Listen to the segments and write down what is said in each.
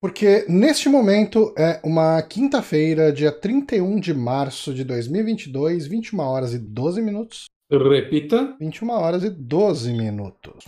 Porque neste momento é uma quinta-feira, dia 31 de março de 2022, 21 horas e 12 minutos. Repita. 21 horas e 12 minutos.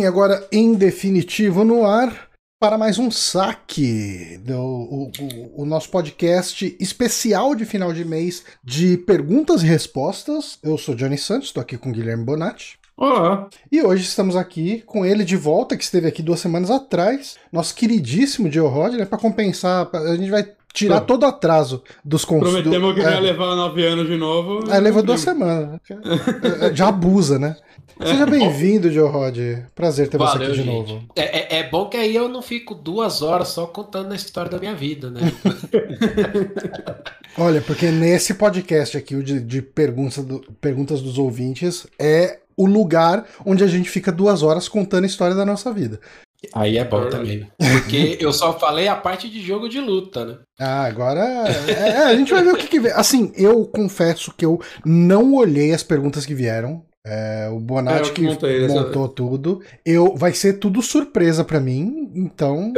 Sim, agora em definitivo no ar para mais um saque do o, o, o nosso podcast especial de final de mês de perguntas e respostas. Eu sou Johnny Santos, estou aqui com Guilherme Bonatti. Olá. E hoje estamos aqui com ele de volta, que esteve aqui duas semanas atrás, nosso queridíssimo Joe Rod, né, para compensar. A gente vai tirar todo o atraso dos conflitos. Prometemos que é. vai levar nove anos de novo. É, levou duas semanas. Já abusa, né? Seja bem-vindo, Joe Rod. Prazer ter Valeu, você aqui de gente. novo. É, é, é, bom que aí eu não fico duas horas só contando a história da minha vida, né? Olha, porque nesse podcast aqui, o de, de perguntas, do, perguntas dos ouvintes, é o lugar onde a gente fica duas horas contando a história da nossa vida. Aí é bom também. Porque eu só falei a parte de jogo de luta, né? Ah, agora. É, é, a gente vai ver o que, que vem. Assim, eu confesso que eu não olhei as perguntas que vieram. É, o Bonatti é, que montei, montou tudo. Eu, vai ser tudo surpresa para mim, então.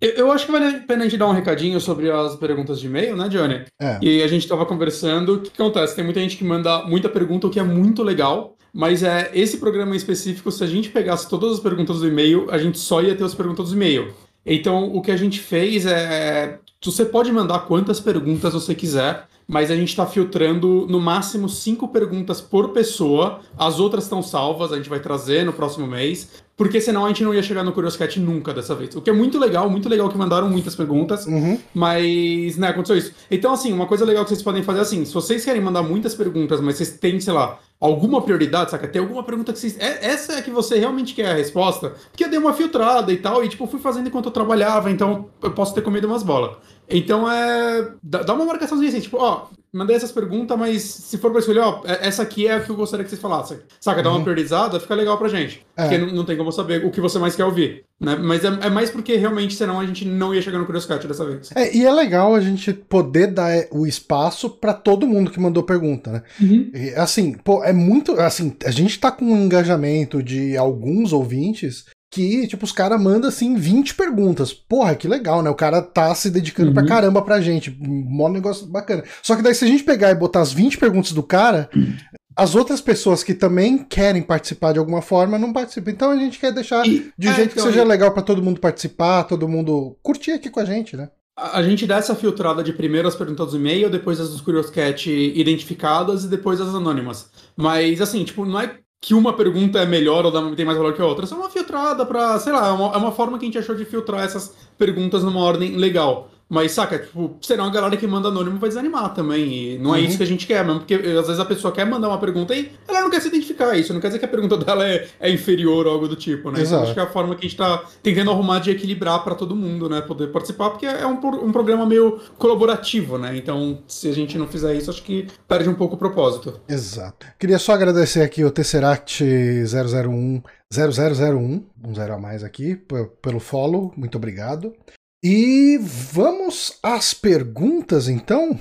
Eu, eu, acho que vale a pena a gente dar um recadinho sobre as perguntas de e-mail, né, Johnny? É. E a gente tava conversando. O que acontece? Tem muita gente que manda muita pergunta, o que é muito legal. Mas é esse programa em específico, se a gente pegasse todas as perguntas do e-mail, a gente só ia ter as perguntas do e-mail. Então, o que a gente fez é. Você pode mandar quantas perguntas você quiser mas a gente está filtrando no máximo cinco perguntas por pessoa. As outras estão salvas, a gente vai trazer no próximo mês, porque senão a gente não ia chegar no Curioscat nunca dessa vez. O que é muito legal, muito legal que mandaram muitas perguntas, uhum. mas, né, aconteceu isso. Então, assim, uma coisa legal que vocês podem fazer é assim: se vocês querem mandar muitas perguntas, mas vocês têm, sei lá, alguma prioridade, saca? Tem alguma pergunta que vocês. É, essa é a que você realmente quer a resposta? Porque eu dei uma filtrada e tal, e tipo, fui fazendo enquanto eu trabalhava, então eu posso ter comido umas bolas. Então é. Dá uma marcaçãozinha assim, tipo, ó, mandei essas perguntas, mas se for pra escolher, ó, é, essa aqui é a que eu gostaria que vocês falassem. Saca? Dá uma uhum. priorizada, fica legal pra gente. É. Porque não, não, tem como saber o que você mais quer ouvir. Né? Mas é, é, mais porque realmente, senão a gente não ia chegar no Curioscat dessa vez. É, e é legal a gente poder dar o espaço para todo mundo que mandou pergunta, né? Uhum. E, assim, pô, é muito. Assim, a gente tá com um engajamento de alguns ouvintes que, tipo, os caras mandam, assim, 20 perguntas. Porra, que legal, né? O cara tá se dedicando uhum. pra caramba pra gente. Mó negócio bacana. Só que daí, se a gente pegar e botar as 20 perguntas do cara, as outras pessoas que também querem participar de alguma forma não participam. Então a gente quer deixar e, de um é, jeito então, que seja e... legal para todo mundo participar, todo mundo curtir aqui com a gente, né? A gente dá essa filtrada de primeiro as perguntas do e-mail, depois as dos Curioscat identificadas e depois as anônimas. Mas, assim, tipo, não é que uma pergunta é melhor ou tem mais valor que a outra. É só uma filtrada pra, sei lá, é uma, é uma forma que a gente achou de filtrar essas perguntas numa ordem legal. Mas, saca, tipo, será uma galera que manda anônimo vai desanimar também. E não é uhum. isso que a gente quer mesmo, porque às vezes a pessoa quer mandar uma pergunta e ela não quer se identificar isso. Não quer dizer que a pergunta dela é, é inferior ou algo do tipo, né? Exato. Então, acho que é a forma que a gente tá tentando arrumar de equilibrar para todo mundo, né? Poder participar, porque é um, um programa meio colaborativo, né? Então, se a gente não fizer isso, acho que perde um pouco o propósito. Exato. Queria só agradecer aqui o Tesseract 001 0001, um zero a mais aqui, pelo follow, muito obrigado. E vamos às perguntas, então?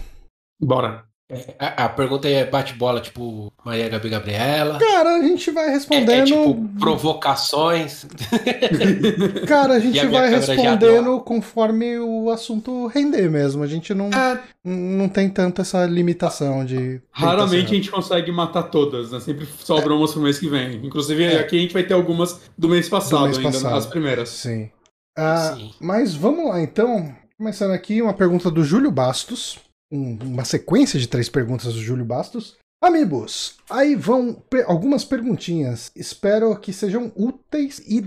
Bora. É, a, a, pergunta é bate-bola, tipo Maria Gabi Gabriela. Cara, a gente vai respondendo. É, é tipo provocações. Cara, a gente a vai respondendo conforme o assunto render mesmo. A gente não, é... não tem tanto essa limitação de. Raramente a gente consegue matar todas, né? Sempre sobram é. umas pro mês que vem. Inclusive, é. aqui a gente vai ter algumas do mês passado, do mês ainda, passado. as primeiras. Sim. Ah, mas vamos lá então. Começando aqui, uma pergunta do Júlio Bastos. Um, uma sequência de três perguntas do Júlio Bastos. Amigos, aí vão algumas perguntinhas. Espero que sejam úteis e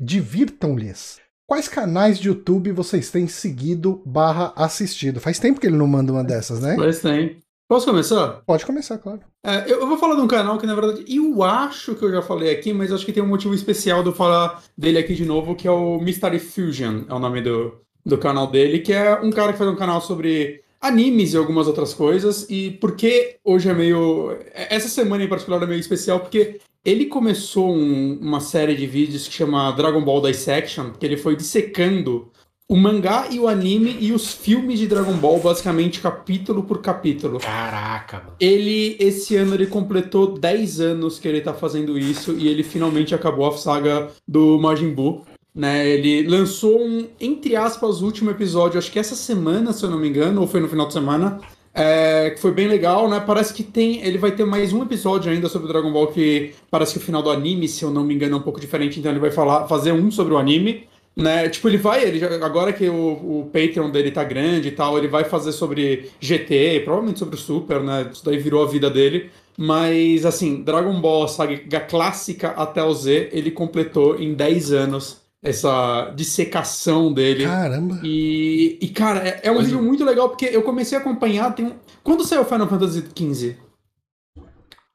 divirtam-lhes. Quais canais de YouTube vocês têm seguido barra assistido? Faz tempo que ele não manda uma dessas, né? Faz tempo. Posso começar? Pode começar, claro. É, eu, eu, vou falar de um canal que, na verdade, eu acho que eu já falei aqui, mas acho que tem um motivo especial de eu falar dele aqui de novo, que é o Mystery Fusion, é o nome do, do canal dele, que é um cara que faz um canal sobre animes e algumas outras coisas. E por que hoje é meio. Essa semana em particular é meio especial, porque ele começou um, uma série de vídeos que chama Dragon Ball Dissection, que ele foi dissecando o mangá e o anime e os filmes de Dragon Ball, basicamente capítulo por capítulo. Caraca, mano. Ele, esse ano, ele completou 10 anos que ele tá fazendo isso e ele finalmente acabou a saga do Majin Buu. Né, ele lançou um, entre aspas, último episódio, acho que essa semana, se eu não me engano, ou foi no final de semana, é, que foi bem legal, né? Parece que tem. Ele vai ter mais um episódio ainda sobre o Dragon Ball, que parece que o final do anime, se eu não me engano, é um pouco diferente, então ele vai falar, fazer um sobre o anime. Né? Tipo, ele vai, ele já, agora que o, o Patreon dele tá grande e tal, ele vai fazer sobre GT, provavelmente sobre o Super, né? Isso daí virou a vida dele. Mas, assim, Dragon Ball, saga clássica até o Z, ele completou em 10 anos essa dissecação dele. Caramba! E, e cara, é, é um Mas... vídeo muito legal porque eu comecei a acompanhar. Tem um... Quando saiu Final Fantasy XV?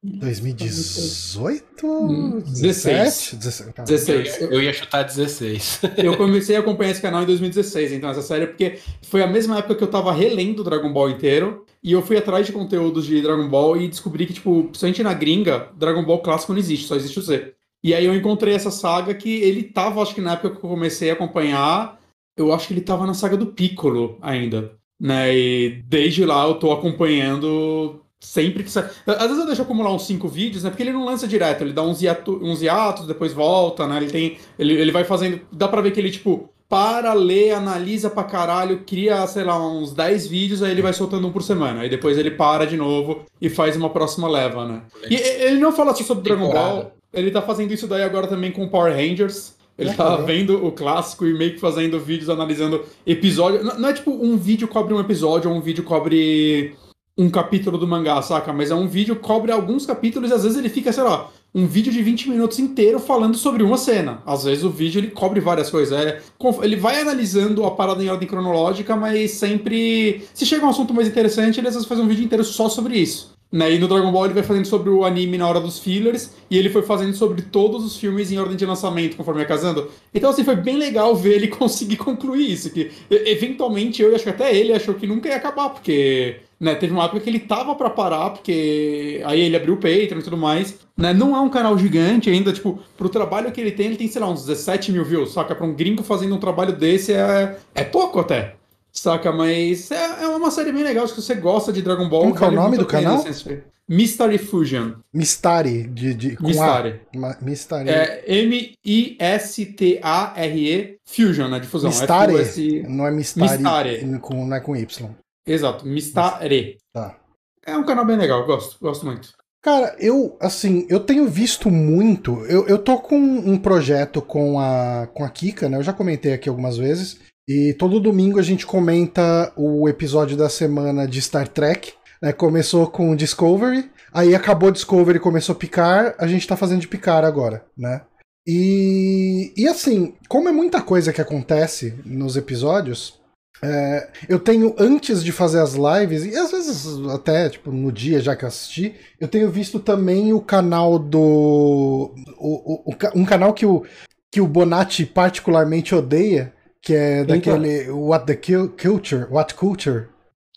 2018? 16. 16. Eu, ia chutar 16. eu comecei a acompanhar esse canal em 2016, então essa série, porque foi a mesma época que eu tava relendo Dragon Ball inteiro, e eu fui atrás de conteúdos de Dragon Ball e descobri que, tipo, principalmente na gringa, Dragon Ball clássico não existe, só existe o Z. E aí eu encontrei essa saga que ele tava, acho que na época que eu comecei a acompanhar, eu acho que ele tava na saga do Piccolo ainda. Né? E desde lá eu tô acompanhando sempre que sai. Às vezes eu deixo acumular uns cinco vídeos, né? Porque ele não lança direto, ele dá uns, hiato, uns hiatos, depois volta, né? Ele tem. Ele, ele vai fazendo. Dá pra ver que ele, tipo, para, lê, analisa pra caralho, cria, sei lá, uns 10 vídeos, aí ele vai soltando um por semana. Aí depois ele para de novo e faz uma próxima leva, né? E ele não fala só sobre Dragon Ball, ele tá fazendo isso daí agora também com Power Rangers. Ele tá vendo o clássico e meio que fazendo vídeos analisando episódio. Não é tipo um vídeo cobre um episódio ou um vídeo cobre um capítulo do mangá, saca? Mas é um vídeo que cobre alguns capítulos e às vezes ele fica, sei lá, um vídeo de 20 minutos inteiro falando sobre uma cena. Às vezes o vídeo ele cobre várias coisas. É, ele vai analisando a parada em ordem cronológica, mas sempre. Se chega um assunto mais interessante, ele às vezes faz um vídeo inteiro só sobre isso. Né? E no Dragon Ball ele vai fazendo sobre o anime na hora dos fillers, e ele foi fazendo sobre todos os filmes em ordem de lançamento, conforme ia casando. Então, assim, foi bem legal ver ele conseguir concluir isso, que eventualmente eu acho que até ele achou que nunca ia acabar, porque né, teve uma época que ele tava para parar, porque aí ele abriu o Patreon e tudo mais. Né? Não é um canal gigante ainda, tipo, pro trabalho que ele tem, ele tem, sei lá, uns 17 mil views, saca? Pra um gringo fazendo um trabalho desse é, é pouco até. Saca, mas é, é uma série bem legal. Se você gosta de Dragon Ball. Como que é o nome do canal? Mystery Fusion. Mystery, de, de, com Mystery. A. Mystery. É M-I-S-T-A-R-E Fusion, né? De fusão. Mystery? Não é Mystery. Mystery. Com, não é com Y. Exato, Mystery. Tá. É um canal bem legal, gosto, gosto muito. Cara, eu, assim, eu tenho visto muito. Eu, eu tô com um projeto com a, com a Kika, né? Eu já comentei aqui algumas vezes. E todo domingo a gente comenta o episódio da semana de Star Trek. Né? Começou com Discovery, aí acabou Discovery e começou Picar, a gente tá fazendo de Picar agora, né? E, e assim, como é muita coisa que acontece nos episódios, é, eu tenho, antes de fazer as lives, e às vezes até tipo, no dia já que eu assisti, eu tenho visto também o canal do. O, o, um canal que o, que o Bonatti particularmente odeia, que é daquele What the Culture, What Culture.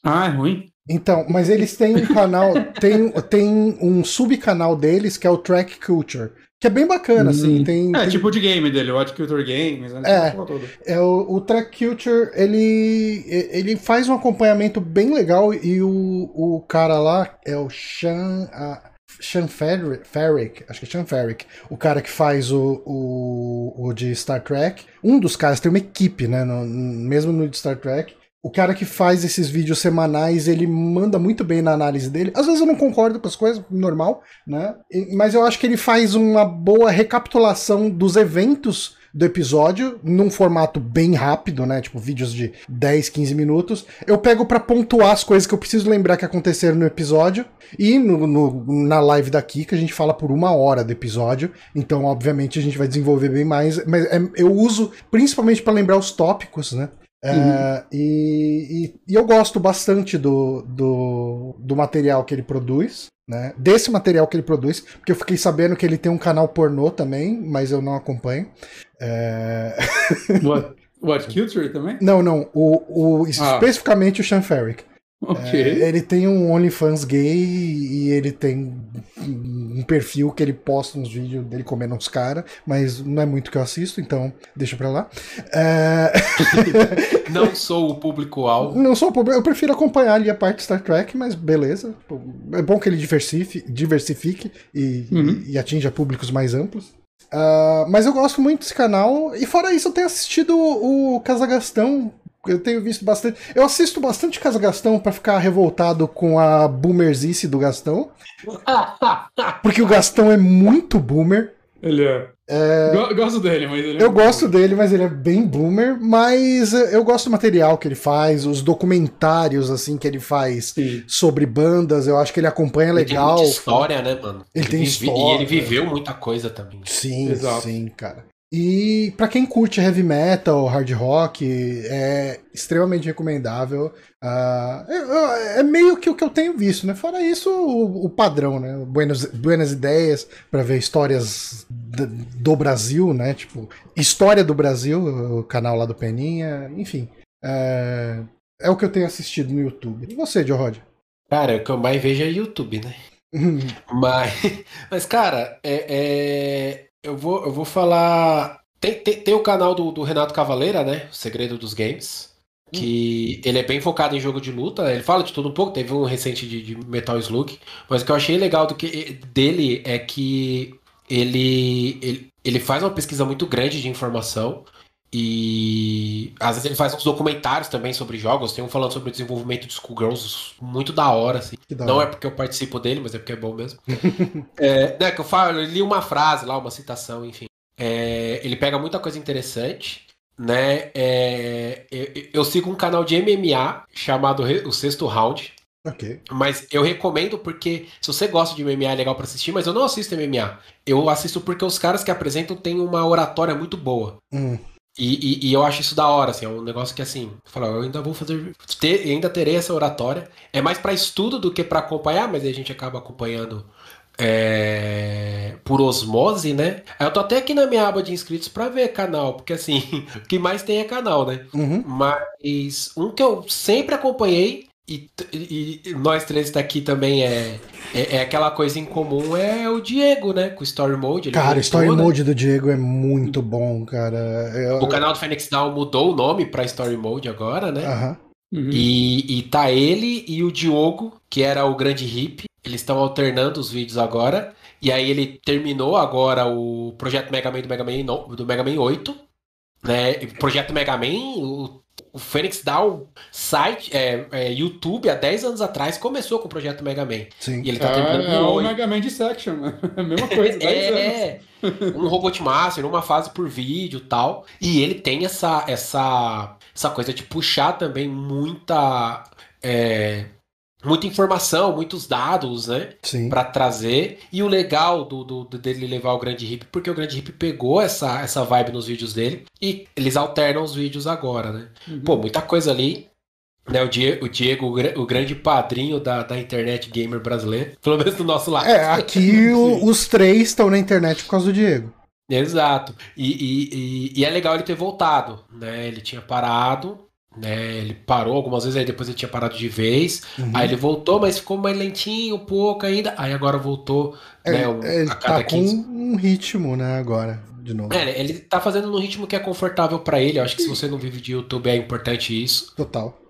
Ah, é ruim? Então, mas eles têm um canal, tem, tem um subcanal deles que é o Track Culture. Que é bem bacana, assim. Hum. Tem, é, tem... tipo de game dele, o Culture Games, né? É, é o, o Track Culture, ele, ele faz um acompanhamento bem legal e o, o cara lá é o Sean... A... Sean Ferrick, acho que é Sean Ferrick, o cara que faz o, o, o de Star Trek. Um dos caras tem uma equipe, né? No, mesmo no de Star Trek. O cara que faz esses vídeos semanais, ele manda muito bem na análise dele. Às vezes eu não concordo com as coisas, normal, né? Mas eu acho que ele faz uma boa recapitulação dos eventos do episódio, num formato bem rápido, né? Tipo, vídeos de 10, 15 minutos. Eu pego para pontuar as coisas que eu preciso lembrar que aconteceram no episódio. E no, no, na live daqui, que a gente fala por uma hora do episódio. Então, obviamente, a gente vai desenvolver bem mais. Mas é, eu uso principalmente para lembrar os tópicos, né? É, e, e, e, eu gosto bastante do, do, do material que ele produz. Né? Desse material que ele produz, porque eu fiquei sabendo que ele tem um canal pornô também, mas eu não acompanho. É... What, what Culture também? Não, não. O, o, ah. Especificamente o Sean Ferrick. Okay. É, ele tem um OnlyFans gay e ele tem um perfil que ele posta uns vídeos dele comendo uns caras, mas não é muito que eu assisto, então deixa pra lá. É... não sou o público-alvo. Não sou o público, eu prefiro acompanhar ali a parte Star Trek, mas beleza. É bom que ele diversifique, diversifique e, uhum. e atinja públicos mais amplos. Uh, mas eu gosto muito desse canal, e fora isso, eu tenho assistido o Casagastão eu tenho visto bastante. Eu assisto bastante Casa Gastão para ficar revoltado com a boomerzice do Gastão. Porque o Gastão é muito boomer. Ele é. é... Gosto dele, mas ele é Eu gosto boomer. dele, mas ele é bem boomer. Mas eu gosto do material que ele faz, os documentários assim que ele faz Sim. sobre bandas. Eu acho que ele acompanha ele legal. Tem história, né, mano? Ele, ele tem vive, história. E ele viveu muita coisa também. Sim, Exato. sim, cara. E para quem curte heavy metal, hard rock, é extremamente recomendável. Uh, é, é, meio que o que eu tenho visto, né? Fora isso, o, o padrão, né? Buenos, Buenas Ideias para ver histórias do, do, Brasil, né? Tipo, História do Brasil, o canal lá do Peninha, enfim. É, é o que eu tenho assistido no YouTube. E você, Joe Rod? Cara, o que eu mais vejo é YouTube, né? mas, mas, cara, é, é, eu vou, eu vou falar. Tem, tem, tem o canal do, do, Renato Cavaleira, né? O Segredo dos Games. Que ele é bem focado em jogo de luta. Ele fala de tudo um pouco. Teve um recente de, de Metal Slug. Mas o que eu achei legal do que, dele é que ele, ele, ele faz uma pesquisa muito grande de informação. E às vezes ele faz uns documentários também sobre jogos. Tem um falando sobre o desenvolvimento de Schoolgirls muito da hora, assim. Da Não hora. é porque eu participo dele, mas é porque é bom mesmo. é, né, que eu falo, eu li uma frase lá, uma citação, enfim. É, ele pega muita coisa interessante, né? É, eu, eu, sigo um canal de MMA chamado O Sexto Round. Ok. Mas eu recomendo porque se você gosta de MMA é legal para assistir, mas eu não assisto MMA. Eu assisto porque os caras que apresentam têm uma oratória muito boa. Hum. E, e, e, eu acho isso da hora, assim, é um negócio que assim, eu, eu ainda vou fazer, ter, ainda terei essa oratória. É mais para estudo do que para acompanhar, mas a gente acaba acompanhando é, por osmose, né? Eu tô até aqui na minha aba de inscritos para ver canal, porque assim, o que mais tem é canal, né? Uhum. Mas um que eu sempre acompanhei e, e, e, nós três daqui também é, é, é, aquela coisa em comum, é o Diego, né? Com o Story Mode. Cara, o Story né? Mode do Diego é muito bom, cara. Eu... O canal do Phoenix Down mudou o nome pra Story Mode agora, né? Aham. Uhum. E, e tá ele e o Diogo, que era o grande hip. Eles estão alternando os vídeos agora. E aí ele terminou agora o projeto Mega Man do Mega Man, do Mega Man 8. Né? Projeto Mega Man, o o Fênix Down site, é, é, YouTube, há 10 anos atrás, começou com o projeto Mega Man. Sim. E ele tá terminando é, é o Mega Man de Section, é a mesma coisa, 10 é, anos. um Robot Master, uma fase por vídeo tal. E ele tem essa, essa, essa coisa de puxar também muita. É, muita informação, muitos dados, né? Para trazer. E o legal do, do, do, dele levar o Grande Hip, porque o Grande Hip pegou essa, essa vibe nos vídeos dele e eles alternam os vídeos agora, né? Uhum. Pô, muita coisa ali. Né, o Diego, o, Diego, o grande padrinho da, da internet gamer brasileira, pelo menos do nosso lado. É, aqui o, os três estão na internet por causa do Diego. Exato. E, e, e, e, é legal ele ter voltado, né? Ele tinha parado, né? Ele parou algumas vezes, aí depois ele tinha parado de vez. Uhum. Aí ele voltou, mas ficou mais lentinho, um pouco ainda. Aí agora voltou. É, né, um, ele a cada tá 15... com um ritmo, né, agora, de novo. É, ele tá fazendo no ritmo que é confortável para ele. Eu acho que se você não vive de YouTube é importante isso. Total.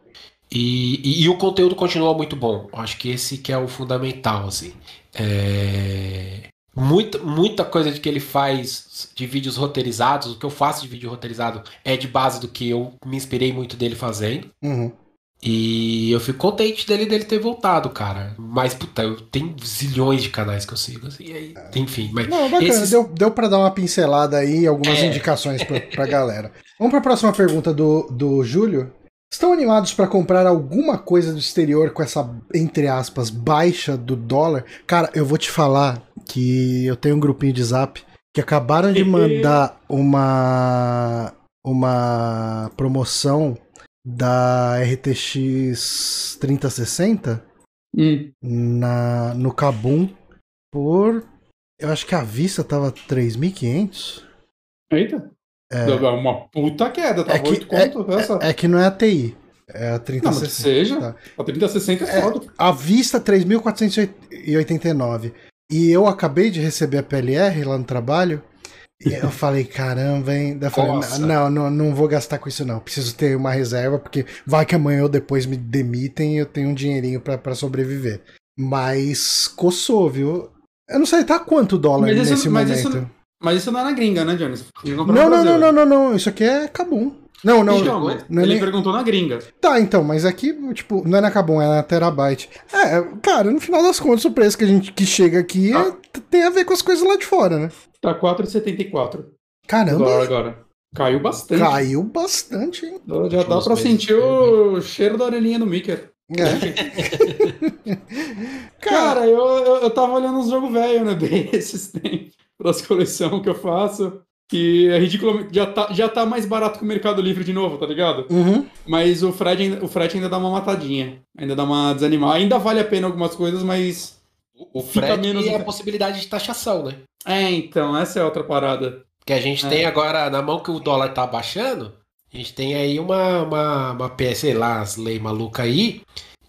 E, e, e, o conteúdo continua muito bom. Eu acho que esse que é o fundamental, assim. É... Muita, muita coisa de que ele faz de vídeos roteirizados, o que eu faço de vídeo roteirizado é de base do que eu me inspirei muito dele fazendo. Uhum. E eu fico contente dele, dele ter voltado, cara. Mas, puta, eu tenho zilhões de canais que eu sigo. Assim, aí, enfim, mas. Não, bacana, esses... deu, deu pra dar uma pincelada aí, algumas é... indicações pra, pra galera. Vamos pra próxima pergunta do, do Júlio. Estão animados para comprar alguma coisa do exterior com essa, entre aspas, baixa do dólar? Cara, eu vou te falar que eu tenho um grupinho de zap que acabaram de mandar uma uma promoção da RTX 3060 hum. na, no Kabum por. Eu acho que a vista tava 3.500. Eita! É uma puta queda, tá é que, conto, é, essa. É, é, que não é a TI. É a 3060. Não, que seja. Tá. A 3060 é, é foda. A vista 3.489. E eu acabei de receber a PLR lá no trabalho. E eu falei, caramba, hein? Daí eu falei, não, não, não vou gastar com isso, não. Preciso ter uma reserva, porque vai que amanhã ou depois me demitem e eu tenho um dinheirinho para sobreviver. Mas coçou, viu? Eu não sei, tá quanto dólar mas nesse momento? Isso, mas isso não é na gringa, né, Johnny? Não, não, não, não, não, não, Isso aqui é Kabum. Não, não. Então, não é ele nem... perguntou na gringa. Tá, então, mas aqui, tipo, não é na Kabum, é na Terabyte. É, cara, no final das contas, o preço que a gente que chega aqui é, ah. tem a ver com as coisas lá de fora, né? Tá 4,74. Caramba. Agora, agora. Caiu bastante. Caiu bastante, hein? Já dá pra sentir o cheiro da orelhinha do Mickey. É. Cara, eu, eu, eu tava olhando uns jogos velhos, né? Bem esses tempos, das coleções que eu faço. Que é ridículo, já tá, já tá mais barato que o Mercado Livre de novo, tá ligado? Uhum. Mas o frete, o frete ainda dá uma matadinha. Ainda dá uma desanimada. Ainda vale a pena algumas coisas, mas. O, o frete menos... é a possibilidade de taxação, né? É, então, essa é outra parada. Que a gente é. tem agora, na mão que o dólar tá baixando, a gente tem aí uma, uma, uma PS, sei lá, as leis malucas aí,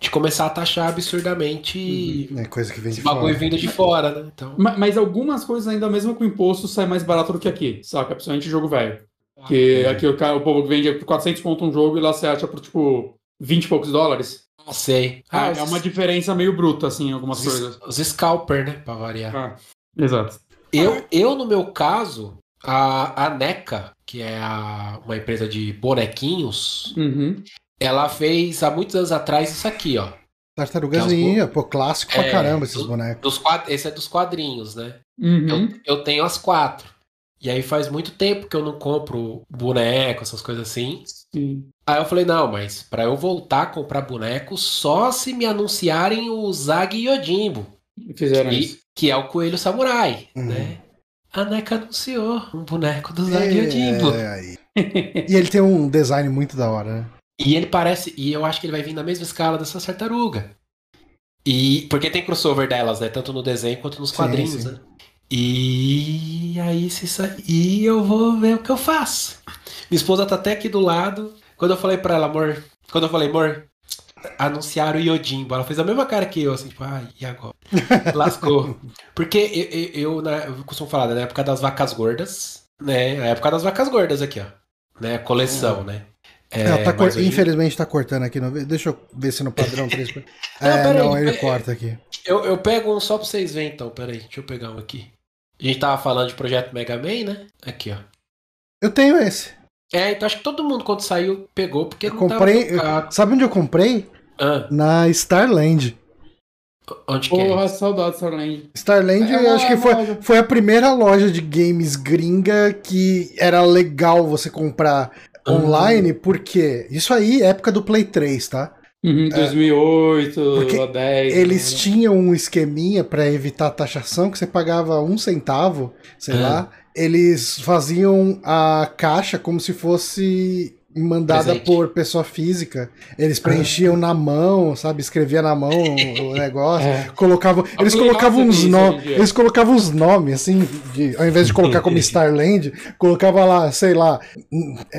de começar a taxar absurdamente. Uhum. É coisa que vem de bagulho fora. vindo de fora, né? Então... Mas, mas, algumas coisas, ainda mesmo com imposto, sai mais barato do que aqui, saca? Principalmente jogo velho. Ah, que é. aqui o, cara, o povo vende por 400 pontos um jogo e lá você acha por tipo 20 e poucos dólares. Não sei. Ah, é, é uma diferença meio bruta, assim, algumas os, coisas. Os scalper, né? Pra variar. Ah, exato. Eu, eu, no meu caso, a, a NECA, que é a, uma empresa de bonequinhos, uhum. Ela fez há muitos anos atrás isso aqui, ó. Tartarugazinha, é pô, clássico é, pra caramba esses do, bonecos. Dos quad... Esse é dos quadrinhos, né? Uhum. Eu, eu tenho as quatro. E aí faz muito tempo que eu não compro boneco, essas coisas assim. Sim. Aí eu falei, não, mas para eu voltar a comprar boneco, só se me anunciarem o Zag Yojimbo. Fizeram que, isso. Que é o Coelho Samurai, uhum. né? A NECA anunciou um boneco do Zag Yojimbo. É, e ele tem um design muito da hora, né? E ele parece. E eu acho que ele vai vir na mesma escala dessa tartaruga. E. Porque tem crossover delas, né? Tanto no desenho quanto nos quadrinhos, sim, sim. né? E aí, se sair, eu vou ver o que eu faço. Minha esposa tá até aqui do lado. Quando eu falei pra ela, amor. Quando eu falei, amor, anunciaram o Yojimbo. Ela fez a mesma cara que eu, assim, tipo, ai, e agora? Lascou. Porque eu, eu, eu, né, eu costumo falar, né, na época das vacas gordas, né? Na época das vacas gordas aqui, ó. Né? Coleção, né? É, tá cor... hoje... Infelizmente tá cortando aqui. No... Deixa eu ver se no padrão 3. é, não, não ele corta aqui. Eu, eu pego um só pra vocês verem então. Pera aí, deixa eu pegar um aqui. A gente tava falando de projeto Mega Man, né? Aqui, ó. Eu tenho esse. É, então acho que todo mundo quando saiu pegou, porque eu comprei. Eu... Sabe onde eu comprei? Ah. Na Starland. Onde que é? Porra, é? saudade Starland. Starland, é, eu acho que foi, foi a primeira loja de games gringa que era legal você comprar online, porque isso aí é época do Play 3, tá? Uhum, 2008, é, 10. Eles né? tinham um esqueminha para evitar taxação que você pagava um centavo, sei é. lá. Eles faziam a caixa como se fosse mandada Presente. por pessoa física. Eles preenchiam na mão, sabe? Escrevia na mão o negócio. É. Colocavam, eles colocavam uns nomes, eles colocavam uns nomes assim, de, ao invés de colocar como Starland, colocava lá, sei lá,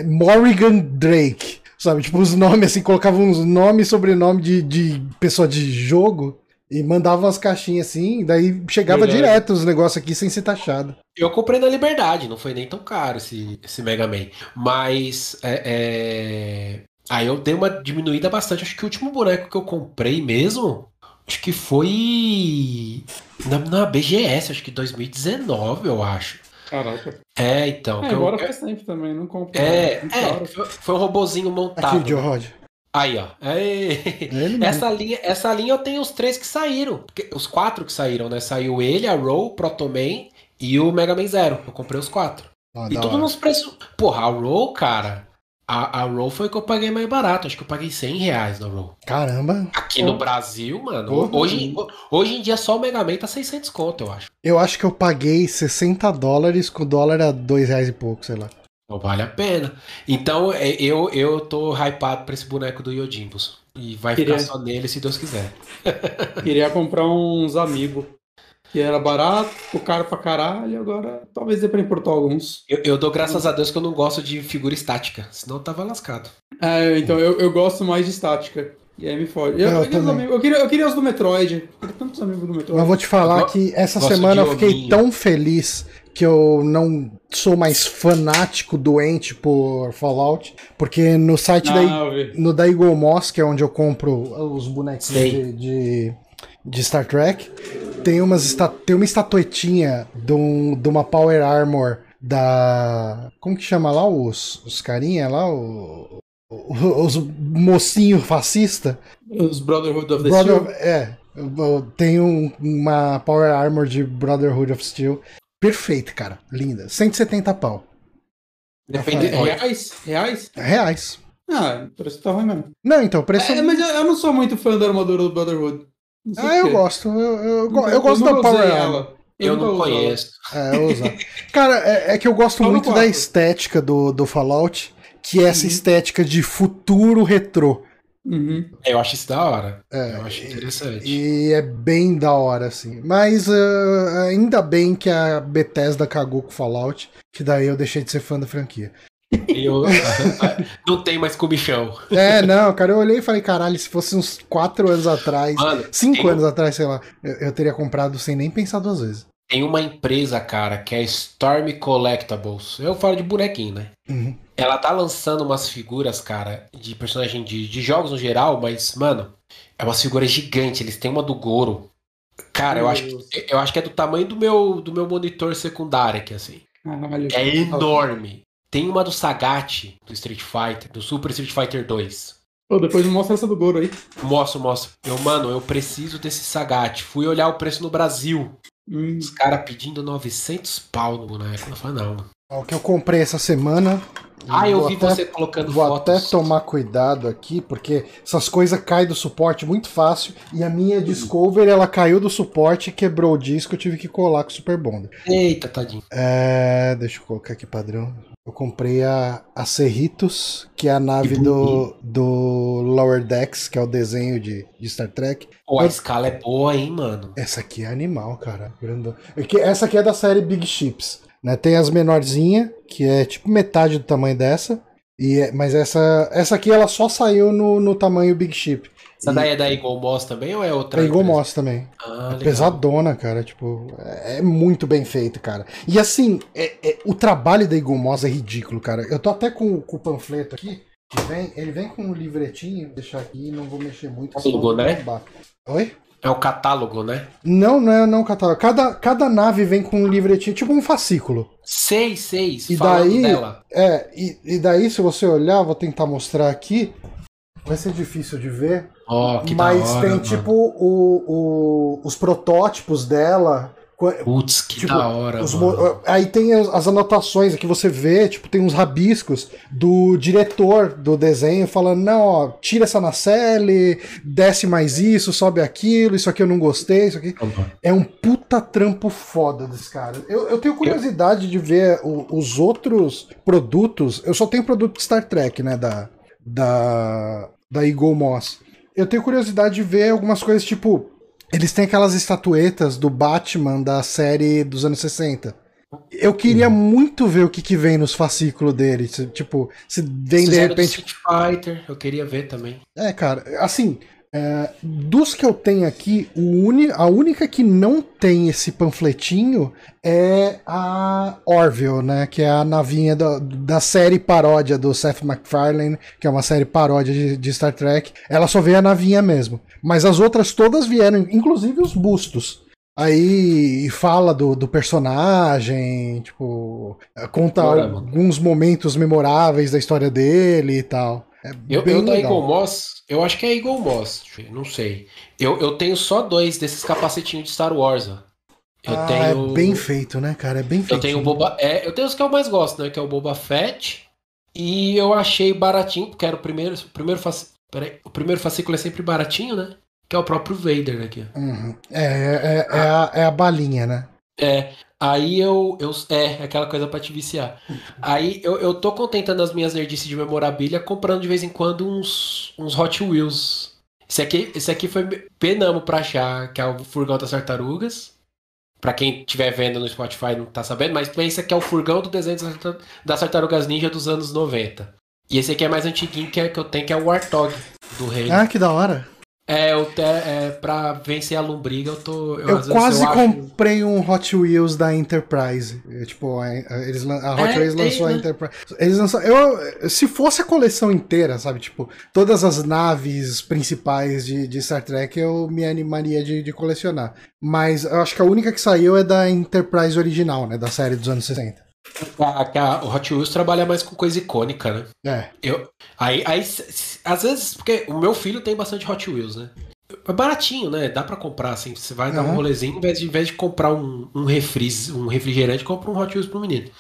Morrigan Drake. Sabe, tipo, os nomes assim, colocavam uns nomes e sobrenome de, de pessoa de jogo. E mandava umas caixinhas assim, daí chegava Verdade. direto os negócios aqui sem ser taxado. Eu comprei na Liberdade, não foi nem tão caro esse, esse Mega Man. Mas é, é... aí eu dei uma diminuída bastante. Acho que o último boneco que eu comprei mesmo, acho que foi na, na BGS, acho que 2019, eu acho. Caraca. É, então. É, agora eu, faz tempo também, não comprei. É, é foi, foi, um robozinho montado. Aqui, Joe Rod. Aí, ó. essa, linha, essa linha eu tenho os três que saíram. Os quatro que saíram, né? Saiu ele, a Row, Protoman e o Mega Man Zero. Eu comprei os quatro. Ah, e tudo nos preços. Porra, a Row, cara. A, a Row foi que eu paguei mais barato. Acho que eu paguei 100 reais na Row. Caramba. Aqui no Brasil, mano. Hoje, hoje em dia só o Mega Man tá 600 conto, eu acho. Eu acho que eu paguei 60 dólares com o dólar a 2 reais e pouco, sei lá. Não vale a pena. Então, é, eu, eu tô hypado pra esse boneco do Yodimbus. E vai Queria... ficar só nele se Deus quiser. Queria comprar uns amigos. Que era barato, o caro pra caralho, agora talvez dê pra importar alguns. Eu, eu, dou graças a Deus que eu não gosto de figura estática, senão eu tava lascado. É, então eu, eu gosto mais de estática. E aí me fode. Eu, eu, eu, eu, queria, eu queria os do Metroid. Eu queria tantos amigos do Metroid. Mas vou te falar que essa semana eu fiquei tão feliz que eu não sou mais fanático, doente por Fallout, porque no site ah, da, no da Eagle Moss, que é onde eu compro os bonecos de, de, de, Star Trek, tem, umas tem uma estatuetinha de, um, de uma Power Armor da. Como que chama lá os, os carinha lá? O, os mocinho fascista. Os Brotherhood of the Brother, Steel. É. Tem um, uma Power Armor de Brotherhood of Steel Perfeito, cara. Linda. 170 pau. Depende. Reais? Reais? Reais. Ah, o preço tá ruim mesmo. Não, então, o preço. É, mas eu, eu, não sou muito fã da armadura do Brotherhood. Ah, eu gosto. Eu, eu, eu, eu gosto da Power ela. Eu, eu não conheço. É, eu uso. Cara, é, é, que eu gosto muito da estética do, do Fallout, que é essa uhum. estética de futuro retrô. Uhum. Eu acho isso da hora. É, eu acho interessante. E é bem da hora, assim. Mas uh, ainda bem que a Bethesda cagou com Fallout, que daí eu deixei de ser fã da franquia. Eu, não tem mais comichão. É, não, cara, eu olhei e falei, caralho, se fosse uns 4 anos atrás, 5 anos atrás, sei lá, eu, eu, teria comprado sem nem pensar duas vezes. Tem uma empresa, cara, que é Storm Collectibles. Eu falo de bonequinho, né? Uhum. Ela tá lançando umas figuras, cara, de personagem de, de jogos no geral, mas, mano, é uma figura gigante. Eles têm uma do Goro. Cara, eu acho, que, eu acho que é do tamanho do meu, do meu monitor secundário aqui, assim. é enorme. Tem uma do Sagat, do Street Fighter, do Super Street Fighter 2. Pô, depois mostra essa do Goro aí. Mostro, mostro. Eu, mano, eu preciso desse Sagat. Fui olhar o preço no Brasil. Hum. Os caras pedindo 900 pau no boneco. Eu falei, não. O que eu comprei essa semana ah, eu vi até, você colocando vou fotos. Vou até tomar cuidado aqui, porque essas coisas caem do suporte muito fácil. E a minha Discover, ela caiu do suporte, quebrou o disco, eu tive que colar com o Super Bonder. Eita, tadinho. É, deixa eu colocar aqui padrão. Eu comprei a, a Cerritos, que é a nave do, do Lower Decks, que é o desenho de, de Star Trek. Pô, a escala é boa, hein, mano? Essa aqui é animal, cara. É essa aqui é da série Big Ships. Né? Tem as menorzinhas, que é tipo metade do tamanho dessa. E é, mas essa, essa aqui ela só saiu no, no tamanho Big Ship. Essa e... daí é da Eagle Moss também ou é outra? É Eagle Moss também. Ah, é pesadona, cara. Tipo, é, é muito bem feito, cara. E assim, é, é, o trabalho da Eagle Moss é ridículo, cara. Eu tô até com, com o panfleto aqui. Que vem, ele vem com um livretinho, vou deixar aqui, não vou mexer muito. Alugou, né? Oi? É o catálogo, né? Não, não é não catálogo. Cada, cada nave vem com um livretinho, tipo um fascículo. Seis, seis. E daí, dela. é, e, e daí se você olhar, vou tentar mostrar aqui. Vai ser difícil de ver. Oh, que mas hora, tem mano. tipo o, o, os protótipos dela Putz, que tipo, da hora. Os, aí tem as anotações que você vê, tipo, tem uns rabiscos do diretor do desenho falando: não, ó, tira essa nacelle, desce mais isso, sobe aquilo, isso aqui eu não gostei, isso aqui. Uhum. É um puta trampo foda desse cara. Eu, eu tenho curiosidade eu... de ver o, os outros produtos. Eu só tenho produto de Star Trek, né? Da, da, da Eagle Moss. Eu tenho curiosidade de ver algumas coisas tipo eles têm aquelas estatuetas do Batman da série dos anos 60. Eu queria uhum. muito ver o que, que vem nos fascículos dele. Tipo, se vem de repente. Street Fighter, eu queria ver também. É, cara, assim, é, dos que eu tenho aqui, uni, a única que não tem esse panfletinho é a Orville, né? Que é a navinha da, da série paródia do Seth MacFarlane, que é uma série paródia de, de, Star Trek. Ela só veio a navinha mesmo. Mas as outras todas vieram, inclusive os bustos. Aí fala do, do personagem, tipo, conta alguns momentos memoráveis da história dele e tal. É eu, eu da Eagle Moss, eu acho que é Eagle Moss, não sei. Eu, eu tenho só dois desses capacetinhos de Star Wars, ó. Eu ah, tenho... é bem feito, né, cara? É bem feito. Eu tenho o Boba. É, eu tenho os que eu mais gosto, né? Que é o Boba Fett. E eu achei baratinho, porque era o primeiro. O primeiro, fac... Peraí, o primeiro fascículo é sempre baratinho, né? Que é o próprio Vader aqui. Uhum. É, é, é, a, é a balinha, né? É. Aí eu, eu. É, aquela coisa pra te viciar. Aí eu, eu tô contentando as minhas nerdices de memorabilia comprando de vez em quando uns, uns Hot Wheels. Esse aqui, esse aqui foi penamo pra achar, que é o furgão das tartarugas. Pra quem estiver vendo no Spotify não tá sabendo, mas pensa que é o furgão do desenho das tartarugas ninja dos anos 90. E esse aqui é mais antiguinho que, é, que eu tenho, que é o Warthog do rei. Ah, que da hora. É, eu te, é, pra vencer a lombriga, eu tô. Eu, eu quase eu comprei acho... um Hot Wheels da Enterprise. É, tipo, a, eles, a Hot é, Wheels lançou a né? Enterprise. Eles lançaram. Eu, se fosse a coleção inteira, sabe? Tipo, todas as naves principais de, de Star Trek, eu me animaria de, de colecionar. Mas eu acho que a única que saiu é da Enterprise original, né? Da série dos anos 60. A, a, o Hot Wheels trabalha mais com coisa icônica, né? É. Eu, aí, aí, às vezes, porque o meu filho tem bastante Hot Wheels, né? É baratinho, né? Dá para comprar, assim. Você vai uhum. dar um rolezinho, em vez de, em vez de comprar um, um, refri, um refrigerante, compra um Hot Wheels pro menino.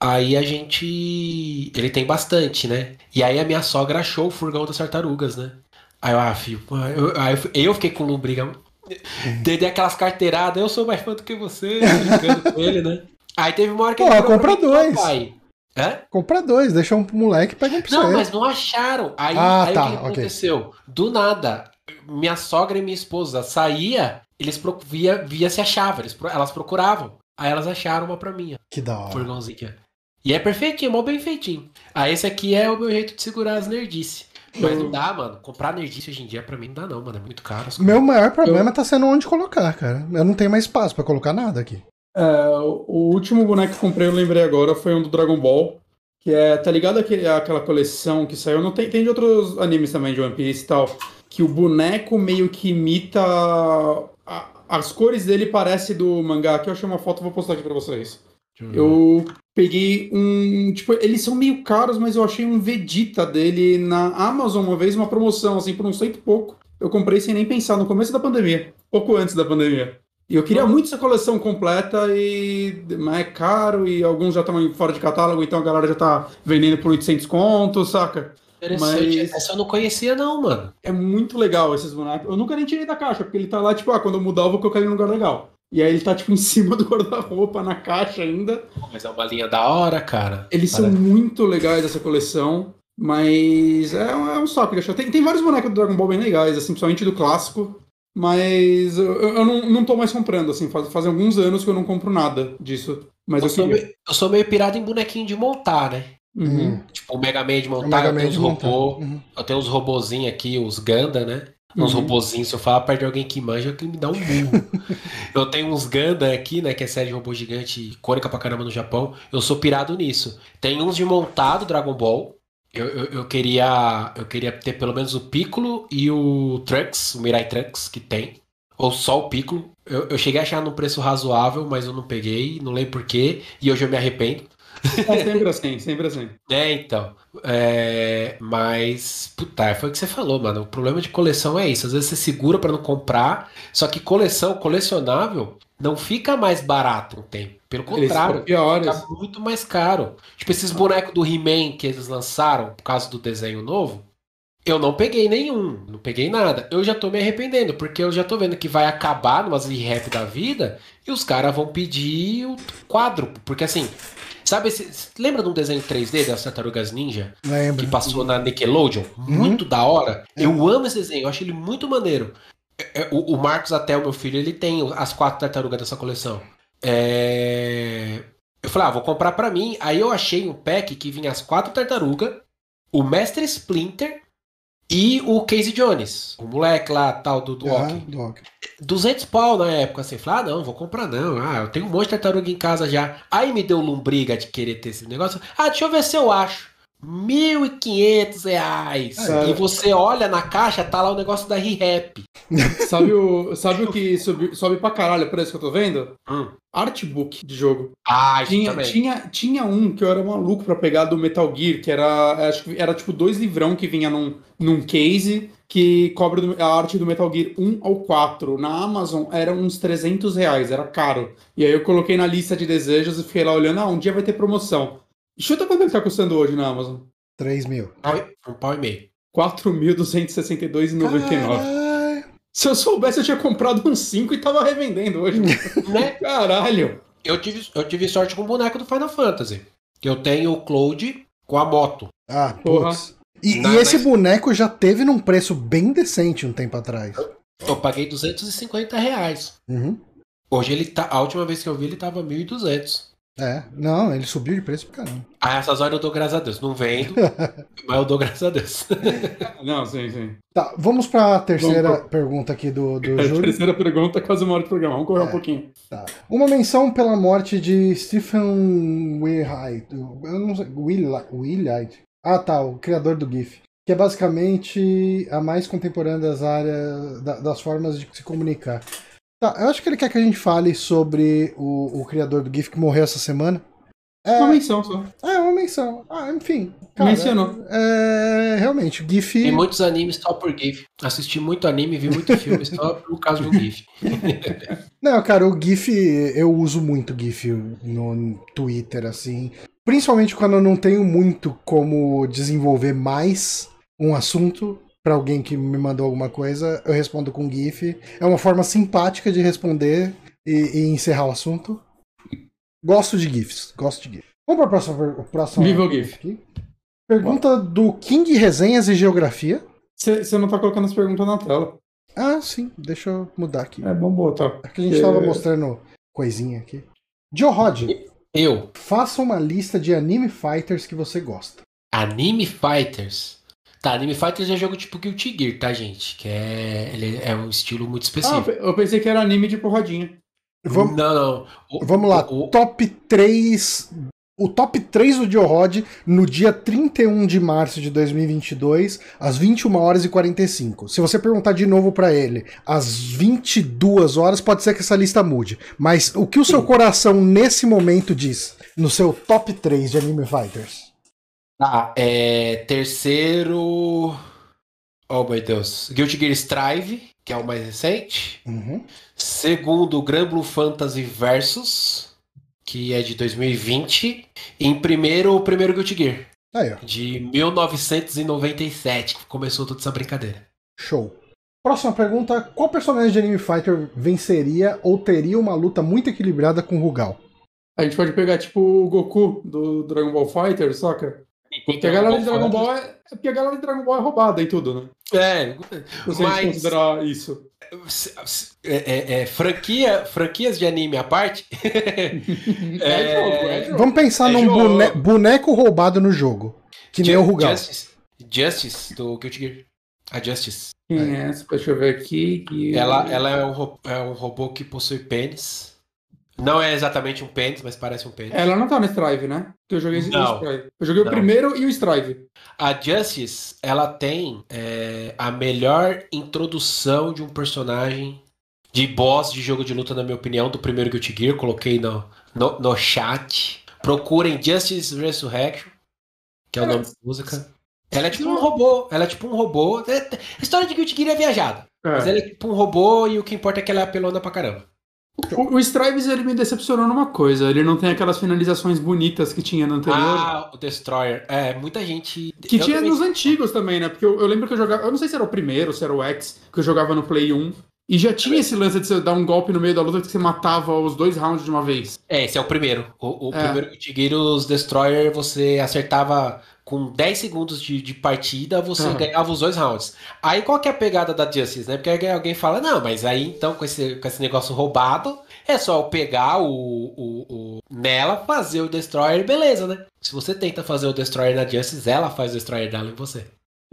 Aí a gente. Ele tem bastante, né? E aí a minha sogra achou o furgão das tartarugas, né? Aí eu, ah, filho, eu, eu, eu fiquei com lombriga. Uhum. Dei aquelas carteiradas, eu sou mais fã do que você, brincando com ele, né? Aí teve uma hora que Pô, ele compra dois. Pai. Hã? Compra dois, deixa um pro moleque e pega um pro Não, mas não acharam. Aí, ah, aí tá, o que okay. aconteceu? Do nada, minha sogra e minha esposa saía, eles via, via se achava, eles, elas procuravam. Aí elas acharam uma pra mim. Que da hora. Furgãozinha. E é perfeitinho, mó bem feitinho. Aí esse aqui é o meu jeito de segurar as nerdices. Mas não dá, mano. Comprar nerdice hoje em dia pra mim não dá, não, mano. É muito caro. Meu maior problema eu... tá sendo onde colocar, cara. Eu não tenho mais espaço para colocar nada aqui. É, o último boneco que comprei, eu lembrei agora, foi um do Dragon Ball. Que é, tá ligado aquele, aquela coleção que saiu? Não tem, tem de outros animes também, de One Piece e tal. Que o boneco meio que imita. A, as cores dele parece do mangá. Aqui eu achei uma foto, vou postar aqui pra vocês. Eu peguei um. Tipo, eles são meio caros, mas eu achei um Vegeta dele na Amazon uma vez, uma promoção, assim, por um cento e pouco. Eu comprei sem nem pensar, no começo da pandemia. Pouco antes da pandemia. E eu queria muito essa coleção completa, e mas é caro, e alguns já estão fora de catálogo, então a galera já tá vendendo por 800 contos, saca? Interessante. Mas... Essa eu não conhecia, não, mano. É muito legal esses bonecos. Eu nunca nem tirei da caixa, porque ele tá lá, tipo, ah, quando eu mudar, eu vou colocar ele num lugar legal. E aí ele tá, tipo, em cima do guarda-roupa, na caixa ainda. Mas é uma linha da hora, cara. Eles cara. são muito legais, essa coleção. Mas é um, é um saco de Tem, tem vários bonecos do Dragon Ball bem legais, assim, principalmente do clássico. Mas eu, eu não, não tô mais comprando, assim, faz, faz alguns anos que eu não compro nada disso. Mas eu, eu, sou, meio, eu sou meio pirado em bonequinho de montar, né? Uhum. Tipo, o Mega Man de montar, Mega eu tenho os robôs. Uhum. Eu tenho uns robozinhos aqui, os Ganda, né? Uns uhum. robozinhos, se eu falar perto de alguém que manja, que me dá um burro. eu tenho uns Ganda aqui, né? Que é série de robô gigante, icônica pra caramba no Japão. Eu sou pirado nisso. Tem uns de montado Dragon Ball. Eu, eu, eu, queria eu queria ter pelo menos o Piccolo e o Trunks, o Mirai Trunks, que tem. Ou só o Piccolo. Eu, eu cheguei a achar num preço razoável, mas eu não peguei, não lembro porquê, e hoje eu me arrependo. É sempre assim, sempre assim. É, então. É, mas, puta, foi o que você falou, mano. O problema de coleção é isso. Às vezes você segura para não comprar, só que coleção, colecionável, não fica mais barato um tempo. Pelo contrário, fica muito mais caro. Tipo, esses bonecos do He-Man que eles lançaram por causa do desenho novo, eu não peguei nenhum, não peguei nada. Eu já tô me arrependendo, porque eu já tô vendo que vai acabar numas rap da vida e os caras vão pedir o quadro. Porque assim, sabe esse. Lembra de um desenho 3D das Tartarugas Ninja? Lembro. Que passou na Nickelodeon? Uhum. Muito da hora. Eu amo esse desenho, eu acho ele muito maneiro. É, é, o, o Marcos, até o meu filho, ele tem as quatro tartarugas dessa coleção. É... Eu falei, ah, vou comprar para mim. Aí eu achei um pack que vinha as quatro tartarugas, o Mestre Splinter e o Casey Jones, o moleque lá, tal, do, do ah, do 200 pau na época, assim. Falei, ah, não, vou comprar não. Ah, eu tenho um monte de tartaruga em casa já. Aí me deu lombriga de querer ter esse negócio. Ah, deixa eu ver se eu acho. 1.500 reais. É. E você olha na caixa, tá lá o negócio da ReHap. sabe o, sabe o que sobe, sobe pra caralho o preço que eu tô vendo? Hum. Artbook de jogo. Ah, tinha, tinha, tinha um que eu era maluco pra pegar do Metal Gear, que era, acho que era tipo dois livrão que vinha num, num case que cobre a arte do Metal Gear 1 ao 4. Na Amazon era uns 300 reais, era caro. E aí eu coloquei na lista de desejos e fiquei lá olhando, ah, um dia vai ter promoção. Chuta quanto ele tá custando hoje na Amazon? 3 mil. Um pau e meio. 4.262,99. Se eu soubesse, eu tinha comprado uns 5 e tava revendendo hoje. né? Caralho. Eu tive, eu tive sorte com o boneco do Final Fantasy. Que eu tenho o Cloud com a moto. Ah, putz. E, na, e esse na... boneco já teve num preço bem decente um tempo atrás. Eu, eu paguei 250 reais. Uhum. Hoje ele tá. A última vez que eu vi, ele tava 1.200. É, não, ele subiu de preço pra caramba. Ah, essas horas eu dou graças a Deus. Não vendo, mas eu dou graças a Deus. não, sim, sim. Tá, vamos pra terceira vamos pergunta aqui do, do é, Júlio. Terceira pergunta, quase uma hora de programa. Vamos correr é, um pouquinho. Tá. Uma menção pela morte de Stephen Willhite. Eu não sei. Willhite. Ah, tá, o criador do GIF. Que é basicamente a mais contemporânea das áreas, das formas de se comunicar. Tá, eu acho que ele quer que a gente fale sobre o, o criador do GIF que morreu essa semana. É, uma menção só. É, uma menção. Ah, enfim. Cara, Mencionou. É, é, realmente, o GIF. Tem muitos animes só por GIF. Assisti muito anime, vi muito filme só por causa do GIF. Não, cara, o GIF, eu uso muito GIF no Twitter, assim. Principalmente quando eu não tenho muito como desenvolver mais um assunto para alguém que me mandou alguma coisa, eu respondo com GIF. É uma forma simpática de responder e, e encerrar o assunto. Gosto de GIFs, gosto de GIFs. Vamos para a próxima, próxima Nível GIF. Aqui. Pergunta do King Resenhas e Geografia. Você não tá colocando as perguntas na tela. Ah, sim. Deixa eu mudar aqui. É bom botar. Aqui a gente estava é... mostrando coisinha aqui. Joe Rod. Eu. Faça uma lista de anime fighters que você gosta. Anime fighters? Tá, Anime Fighters é jogo tipo Guilty Gear, tá, gente? Que é, ele é um estilo muito específico. Ah, eu pensei que era anime de porradinha. Vamos, não, não. O, vamos lá, o, top 3. O top 3 do Joe Rod no dia 31 de março de 2022, às 21 horas e 45. Se você perguntar de novo para ele às 22 horas, pode ser que essa lista mude. Mas o que o seu coração nesse momento diz no seu top 3 de Anime Fighters? Tá, é, terceiro. Oh meu Deus. Guilty Gear Strive, que é o mais recente. Uhum. Segundo, Grand Blue Fantasy Versus, que é de 2020. E em primeiro, o primeiro Guilty Gear. Aí, ó. De 1997, que começou toda essa brincadeira. Show. Próxima pergunta: qual personagem de Anime Fighter venceria ou teria uma luta muito equilibrada com o Rugal? A gente pode pegar tipo o Goku do Dragon Ball Fighter, saca? Porque a galera de Dragon Ball é, é porque a galera de Dragon Ball é roubada e tudo, né? É, Você mas considerar isso. É, é, é, franquia, franquias de anime à parte. é, jogo, é jogo. Vamos pensar num bone, boneco roubado no jogo. Que nem o Rugal. Justice, Justice do Guilty Gear. A Justice. Quem é essa? Deixa eu ver aqui. Ela, ela é, um, é um robô que possui pênis. Não é exatamente um pênis, mas parece um pênis. Ela não tá no Strive, né? Porque eu joguei não, o Strive. Eu joguei não. o primeiro e o Strive. A Justice, ela tem é, a melhor introdução de um personagem de boss de jogo de luta, na minha opinião, do primeiro Guilty Gear. Coloquei no, no, no chat. Procurem Justice Resurrection, que é o nome da música. Ela é tipo um robô. Ela é tipo um robô. A é, história de Guilty Gear é viajada. É. Mas ela é tipo um robô e o que importa é que ela é apelona pra caramba. O, o Strives ele me decepcionou numa coisa, ele não tem aquelas finalizações bonitas que tinha no anterior. Ah, o Destroyer. É, muita gente. Que eu tinha nos antigos também, né? Porque eu, eu, lembro que eu jogava. Eu não sei se era o primeiro, se era o X, que eu jogava no Play 1. E já tinha esse lance de você dar um golpe no meio da luta que você matava os dois rounds de uma vez. É, esse é o primeiro. O, o é. primeiro Guilty Destroyer você acertava com 10 segundos de, de partida, você uhum. ganhava os dois rounds. Aí qual que é a pegada da Justice, né? Porque alguém fala, não, mas aí então com esse, com esse negócio roubado, é só pegar o, o, o, nela, fazer o Destroyer, beleza, né? Se você tenta fazer o Destroyer na Justice, ela faz o Destroyer dela em você.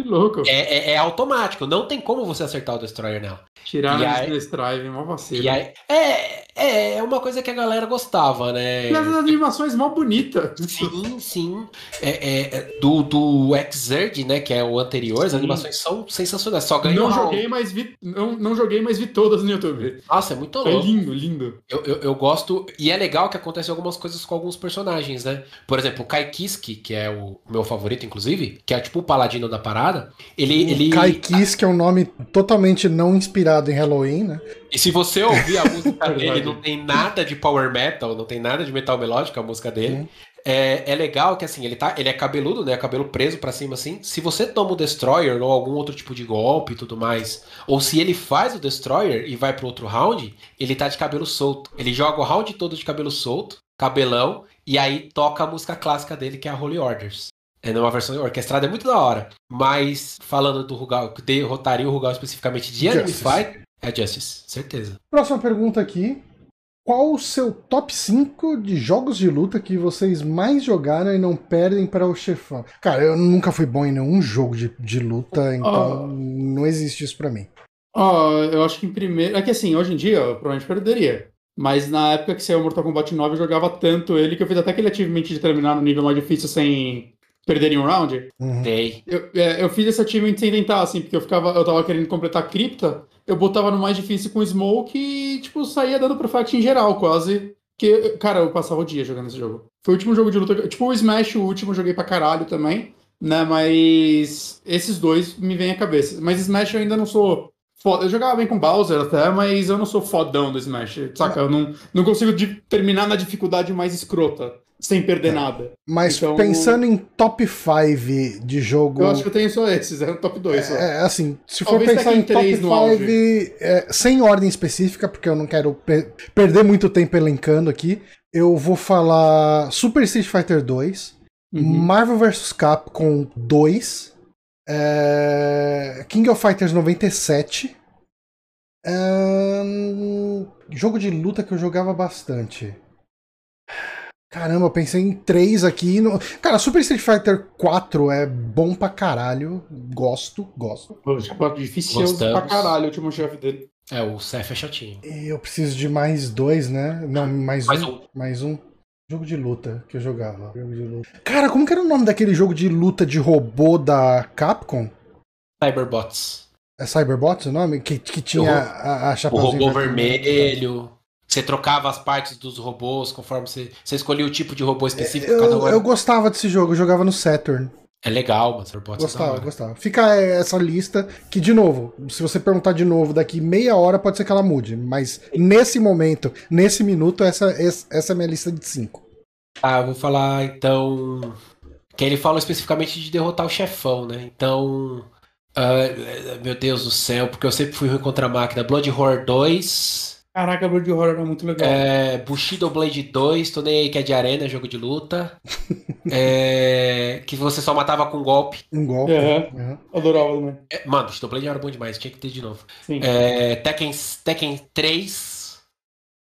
Que louco. É, é, é, automático, não tem como você acertar o Destroyer nela. Tirar o Destroyer, uma vacina. Aí, é, é, é uma coisa que a galera gostava, né? E as animações mó bonitas. Sim, sim. É, é, é do, do Xrd, né, que é o anterior, sim. as animações são sensacionais. Só ganhou não joguei, mas vi, não, não joguei, mas vi todas no YouTube. Nossa, é muito louco. É lindo, lindo. Eu, eu, eu, gosto, e é legal que acontecem algumas coisas com alguns personagens, né? Por exemplo, o Kai Kiski, que é o meu favorito, inclusive, que é tipo o paladino da parada, parada. Ele. ele... Kai Kiss, que é um nome totalmente não inspirado em Halloween, né? E se você ouvir a música dele, não tem nada de power metal, não tem nada de metal melódico a música dele. É, é legal que assim, ele tá. Ele é cabeludo, né? Cabelo preso para cima, assim. Se você toma o Destroyer ou algum outro tipo de golpe e tudo mais, ou se ele faz o Destroyer e vai pro outro round, ele tá de cabelo solto. Ele joga o round todo de cabelo solto, cabelão, e aí toca a música clássica dele, que é a Holy Orders. É numa versão orquestrada, é muito da hora. Mas falando do Rugal, que derrotaria o Rugal especificamente de Enemy Fight, é Justice, certeza. Próxima pergunta aqui. Qual o seu top 5 de jogos de luta que vocês mais jogaram e não perdem para o chefão? Cara, eu nunca fui bom em nenhum jogo de, de luta, então não existe isso para mim. Ó, eu acho que em primeiro. É que assim, hoje em dia eu provavelmente perderia. Mas na época que saiu o Mortal Kombat 9, eu jogava tanto ele que eu fiz até aquele achievement de terminar no nível mais difícil sem perderem um round. Uhum. Eu, é, eu fiz esse achievement sem tentar, assim, porque eu ficava. Eu tava querendo completar a cripta, eu botava no mais difícil com Smoke e, tipo, saía dando perfect em geral, quase. Que, cara, eu passava o dia jogando esse jogo. Foi o último jogo de luta. Tipo, o Smash, o último, eu joguei pra caralho também. Né, mas esses dois me vêm à cabeça. Mas Smash eu ainda não sou foda. Eu jogava bem com Bowser até, mas eu não sou fodão do Smash. Saca? Eu não, não consigo terminar na dificuldade mais escrota sem perder é. nada. Mas então, pensando em top 5 de jogo. Eu acho que eu tenho só esses, é o top 2. É, é, assim, se Talvez for pensar em top 5, é, sem ordem específica, porque eu não quero per perder muito tempo elencando aqui, eu vou falar Super Street Fighter 2, uhum. Marvel vs Capcom 2, é, King of Fighters 97. É, jogo de luta que eu jogava bastante. Caramba, eu pensei em três aqui. No... Cara, Super Street Fighter 4 é bom pra caralho. Gosto, gosto. O difícil pra caralho o último chefe dele. É, o Seth é chatinho. E eu preciso de mais dois, né? Não, mais, mais um, um, Mais um. Jogo de luta que eu jogava. Luta. Cara, como que era o nome daquele jogo de luta de robô da Capcom? Cyberbots. É Cyberbots o nome? Que, que tinha o, a, a O robô vermelho. Você trocava as partes dos robôs conforme você, você escolhia o tipo de robô específico. Eu, cada um eu gostava desse jogo, eu jogava no Saturn. É legal, mas pode Gostava, gostava. Fica essa lista que, de novo, se você perguntar de novo daqui meia hora, pode ser que ela mude. Mas nesse momento, nesse minuto, essa, essa é a minha lista de cinco. Ah, eu vou falar então. Que ele fala especificamente de derrotar o chefão, né? Então. Uh, meu Deus do céu, porque eu sempre fui ruim contra a máquina. Blood Horror 2. Caraca, Blood Horror é muito legal. É, Bushido Blade 2, tô nem aí que é de arena, jogo de luta. é, que você só matava com um golpe. Um golpe. Uhum. Uhum. Adorava também. É, mano, Bushido Blade era bom demais, tinha que ter de novo. É, Tekken, Tekken 3.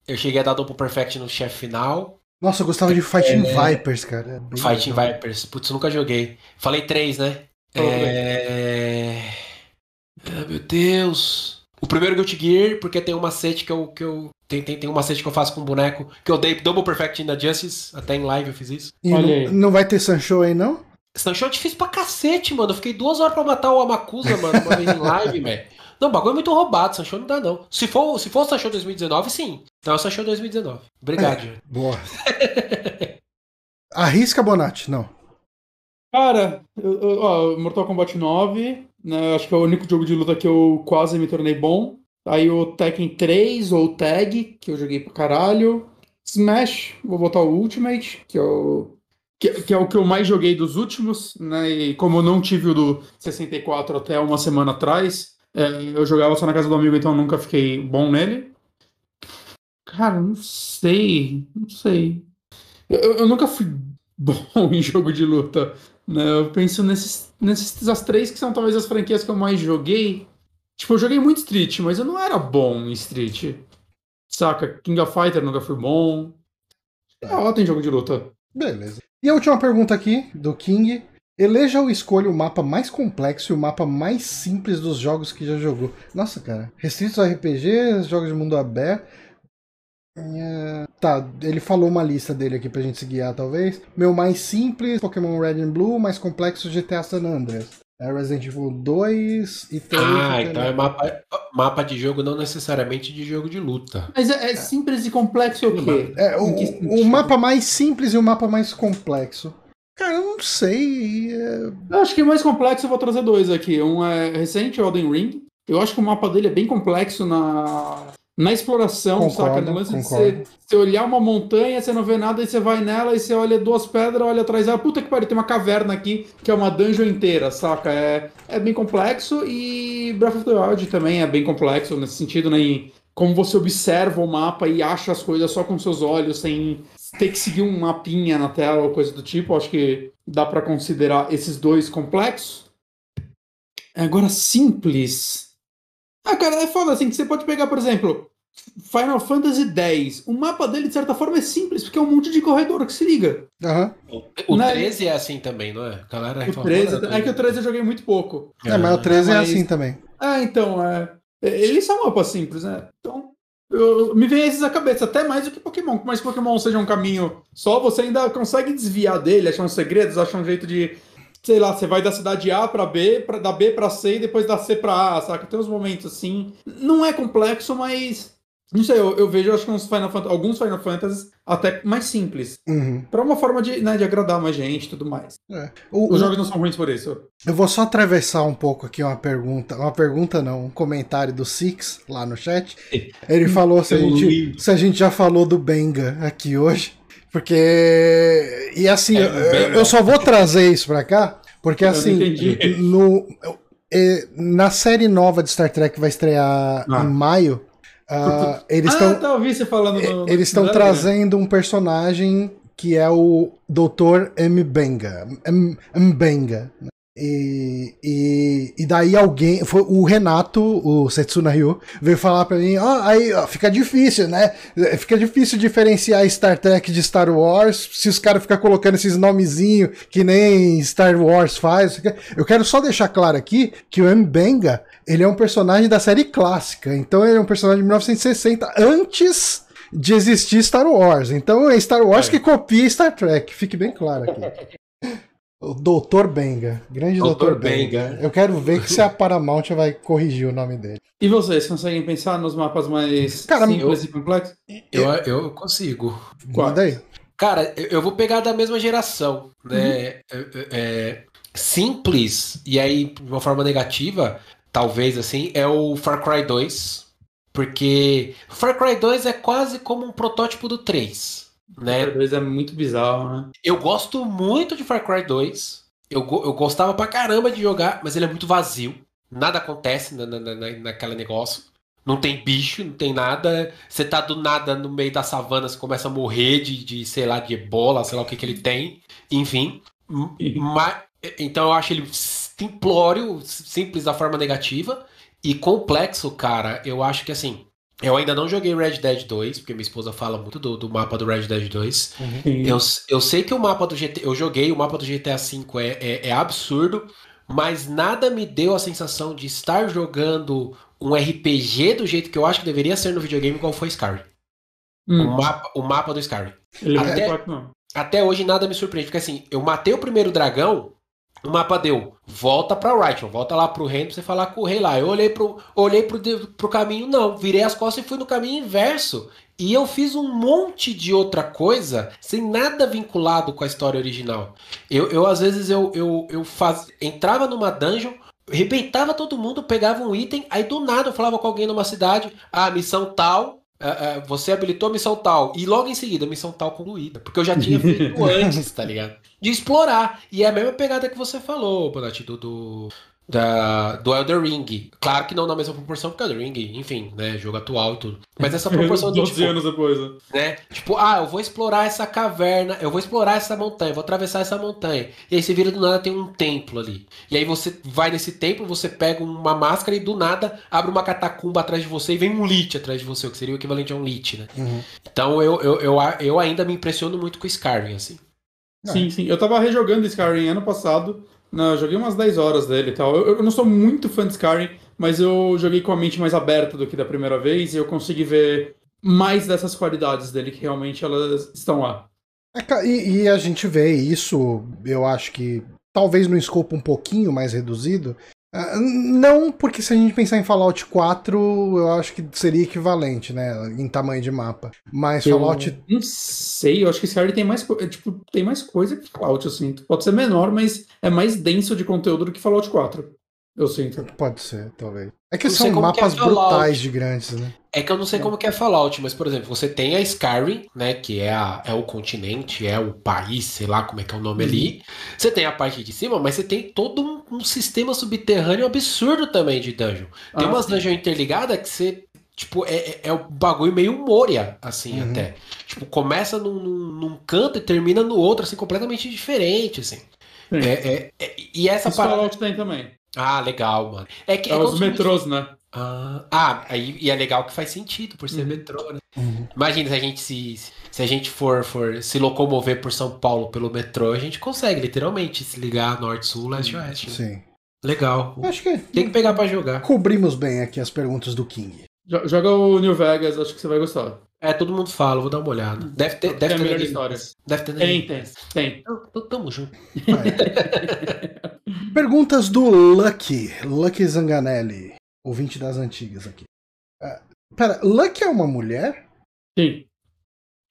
Eu cheguei a dar Double Perfect no chefe final. Nossa, eu gostava de Fighting é, Vipers, cara. É Fighting legal. Vipers. Putz, nunca joguei. Falei 3, né? É... Ah, meu Deus. Primeiro Guilty Gear, porque tem um macete que eu. Que eu tem, tem, tem um macete que eu faço com um boneco, que eu dei Double Perfect in the Justice, até em live eu fiz isso. E Olha aí. Não vai ter Sancho aí, não? Sancho é difícil pra cacete, mano. Eu fiquei duas horas pra matar o Amakusa, mano, uma vez em live, velho. Não, o bagulho é muito roubado, Sancho não dá, não. Se for, se for o Sancho 2019, sim. Não, é o Sancho 2019. Obrigado, é, Boa. Arrisca, Bonatti, não. Cara, eu, eu, ó, Mortal Kombat 9, né? Acho que é o único jogo de luta que eu quase me tornei bom. Aí o Tekken 3 ou Tag, que eu joguei pra caralho. Smash, vou botar o Ultimate, que é o, que, que, é o que eu mais joguei dos últimos, né? E como eu não tive o do 64 até uma semana atrás, é, eu jogava só na casa do amigo, então eu nunca fiquei bom nele. Cara, não sei, não sei. Eu, eu nunca fui bom em jogo de luta. Né? Eu penso nesses, nesses três que são talvez as franquias que eu mais joguei. Tipo, eu joguei muito Street, mas eu não era bom em Street. Saca? King of Fighter nunca fui bom. É ótimo jogo de luta. Beleza. E a última pergunta aqui, do King. Eleja ou escolha o mapa mais complexo e o mapa mais simples dos jogos que já jogou. Nossa, cara. Restritos a RPG, jogos de mundo aberto. É... Tá, ele falou uma lista dele aqui pra gente se guiar, talvez. Meu mais simples, Pokémon Red and Blue, mais complexo, GTA San Andreas. É Resident Evil 2 e 3. Ah, então é mapa, mapa de jogo, não necessariamente de jogo de luta. Mas é, é simples e complexo o quê? É, o, o, mapa mais simples e o mapa mais complexo. Cara, eu não sei. É... Eu acho que o mais complexo eu vou trazer dois aqui. Um é recente, Elden Ring. Eu acho que o mapa dele é bem complexo na na exploração, concordo, saca? No lance de você, olhar uma montanha, você não vê nada, e você vai nela, e você olha duas pedras, olha atrás dela, puta que pariu, tem uma caverna aqui, que é uma dungeon inteira, saca? É, é bem complexo, e Breath of the Wild também é bem complexo nesse sentido, né? Como você observa o mapa e acha as coisas só com seus olhos, sem ter que seguir um mapinha na tela ou coisa do tipo, acho que dá para considerar esses dois complexos. Agora, simples. Ah, cara, é foda assim que você pode pegar, por exemplo, Final Fantasy X. O mapa dele, de certa forma, é simples, porque é um monte de corredor que se liga. Uhum. O, o né? 13 é assim também, não é? Galera o 13, é que o 13 eu joguei muito pouco. É, mas o 13 é, mas... é assim também. Ah, então, é. Eles são mapas simples, né? Então, eu, me vem esses à cabeça, até mais do que Pokémon. Por mais que Pokémon seja um caminho só, você ainda consegue desviar dele, achar uns segredos, achar um jeito de sei lá, você vai da cidade A para B, pra, da B para C e depois da C para A, saca? Tem uns momentos assim. Não é complexo, mas. Não sei, eu, eu vejo acho que uns Final Fantasy, alguns Final Fantasy até mais simples. Uhum. Pra uma forma de, né, de agradar mais gente e tudo mais. É. O, Os jogos não são ruins por isso. Eu vou só atravessar um pouco aqui uma pergunta. Uma pergunta não, um comentário do Six lá no chat. Ele falou se a gente, se a gente já falou do Benga aqui hoje. Porque. E assim, é, eu, eu, só vou trazer isso pra cá, porque assim, no, na série nova de Star Trek que vai estrear ah. em maio. Uh, eles estão. Ah, tá, ouvi você falando no, Eles estão trazendo um personagem que é o Dr. Mbenga. Mbenga. E, e, e, daí alguém, foi o Renato, o Setsuna Ryu, veio falar pra mim: ó, oh, aí ó, fica difícil, né? Fica difícil diferenciar Star Trek de Star Wars se os caras ficam colocando esses nomezinhos que nem Star Wars faz. Eu quero só deixar claro aqui que o Mbenga, ele é um personagem da série clássica, então ele é um personagem de 1960, antes de existir Star Wars. Então é Star Wars é. que copia Star Trek, fique bem claro aqui. O Doutor Benga. Grande Doutor, Benga. Benga. Eu quero ver que se a Paramount vai corrigir o nome dele. E vocês conseguem pensar nos mapas mais Cara, simples eu, e complexos? Eu, eu consigo. Manda aí. Cara, eu vou pegar da mesma geração, né? Uhum. É, é, simples, e aí de uma forma negativa, talvez assim, é o Far Cry 2. Porque Far Cry 2 é quase como um protótipo do 3. Né? Far Cry 2 é muito bizarro, né? Eu gosto muito de Far Cry 2. Eu, eu gostava pra caramba de jogar, mas ele é muito vazio. Nada acontece na, na, na, naquele negócio. Não tem bicho, não tem nada. Você tá do nada no meio da savana, você começa a morrer de, de sei lá, de ebola, sei lá o que, que ele tem. Enfim. Mas, então eu acho ele simplório, simples da forma negativa. E complexo, cara, eu acho que assim. Eu ainda não joguei Red Dead 2, porque minha esposa fala muito do, do mapa do Red Dead 2. Uhum. Eu, eu sei que o mapa do GTA. Eu joguei, o mapa do GTA V é, é, é, absurdo, mas nada me deu a sensação de estar jogando um RPG do jeito que eu acho que deveria ser no videogame, igual foi Skyrim. Hum. O, mapa, o mapa do Skyrim. Até, é até hoje nada me surpreende, porque assim, eu matei o primeiro dragão, o mapa deu, volta pra Wright, volta lá pro reino pra você falar com o rei lá. Eu olhei pro, olhei pro, pro caminho, não, virei as costas e fui no caminho inverso. E eu fiz um monte de outra coisa sem nada vinculado com a história original. Eu, eu às vezes, eu, eu, eu faz... entrava numa dungeon, arrebentava todo mundo, pegava um item, aí do nada eu falava com alguém numa cidade, ah, missão tal, Uh, uh, você habilitou a missão tal. E logo em seguida, a missão tal concluída. Porque eu já tinha feito antes, tá ligado? De explorar. E é a mesma pegada que você falou, Bonatti, do, do, da, do Elder Ring. Claro que não na mesma proporção, porque Elder Ring, enfim, né, jogo atual e tudo. Mas essa proporção de 12 tipo, anos depois, né? né? Tipo, ah, eu vou explorar essa caverna, eu vou explorar essa montanha, vou atravessar essa montanha. E aí você vira do nada tem um templo ali. E aí você vai nesse templo, você pega uma máscara e do nada abre uma catacumba atrás de você e vem um lit atrás de você, o que seria o equivalente a um lit, né? Uhum. Então eu, eu, eu, eu ainda me impressiono muito com Skyrim, assim. Sim, sim. Eu tava rejogando Skyrim ano passado. Não, eu joguei umas 10 horas dele e tal. Eu, eu, não sou muito fã de Skyrim, mas eu joguei com a mente mais aberta do que da primeira vez e eu consegui ver mais dessas qualidades dele que realmente elas estão lá. É, e, e, a gente vê isso, eu acho que talvez no escopo um pouquinho mais reduzido, não, porque se a gente pensar em Fallout 4, eu acho que seria equivalente, né? Em tamanho de mapa. Mas eu Fallout. Não sei, eu acho que Skyrim tem mais, tipo, tem mais coisa que Fallout, eu sinto. Pode ser menor, mas é mais denso de conteúdo do que Fallout 4. Eu sinto. Pode ser, talvez. É que são mapas que é brutais de grandes, né? É que eu não sei é. como que é Fallout, mas, por exemplo, você tem a Skyrim, né? Que é, a, é o continente, é o país, sei lá como é que é o nome uhum. ali. Você tem a parte de cima, mas você tem todo um, um sistema subterrâneo absurdo também de dungeon. Tem ah, umas dungeons interligadas que você Tipo, é, é, é um bagulho meio Moria, assim, uhum. até. Tipo, começa num, num, num, canto e termina no outro, assim, completamente diferente, assim. É, é, é, e essa Isso parada... Fallout tem também. Ah, legal, mano. É, que, é, é os metrôs, né? Ah, ah, aí, e é legal que faz sentido por ser uhum. metrô, né? Uhum. Imagina se a gente se, se a gente for, for se locomover por São Paulo pelo metrô, a gente consegue literalmente se ligar norte, sul, leste, oeste. Né? Sim. Legal. Acho que tem que pegar para jogar. Cobrimos bem aqui as perguntas do King. Joga o New Vegas, acho que você vai gostar. É, todo mundo fala, vou dar uma olhada. Deve ter, deve ter melhor história. Deve ter Tem, tem, tem. Então, tamo junto. Perguntas do Lucky, Lucky Zanganelli, ouvinte das antigas aqui. Uh, pera, Lucky é uma mulher? Sim.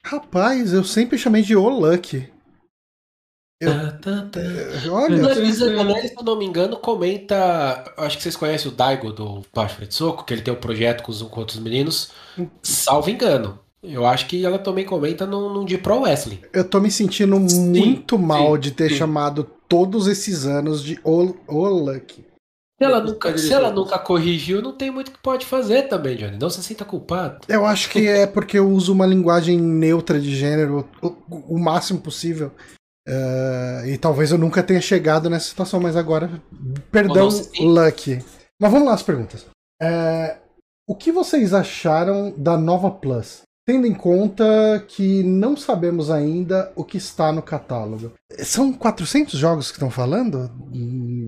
Rapaz, eu sempre chamei de O Lucky. Eu, tá, tá, tá. Olha. Lucky Zanganelli, se eu não me engano, comenta. Acho que vocês conhecem o Daigo do Baixo de Soco, que ele tem um projeto com, os, com outros meninos. Salvo engano. Eu acho que ela também comenta num, num de Pro Wesley. Eu tô me sentindo muito sim, mal sim, de ter sim. chamado todos esses anos de O, o Lucky. Se ela, nunca, se ela nunca corrigiu, não tem muito que pode fazer também, Johnny. Não se sinta culpado. Eu acho que é porque eu uso uma linguagem neutra de gênero o, o máximo possível. Uh, e talvez eu nunca tenha chegado nessa situação, mas agora. Perdão, Lucky. Mas vamos lá as perguntas. Uh, o que vocês acharam da nova Plus? Tendo em conta que não sabemos ainda o que está no catálogo. São 400 jogos que estão falando?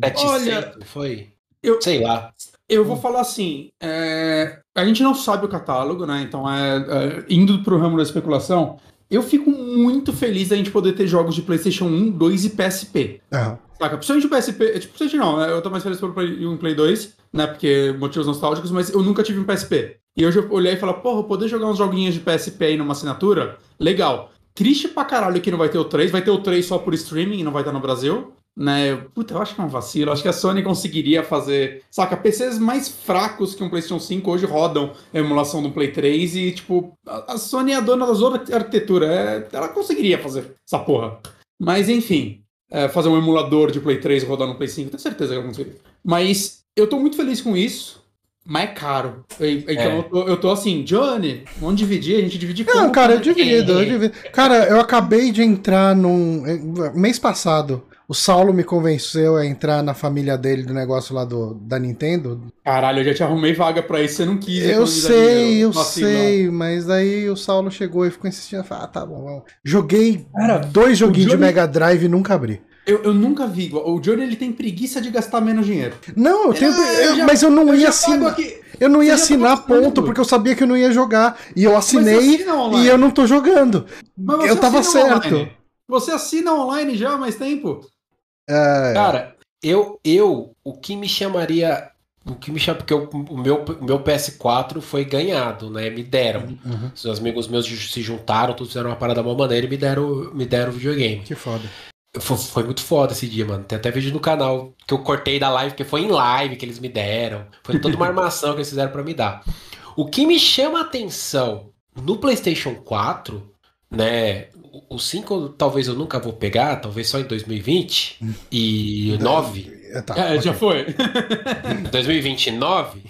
700, Olha, foi. Eu, Sei lá. Eu vou falar assim: é, a gente não sabe o catálogo, né? Então, é, é indo para o ramo da especulação, eu fico muito feliz da gente poder ter jogos de PlayStation 1, 2 e PSP. Uhum. Saca? Principalmente o PSP. Tipo, PlayStation não, né? eu tô mais feliz pelo Play 1 Play 2, né? Porque motivos nostálgicos, mas eu nunca tive um PSP. E hoje eu olhei e falei, porra, poder jogar uns joguinhos de PSP aí numa assinatura? Legal. Triste pra caralho que não vai ter o 3, vai ter o 3 só por streaming e não vai estar no Brasil né? Puta, eu acho que é um vacilo. Acho que a Sony conseguiria fazer. Saca, PCs mais fracos que um PlayStation 5 hoje rodam a emulação do Play 3 e, tipo, a Sony é a dona das outras arquitetura. É, ela conseguiria fazer essa porra. Mas, enfim, é, fazer um emulador de Play 3 rodar no Play 5, tenho certeza que ela conseguiria. Mas eu tô muito feliz com isso. Mas é caro. Então é. eu, tô, eu, tô, assim, Johnny, vamos dividir? A gente divide Não, cara, eu divido, eu divido. Cara, eu acabei de entrar num. Mês passado o Saulo me convenceu a entrar na família dele do negócio lá do, da Nintendo. Caralho, eu já te arrumei vaga pra isso, você não quis. Eu sei, eu sei, mas aí o Saulo chegou e ficou insistindo. Ah, tá bom, vamos. Joguei Cara, dois joguinhos Johnny... de Mega Drive e nunca abri. Eu, eu nunca vi. O Johnny ele tem preguiça de gastar menos dinheiro. Não, eu tenho. É, eu já, mas eu não eu ia assinar. Eu não ia assinar ponto, porque eu sabia que eu não ia jogar. E eu assinei e eu não tô jogando. eu tava certo. Online. Você assina online já há mais tempo? É... Cara, eu, eu, o que me chamaria. O que me chama, porque o, o, meu, o meu PS4 foi ganhado, né? Me deram. Uhum. Os amigos meus se juntaram, todos fizeram uma parada da uma maneira e me deram, me deram o videogame. Que foda. Foi, foi, muito foda esse dia, mano. Tem até vídeo no canal que eu cortei da live, porque foi em live que eles me deram. Foi toda uma armação que eles fizeram para me dar. O que me chama a atenção no PlayStation 4, né? o 5 talvez eu nunca vou pegar, talvez só em 2020 e 9. É, tá, é, já foi. 2029,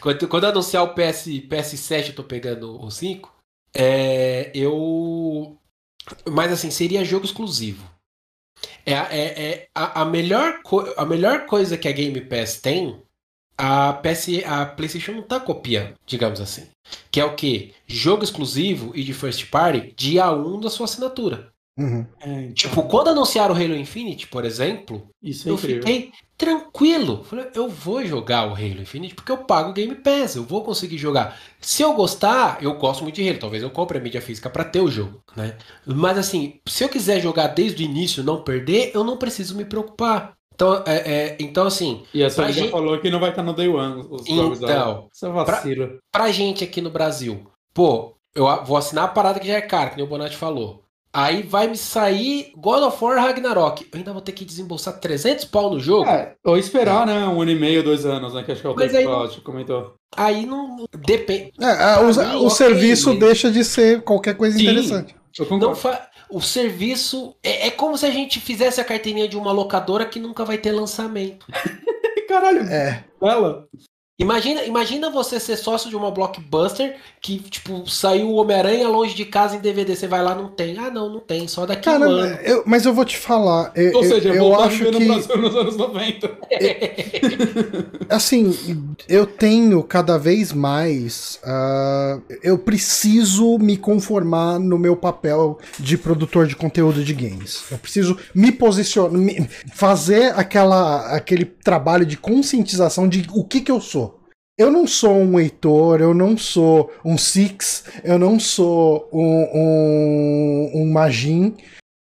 quando, quando anunciar o PS, PS7 eu tô pegando o 5, é, eu... Mas assim, seria jogo exclusivo. É, é, é a, a, melhor a melhor coisa que a Game Pass tem, a, PS, a PlayStation não tá copiando, digamos assim. Que é o que? Jogo exclusivo e de first party dia 1 da sua assinatura. Uhum. É, então... Tipo, quando anunciaram o Halo Infinite, por exemplo, Isso é eu incrível. fiquei tranquilo. Falei, eu vou jogar o Halo Infinite porque eu pago o Game Pass, eu vou conseguir jogar. Se eu gostar, eu gosto muito de Halo, talvez eu compre a mídia física para ter o jogo, né? Mas assim, se eu quiser jogar desde o início e não perder, eu não preciso me preocupar. Então, é, é, então assim. E a Sony já gente... falou que não vai estar no Day One os jogos Então, Isso é vacilo. Pra, pra gente aqui no Brasil, pô, eu vou assinar a parada que já é cara, que nem o Bonatti falou. Aí vai me sair God of War Ragnarok. Eu ainda vou ter que desembolsar 300 pau no jogo? É, ou esperar, né? Um ano e meio, dois anos, né? Que acho que é o Mas aí, que comentou. Aí não. Depende. É, o, mim, o okay, serviço mas... deixa de ser qualquer coisa Sim, interessante. Não fa... O serviço. É, é como se a gente fizesse a carteirinha de uma locadora que nunca vai ter lançamento. Caralho. É. Ela. Imagina, imagina você ser sócio de uma blockbuster que, tipo, saiu o Homem-Aranha longe de casa em DVD. Você vai lá, não tem. Ah, não, não tem. Só daqui Cara, um ano. Eu, mas eu vou te falar. Eu, Ou seja, eu, eu acho que. Brasil nos anos 90. assim, eu tenho cada vez mais. Uh, eu preciso me conformar no meu papel de produtor de conteúdo de games. Eu preciso me posicionar, me, fazer aquela, aquele trabalho de conscientização de o que, que eu sou. Eu não sou um Heitor, eu não sou um Six, eu não sou um, um, um Magin.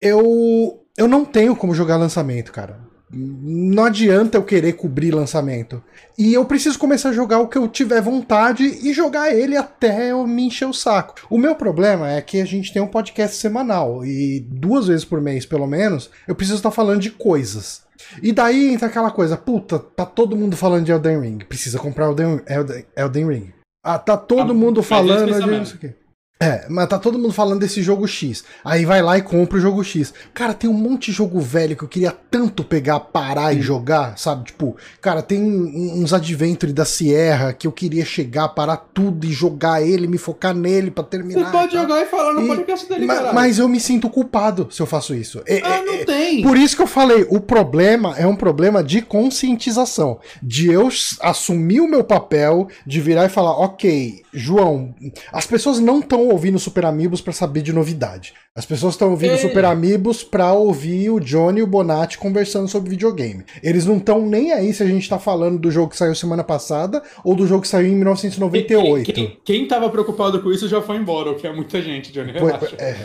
Eu, eu não tenho como jogar lançamento, cara. Não adianta eu querer cobrir lançamento. E eu preciso começar a jogar o que eu tiver vontade e jogar ele até eu me encher o saco. O meu problema é que a gente tem um podcast semanal e duas vezes por mês, pelo menos, eu preciso estar falando de coisas. E daí entra aquela coisa, puta, tá todo mundo falando de Elden Ring, precisa comprar Elden, Elden, Elden Ring. Ah, tá todo ah, mundo falando de. É, mas tá todo mundo falando desse jogo X. Aí vai lá e compra o jogo X. Cara, tem um monte de jogo velho que eu queria tanto pegar, parar e jogar, sabe? Tipo, cara, tem uns Adventure da Sierra que eu queria chegar, parar tudo e jogar ele, me focar nele para terminar. Você pode jogar e falar no e, podcast dele, mas, mas eu me sinto culpado se eu faço isso. É, ah, não é, tem. Por isso que eu falei, o problema é um problema de conscientização. De eu assumir o meu papel, de virar e falar, ok, João, as pessoas não estão ouvindo Super Amigos para saber de novidade. As pessoas estão ouvindo Ei. Super Amigos pra ouvir o Johnny e o Bonatti conversando sobre videogame. Eles não estão nem aí se a gente tá falando do jogo que saiu semana passada ou do jogo que saiu em 1998. Quem, quem, quem tava preocupado com isso já foi embora, o que é muita gente, Johnny. Relaxa. É.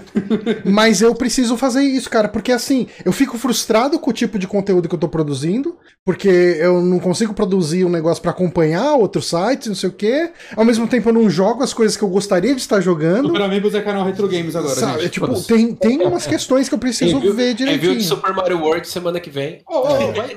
Mas eu preciso fazer isso, cara, porque assim, eu fico frustrado com o tipo de conteúdo que eu tô produzindo, porque eu não consigo produzir um negócio para acompanhar outros sites, não sei o quê. Ao mesmo tempo eu não jogo as coisas que eu gostaria estar jogando. Super Amigos é canal Retro Games agora sabe? Tipo, tem, tem umas questões que eu preciso viu, ver direitinho. Viu de Super Mario World semana que vem. Oh, oh, vai,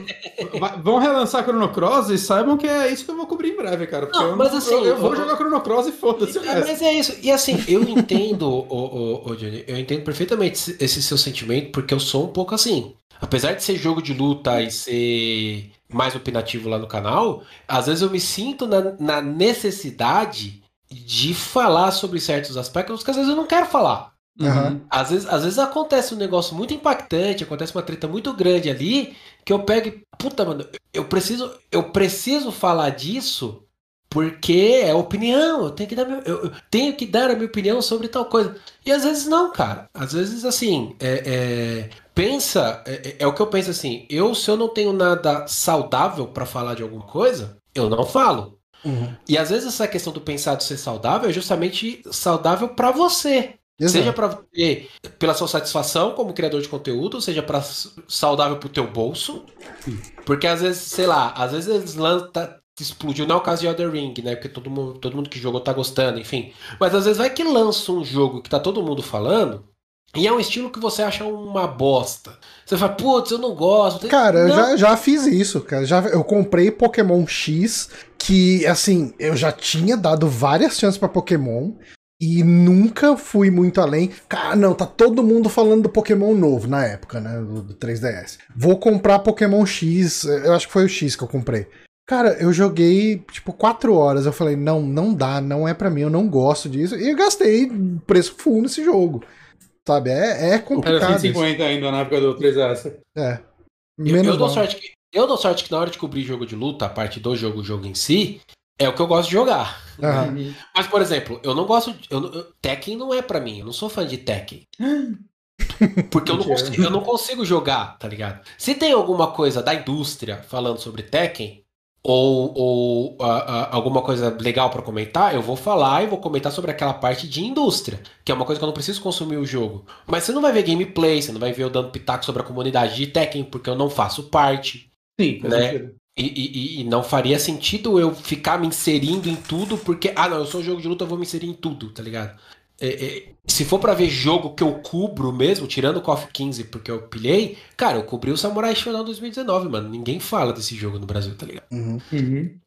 vai, vão relançar Chrono Cross e saibam que é isso que eu vou cobrir em breve, cara. Não, mas assim, eu, eu vou jogar Chrono Cross e foda-se. É, mas é isso. E assim, eu entendo, o, o, o Johnny, eu entendo perfeitamente esse seu sentimento, porque eu sou um pouco assim. Apesar de ser jogo de luta e ser mais opinativo lá no canal, às vezes eu me sinto na, na necessidade de falar sobre certos aspectos que às vezes eu não quero falar. Uhum. Às, vezes, às vezes acontece um negócio muito impactante, acontece uma treta muito grande ali, que eu pego e, puta, mano, eu preciso, eu preciso falar disso porque é opinião, eu tenho que dar meu, eu, eu tenho que dar a minha opinião sobre tal coisa. E às vezes não, cara. Às vezes assim, é, é pensa, é, é, é, o que eu penso assim, eu se eu não tenho nada saudável para falar de alguma coisa, eu não falo. Uhum. E às vezes essa questão do pensar de ser saudável é justamente saudável para você. Exato. Seja para pela sua satisfação como criador de conteúdo, seja para saudável pro teu bolso. Porque às vezes, sei lá, às vezes eles lançam, tá, explodiu, não é o caso de Elder Ring, né? Porque todo mundo, todo mundo que jogou tá gostando, enfim. Mas às vezes vai que lança um jogo que tá todo mundo falando, e é um estilo que você acha uma bosta. Você fala, putz, eu não gosto. Cara, não. eu já, já fiz isso, cara. Já, eu comprei Pokémon X, que, assim, eu já tinha dado várias chances para Pokémon. E nunca fui muito além. Cara, não, tá todo mundo falando do Pokémon novo na época, né? Do, do 3DS. Vou comprar Pokémon X. Eu acho que foi o X que eu comprei. Cara, eu joguei tipo 4 horas. Eu falei, não, não dá, não é para mim, eu não gosto disso. E eu gastei preço full nesse jogo. Sabe? É, é complicado. Era 150 ainda na época do 3DS. É. Menos eu, eu dou sorte que, eu dou sorte que na hora de cobrir jogo de luta, a parte do jogo, o jogo em si, é o que eu gosto de jogar. Uhum. Mas, por exemplo, eu não gosto. De, eu, eu, Tekken não é para mim. Eu não sou fã de Tekken. Porque eu não, consigo, eu não consigo jogar, tá ligado? Se tem alguma coisa da indústria falando sobre Tekken, ou, ou uh, uh, alguma coisa legal para comentar, eu vou falar e vou comentar sobre aquela parte de indústria, que é uma coisa que eu não preciso consumir o jogo. Mas você não vai ver gameplay, você não vai ver eu dando pitaco sobre a comunidade de Tekken, porque eu não faço parte. Sim, né? E, e, e, não faria sentido eu ficar me inserindo em tudo, porque, ah, não, eu sou jogo de luta, eu vou me inserir em tudo, tá ligado? É, é, se for para ver jogo que eu cubro mesmo, tirando o KOF 15 porque eu pilhei, cara, eu cobri o Samurai Shodown 2019, mano. Ninguém fala desse jogo no Brasil, tá ligado? Uhum. Uhum.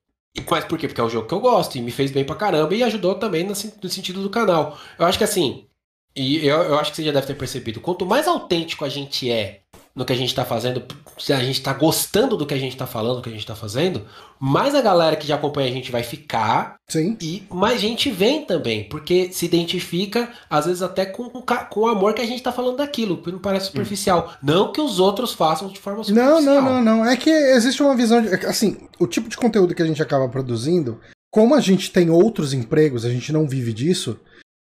Mas por quê? Porque é o jogo que eu gosto e me fez bem pra caramba e ajudou também no, no sentido do canal. Eu acho que assim, e eu, eu acho que você já deve ter percebido, quanto mais autêntico a gente é no que a gente está fazendo, se a gente está gostando do que a gente está falando, do que a gente está fazendo, mais a galera que já acompanha a gente vai ficar. Sim. E mais gente vem também, porque se identifica, às vezes até com, com o amor que a gente está falando daquilo, que não parece superficial. Hum. Não que os outros façam de forma superficial. Não, não, não, não. É que existe uma visão de. Assim, o tipo de conteúdo que a gente acaba produzindo, como a gente tem outros empregos, a gente não vive disso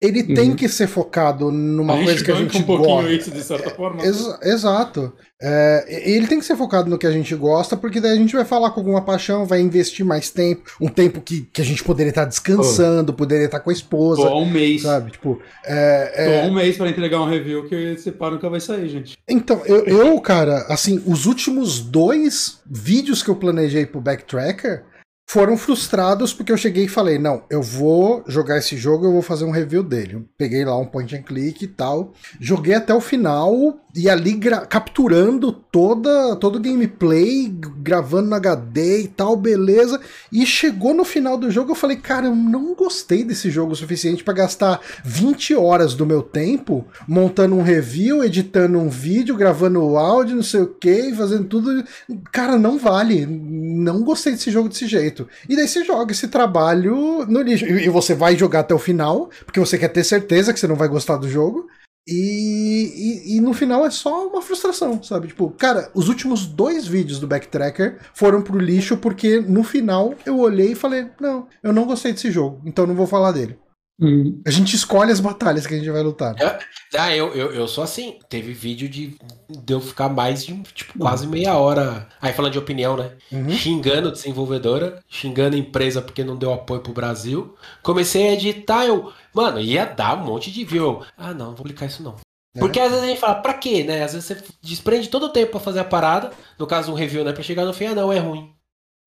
ele uhum. tem que ser focado numa coisa que a gente um gosta. Isso, de certa forma. Ex exato. É, ele tem que ser focado no que a gente gosta, porque daí a gente vai falar com alguma paixão, vai investir mais tempo, um tempo que, que a gente poderia estar descansando, oh. poderia estar com a esposa. Tô um mês. Sabe? Tipo, é, é... Tô um mês para entregar um review que esse paro nunca vai sair, gente. Então, eu, eu, cara, assim, os últimos dois vídeos que eu planejei pro Backtracker foram frustrados porque eu cheguei e falei: não, eu vou jogar esse jogo, eu vou fazer um review dele. Peguei lá um point and click e tal, joguei até o final e ali capturando toda todo o gameplay, gravando no HD e tal, beleza. E chegou no final do jogo, eu falei: cara, eu não gostei desse jogo o suficiente para gastar 20 horas do meu tempo montando um review, editando um vídeo, gravando o áudio, não sei o que, fazendo tudo. Cara, não vale. Não gostei desse jogo desse jeito. E daí você joga esse trabalho no lixo. E você vai jogar até o final, porque você quer ter certeza que você não vai gostar do jogo. E, e, e, no final é só uma frustração, sabe? Tipo, cara, os últimos dois vídeos do Backtracker foram pro lixo porque no final eu olhei e falei: não, eu não gostei desse jogo, então não vou falar dele. Hum. A gente escolhe as batalhas que a gente vai lutar. Ah, eu, eu, eu sou assim. Teve vídeo de, de eu ficar mais de tipo, quase meia hora. Aí falando de opinião, né? Uhum. Xingando desenvolvedora, xingando empresa porque não deu apoio pro Brasil. Comecei a editar, eu. Mano, ia dar um monte de view. ah, não, não vou clicar isso não. É. Porque às vezes a gente fala, pra quê, né? Às vezes você desprende todo o tempo pra fazer a parada. No caso, um review, né? Pra chegar no fim, ah, não, é ruim.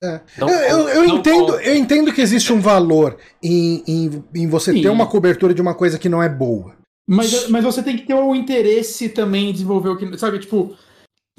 É. Não, eu, eu, eu entendo, eu entendo que existe um valor em, em, em você Sim. ter uma cobertura de uma coisa que não é boa. Mas, mas você tem que ter o interesse também em desenvolver o que. Sabe, tipo,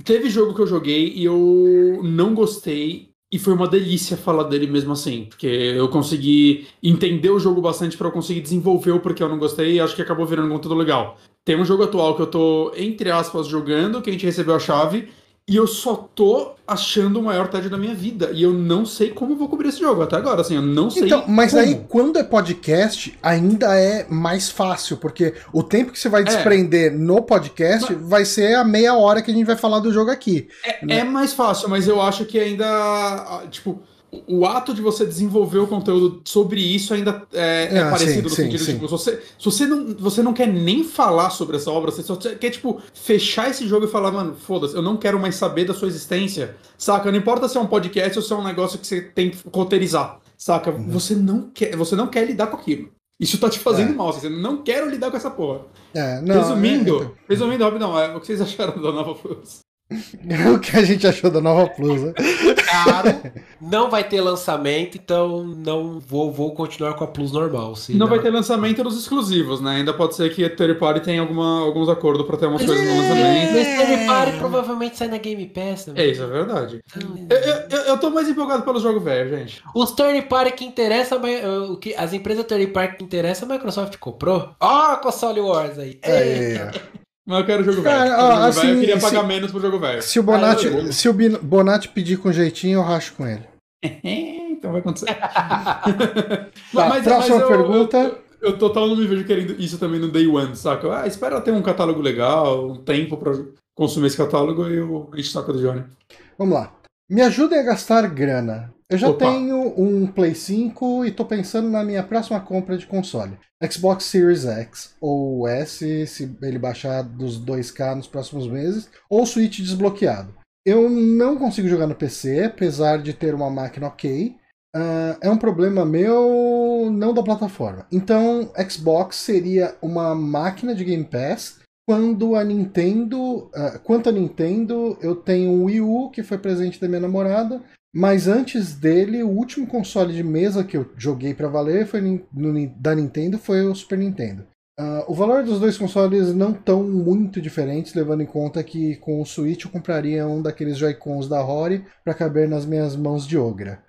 teve jogo que eu joguei e eu não gostei. E foi uma delícia falar dele mesmo assim, porque eu consegui entender o jogo bastante para eu conseguir desenvolver o porquê eu não gostei e acho que acabou virando um conteúdo legal. Tem um jogo atual que eu tô, entre aspas, jogando, que a gente recebeu a chave, e eu só tô achando o maior TED da minha vida. E eu não sei como eu vou cobrir esse jogo até agora, assim, eu não sei. Então, mas como. aí, quando é podcast, ainda é mais fácil, porque o tempo que você vai é. desprender é. no podcast mas... vai ser a meia hora que a gente vai falar do jogo aqui. É, né? é mais fácil, mas eu acho que ainda. Tipo o ato de você desenvolver o conteúdo sobre isso ainda é, é ah, parecido sim, no sentido sim, tipo, se você, se você não, você não quer nem falar sobre essa obra, você só quer, tipo, fechar esse jogo e falar, mano, foda-se, eu não quero mais saber da sua existência, saca? Não importa se é um podcast ou se é um negócio que você tem que roteirizar, saca? Uhum. Você, não quer, você não quer lidar com aquilo. Isso tá te fazendo é. mal, você não quer lidar com essa porra. É, não, resumindo, é, então... resumindo, rapidão, é, o que vocês acharam da nova Plus? o que a gente achou da nova Plus, né? Caro, não vai ter lançamento, então não vou, vou continuar com a Plus normal. Sim, não, vai ter lançamento nos exclusivos, né? Ainda pode ser que a Third Party tenha alguma, alguns acordos pra ter umas coisas no lançamento. Mas Third Party provavelmente sai na Game Pass também. É, isso é verdade. Então, eu, eu, eu, tô mais empolgado pelo jogo velho, gente. Os Third Party que interessa, o que as empresas Third Party que interessa, a Microsoft comprou. Ó, oh, console Wars aí. É. Mas eu quero jogo velho. Cara, assim, eu queria pagar se, menos pro jogo velho. Se o Bonatti, ah, se o Bonatti pedir com jeitinho, eu racho com ele. então vai acontecer. tá, mas, próxima mas eu, pergunta. Eu, eu, eu, total não me vejo querendo isso também no day one, saca? Ah, espera ter um catálogo legal, um tempo pra consumir esse catálogo e eu, gente toca do Johnny. Vamos lá. Me ajudem a gastar grana. Eu já Opa. tenho um Play 5 e tô pensando na minha próxima compra de console. Xbox Series X ou S, se ele baixar dos 2K nos próximos meses, ou Switch desbloqueado. Eu não consigo jogar no PC, apesar de ter uma máquina ok. Uh, é um problema meu, não da plataforma. Então, Xbox seria uma máquina de Game Pass. Quando a Nintendo, uh, quanto a Nintendo, eu tenho um Wii U que foi presente da minha namorada mas antes dele, o último console de mesa que eu joguei para valer foi no, da Nintendo foi o Super Nintendo. Uh, o valor dos dois consoles não tão muito diferentes, levando em conta que com o Switch eu compraria um daqueles Joy-Cons da Rory para caber nas minhas mãos de Ogra.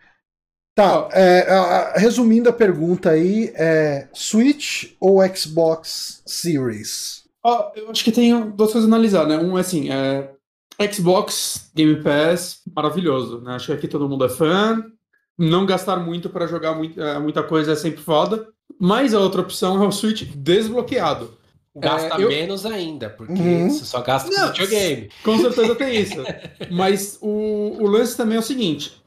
Tá, é, resumindo a pergunta aí, é Switch ou Xbox Series? Oh, eu acho que tem duas coisas a analisar, né? Um é assim, é, Xbox Game Pass, maravilhoso, né? Acho que aqui todo mundo é fã. Não gastar muito para jogar muito, é, muita coisa é sempre foda. Mas a outra opção é o Switch desbloqueado. Gasta é, eu... menos ainda, porque uhum. você só gasta com videogame. Com certeza tem isso. Mas o, o lance também é o seguinte: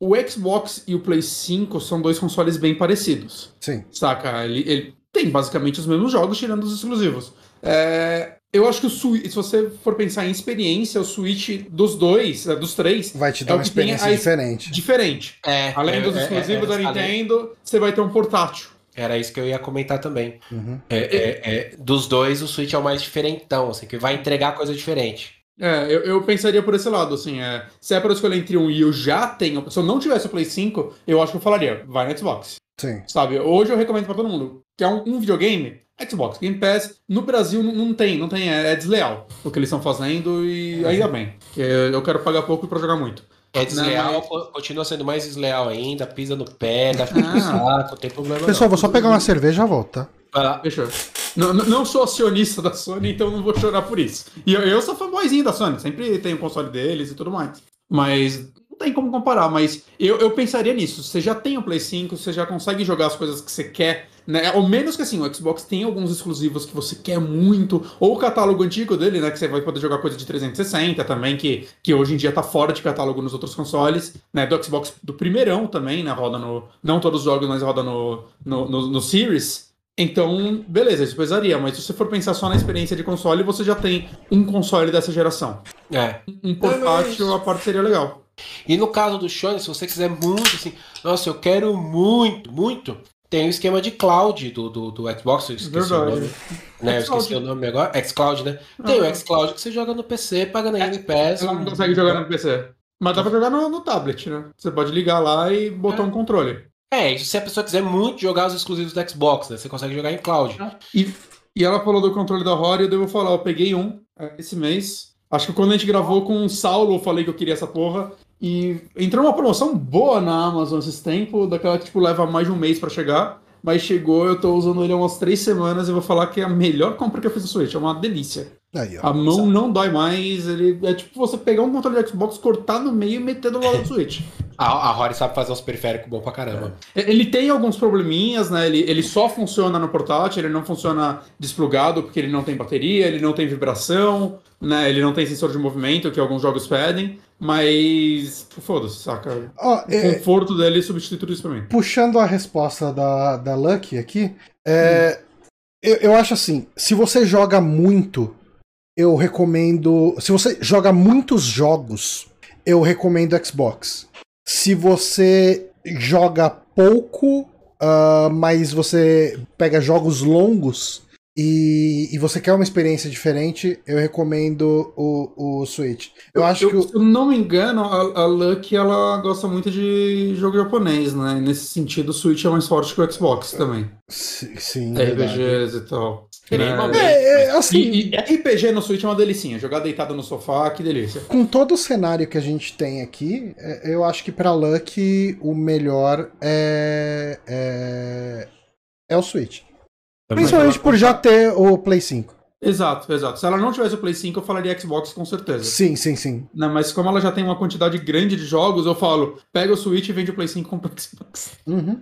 o Xbox e o Play 5 são dois consoles bem parecidos. Sim. Saca? Ele, ele tem basicamente os mesmos jogos, tirando os exclusivos. É, eu acho que o Switch, se você for pensar em experiência, o Switch dos dois, é, dos três. Vai te dar é uma experiência diferente. Diferente. É, Além é, dos é, exclusivos é, da Nintendo, você vai ter um portátil. Era isso que eu ia comentar também. Uhum. É, dos dois, o Switch é o mais diferentão, assim, que vai entregar coisa diferente. É, eu, eu pensaria por esse lado, assim, é, se é para escolher entre um e eu já tenho, se eu não tivesse o Play 5, eu acho que eu falaria, vai no Xbox. Sim. Sabe, hoje eu recomendo para todo mundo, que é um, um, videogame, Xbox, Game Pass, no Brasil não, tem, não tem, é, é, desleal o que eles estão fazendo e é. ainda bem, eu quero pagar pouco para jogar muito. É desleal, não, continua sendo mais desleal ainda, pisa no pé, dá ah. saco, não tem problema Pessoal, não. vou só pegar uma cerveja e já volto, tá? Ah, fechou. Não, não sou acionista da Sony, então não vou chorar por isso. E eu, eu sou fanboyzinho da Sony, sempre tenho o console deles e tudo mais. Mas não tem como comparar, mas eu, eu pensaria nisso. Você já tem o Play 5, você já consegue jogar as coisas que você quer, né? Ao menos que assim, o Xbox tem alguns exclusivos que você quer muito, ou o catálogo antigo dele, né? Que você vai poder jogar coisa de 360 também, que, que hoje em dia tá fora de catálogo nos outros consoles, né? Do Xbox do primeirão também, né? Roda no. Não todos os jogos, mas roda no, no, no, no Series. Então, beleza, isso pesaria, mas se você for pensar só na experiência de console, você já tem um console dessa geração. É. Um portátil, a parte seria legal. E no caso do Shone, se você quiser muito, assim, nossa, eu quero muito, muito, tem o esquema de cloud do, do, do Xbox, eu esqueci Verdade. o nome. Né, eu esqueci o nome agora. Xcloud, né? Tem ah, o Xcloud que você joga no PC, paga na Game Pass. Ela não consegue jogar no PC. Mas dá pra jogar no, no tablet, né? Você pode ligar lá e botar é. um controle. É, se a pessoa quiser muito jogar os exclusivos do Xbox, né? Você consegue jogar em cloud. E, e ela falou do controle da Rory, eu devo falar, eu peguei um é, esse mês. Acho que quando a gente gravou com o Saulo, eu falei que eu queria essa porra. E entrou uma promoção boa na Amazon esses tempos, daquela que tipo, leva mais de um mês para chegar. Mas chegou, eu tô usando ele há umas três semanas e vou falar que é a melhor compra que eu fiz no Switch. É uma delícia. Aí, ó, a mão sabe. não dói mais. Ele é tipo você pegar um controle de Xbox, cortar no meio e meter do lado do Switch. A, a Rory sabe fazer uns periféricos bons pra caramba. É. Ele tem alguns probleminhas, né? Ele, ele só funciona no portátil, ele não funciona desplugado porque ele não tem bateria, ele não tem vibração, né? Ele não tem sensor de movimento, que alguns jogos pedem. Mas foda-se, saca? Oh, o é... conforto dele substitui tudo isso pra mim. Puxando a resposta da, da Lucky aqui, é, hum. eu, eu acho assim: se você joga muito, eu recomendo. Se você joga muitos jogos, eu recomendo Xbox. Se você joga pouco, uh, mas você pega jogos longos e, e, você quer uma experiência diferente, eu recomendo o, o Switch. Eu, eu acho eu, que. Se eu não me engano, a, a Lucky ela gosta muito de jogo japonês, né? Nesse sentido, o Switch é mais forte que o Xbox também. Sim. RPGs e tal. Né? É, é, assim, e, e, RPG no Switch é uma delicinha. Jogar deitado no sofá, que delícia. Com todo o cenário que a gente tem aqui, é, eu acho que pra Lucky o melhor é. É, é o Switch. Principalmente por já ter o Play 5. Exato, exato. Se ela não tivesse o Play 5, eu falaria Xbox com certeza. Sim, sim, sim. Não, mas como ela já tem uma quantidade grande de jogos, eu falo, pega o Switch e vende o Play 5 com o Xbox. Uhum.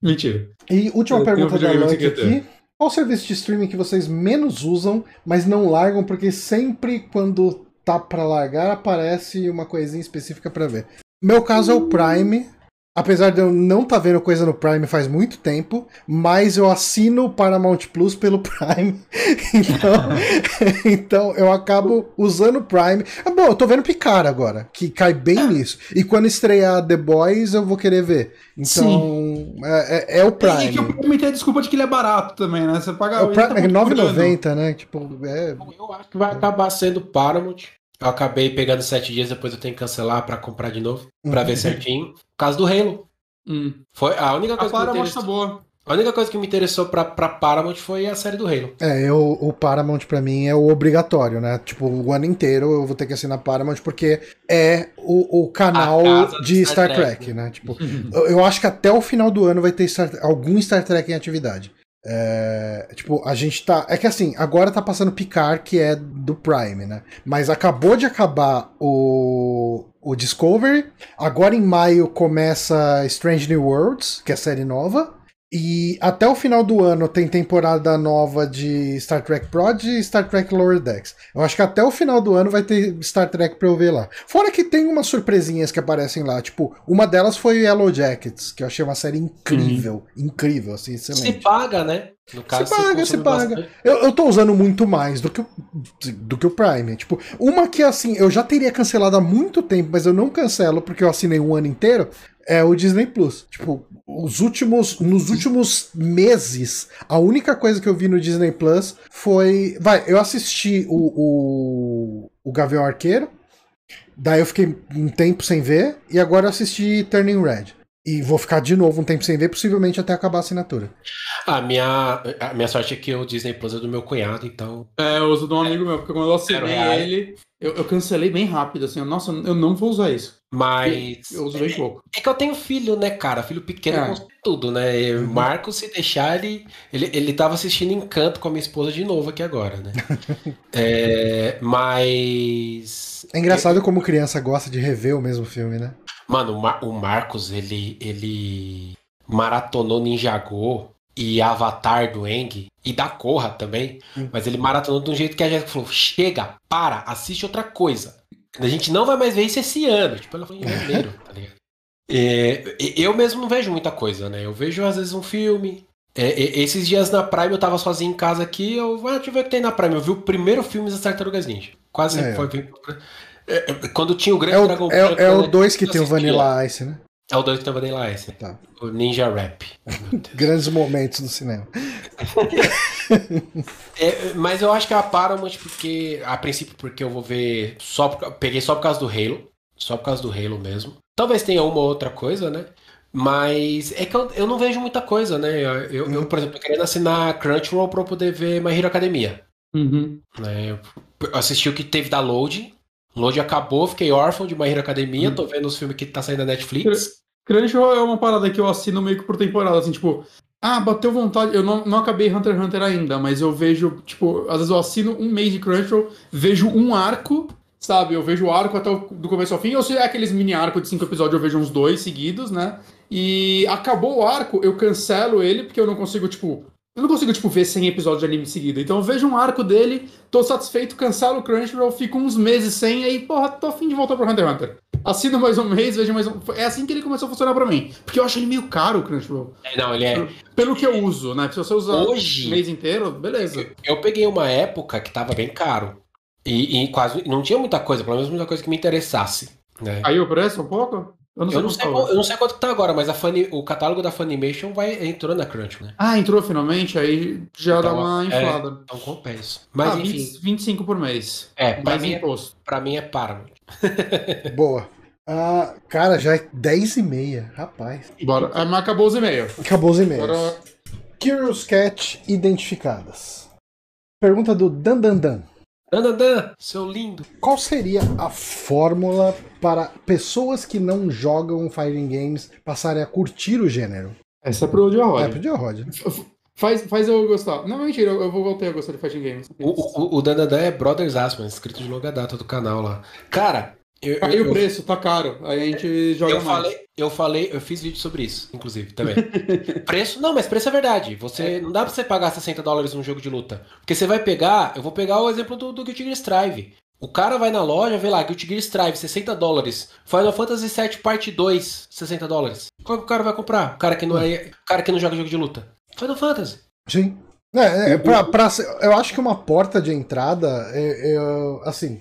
Mentira. E última eu pergunta da Luck aqui. Qual serviço de streaming que vocês menos usam, mas não largam, porque sempre quando tá para largar aparece uma coisinha específica para ver? Meu caso é o Prime, Apesar de eu não estar tá vendo coisa no Prime faz muito tempo, mas eu assino o Paramount Plus pelo Prime. então, então eu acabo usando o Prime. Ah, bom, eu tô vendo Picar agora, que cai bem nisso. E quando estrear The Boys, eu vou querer ver. Então, é, é, é, o Prime. E que o Prime tem a desculpa de que ele é barato também, né? Você paga. É o Prime, tá é 9,90, né? Tipo, é... Eu acho que vai acabar sendo Paramount. Eu acabei pegando sete dias, depois eu tenho que cancelar para comprar de novo, para ver uhum. certinho. Causa do Halo. Hum. Foi a única coisa a que eu tá boa. A única coisa que me interessou pra, pra Paramount foi a série do Halo. É, eu, o Paramount pra mim é o obrigatório, né? Tipo, o ano inteiro eu vou ter que assinar Paramount porque é o, o canal de Star, Star Trek, Trek, né? Tipo, eu, eu, acho que até o final do ano vai ter Star, algum Star Trek em atividade. É, tipo, a gente tá. É que assim, agora tá passando Picard, que é do Prime, né? Mas acabou de acabar o, o Discovery. Agora em maio começa Strange New Worlds, que é a série nova. E até o final do ano tem temporada nova de Star Trek Prod e Star Trek Lower Decks. Eu acho que até o final do ano vai ter Star Trek pra eu ver lá. Fora que tem umas surpresinhas que aparecem lá. Tipo, uma delas foi Yellow Jackets, que eu achei uma série incrível. Uhum. Incrível, assim, excelente. Se paga, né? No caso, se paga, se paga. Eu, eu tô usando muito mais do que, o, do que o Prime. Tipo, uma que assim, eu já teria cancelado há muito tempo, mas eu não cancelo porque eu assinei um ano inteiro, é o Disney Plus. Tipo, os últimos, nos últimos meses, a única coisa que eu vi no Disney Plus foi. Vai, eu assisti o, o, o Gavião Arqueiro, daí eu fiquei um tempo sem ver, e agora eu assisti Turning Red. E vou ficar de novo um tempo sem ver, possivelmente até acabar a assinatura. A minha, a minha sorte é que o Disney Plus é do meu cunhado, então. É, eu uso de um amigo meu, porque quando eu assinei ele, eu, eu, cancelei bem rápido, assim. Nossa, eu não vou usar isso. Mas. Eu, uso bem pouco. É, que eu tenho filho, né, cara? Filho pequeno é. com tudo, né? Uhum. Marco, se deixar, ele, ele, ele tava assistindo Encanto com a minha esposa de novo aqui agora, né? é, mas. É engraçado como criança gosta de rever o mesmo filme, né? Mano, o, Mar o Marcos, ele, ele maratonou Ninjago e Avatar do Eng e da Corra também, hum. mas ele maratonou de um jeito que a gente falou: chega, para, assiste outra coisa. A gente não vai mais ver isso esse ano. Tipo, ela foi em janeiro, tá ligado? É, eu mesmo não vejo muita coisa, né? Eu vejo às vezes um filme. É, esses dias na Prime eu tava sozinho em casa aqui, eu ah, deixa eu ver o que tem na Prime. Eu vi o primeiro filme das Tartarugas Ninja. Quase é, foi. É, é, quando tinha o grande é o, Dragon É, é o 2 que tem o Vanilla Ice, né? É o 2 que o Vanilla Ice. Tá. O Ninja Rap. Grandes momentos do cinema. é, mas eu acho que é a Paramount, porque, a princípio, porque eu vou ver. Só peguei só por causa do Halo. Só por causa do Halo mesmo. Talvez tenha uma ou outra coisa, né? Mas é que eu, eu não vejo muita coisa, né? Eu, eu, por exemplo, querendo assinar Crunchyroll pra eu poder ver My Hero Academia. Uhum. Né? Eu assisti o que teve da Load, acabou, fiquei órfão de My Hero Academia, hum. tô vendo os filmes que tá saindo da Netflix. Crunchyroll é uma parada que eu assino meio que por temporada, assim, tipo, ah, bateu vontade, eu não, não acabei Hunter x Hunter ainda, mas eu vejo, tipo, às vezes eu assino um mês de Crunchyroll, vejo um arco, sabe, eu vejo o arco até o, do começo ao fim, ou se é aqueles mini arcos de cinco episódios, eu vejo uns dois seguidos, né, e acabou o arco, eu cancelo ele, porque eu não consigo, tipo, eu não consigo, tipo, ver 100 episódios de anime seguido. Então eu vejo um arco dele, tô satisfeito, cancelo o Crunchyroll, fico uns meses sem, aí, porra, tô afim de voltar pro Hunter x Hunter. Assino mais um mês, vejo mais um. É assim que ele começou a funcionar pra mim. Porque eu acho ele meio caro, o Crunchyroll. É, não, ele é. Pelo que eu uso, né? Se você usar Hoje, o mês inteiro, beleza. Eu, eu, peguei uma época que tava bem caro. E, e quase. Não tinha muita coisa, pelo menos muita coisa que me interessasse. Né? Aí o preço um pouco? Eu não, eu não, sei, qual, eu não sei quanto que tá agora, mas Funny, o catálogo da Funimation vai, entrou na Crunch, né? Ah, entrou finalmente? Aí já então, dá uma é, inflada. É, então compensa. Mas ah, enfim. 20, 25 por mês. É, pra mim, é imposto. É, pra mim é Paramount. Boa. Ah, cara, já é 10 e meia, rapaz. Bora. Ah, mas acabou os e-mails. Acabou os e-mails. Bora... Curious Cat identificadas. Pergunta do Dandandan. Dandandan, seu lindo. Qual seria a fórmula para pessoas que não jogam fighting games passarem a curtir o gênero? Essa é pro Diarrod. É pro Diarrod. Faz, faz eu gostar. Não, mentira, eu, vou voltar a gostar de fighting games. O, o, o Dandandan é Brothers Asman, inscrito de longa data do canal lá. Cara, eu, o preço, tá caro. Aí a gente joga eu mais. Falei, eu falei, eu fiz vídeo sobre isso, inclusive, também. preço, não, mas preço é verdade. Você é. não dá pra você pagar 60 dólares num jogo de luta. Porque você vai pegar, eu vou pegar o exemplo do, do Guilty Gear Strive. O cara vai na loja, vê lá, Guilty Gear Strive, 60 dólares. Final Fantasy VII Parte 2, 60 dólares. Qual que o cara vai comprar? O cara que não, é, cara que não joga jogo de luta. Final Fantasy. Sim. É, é pra, pra, eu acho que uma porta de entrada, é, é, assim,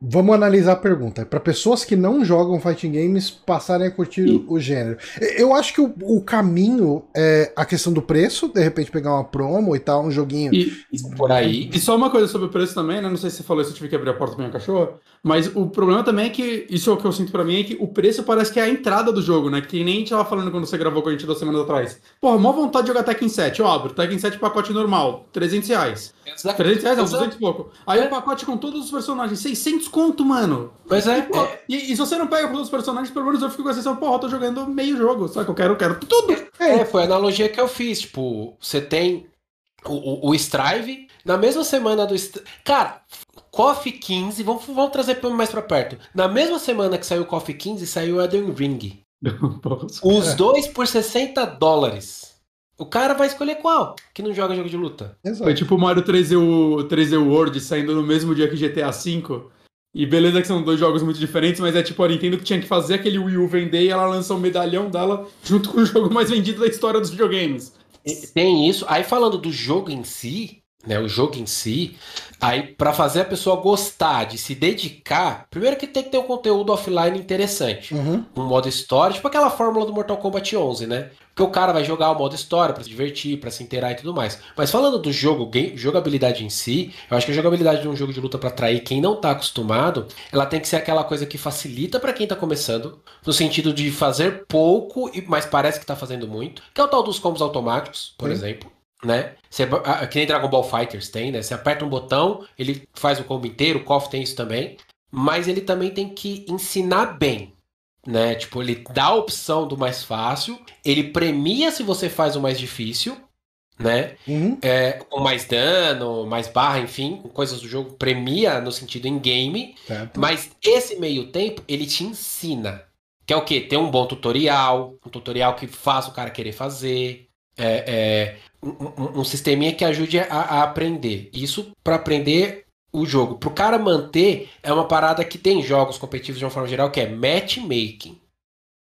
vamos analisar a pergunta. Para pessoas que não jogam fighting games passarem a curtir e... o gênero. Eu acho que o, o, caminho é a questão do preço, de repente pegar uma promo e tal, um joguinho. E, por aí. E só uma coisa sobre o preço também, né? Não sei se você falou isso, eu tive que abrir a porta pra minha cachorra. Mas o problema também é que, isso é o que eu sinto para mim, é que o preço parece que é a entrada do jogo, né? Que nem a gente tava falando quando você gravou com a gente duas semanas atrás. Porra, mó vontade de jogar Tekken 7. Eu abro, Tekken 7 pacote normal, 300 reais. 300 reais, não, 200 e pouco. Aí é. o pacote com todos os personagens, 600 conto, mano. Mas é. E, pô, é... E, e, se você não pega todos os personagens, pelo menos eu fico com a sensação, porra, eu tô jogando meio jogo, só que eu quero, eu quero tudo. É, é, foi a analogia que eu fiz. Tipo, você tem o, o, o Strive, na mesma semana do. Cara, KOF 15, vamos, vamos trazer mais pra perto. Na mesma semana que saiu o KOF 15, saiu Elden Ring. Os dois por 60 dólares. O cara vai escolher qual? Que não joga jogo de luta. Exato. Foi tipo o Mario 3D, 3D World saindo no mesmo dia que GTA V. E beleza que são dois jogos muito diferentes, mas é tipo a Nintendo que tinha que fazer aquele Wii U vender e ela lançou o medalhão dela junto com o jogo mais vendido da história dos videogames. Tem isso. Aí falando do jogo em si, né, o jogo em si, aí para fazer a pessoa gostar de se dedicar, primeiro que tem que ter um conteúdo offline interessante, uhum. um modo história, tipo aquela fórmula do Mortal Kombat 11, né? Porque o cara vai jogar o modo história para se divertir, para se inteirar e tudo mais. Mas falando do jogo, game, jogabilidade em si, eu acho que a jogabilidade de um jogo de luta para atrair quem não tá acostumado, ela tem que ser aquela coisa que facilita para quem tá começando, no sentido de fazer pouco, mas parece que tá fazendo muito, que é o tal dos combos automáticos, por exemplo né? Você, que nem Dragon Ball Fighters tem, né? Você aperta um botão, ele faz o combo inteiro, o KOF tem isso também. Mas ele também tem que ensinar bem, né? Tipo, ele dá a opção do mais fácil, ele premia se você faz o mais difícil, né? Uhum. É, com mais dano, mais barra, enfim, coisas do jogo, premia no sentido em game. Certo. Mas esse meio tempo, ele te ensina. Que é o quê? Ter um bom tutorial, um tutorial que faça o cara querer fazer. É, é, um, um sisteminha que ajude a, a aprender. Isso para aprender o jogo. Para o cara manter, é uma parada que tem jogos competitivos de uma forma geral, que é matchmaking.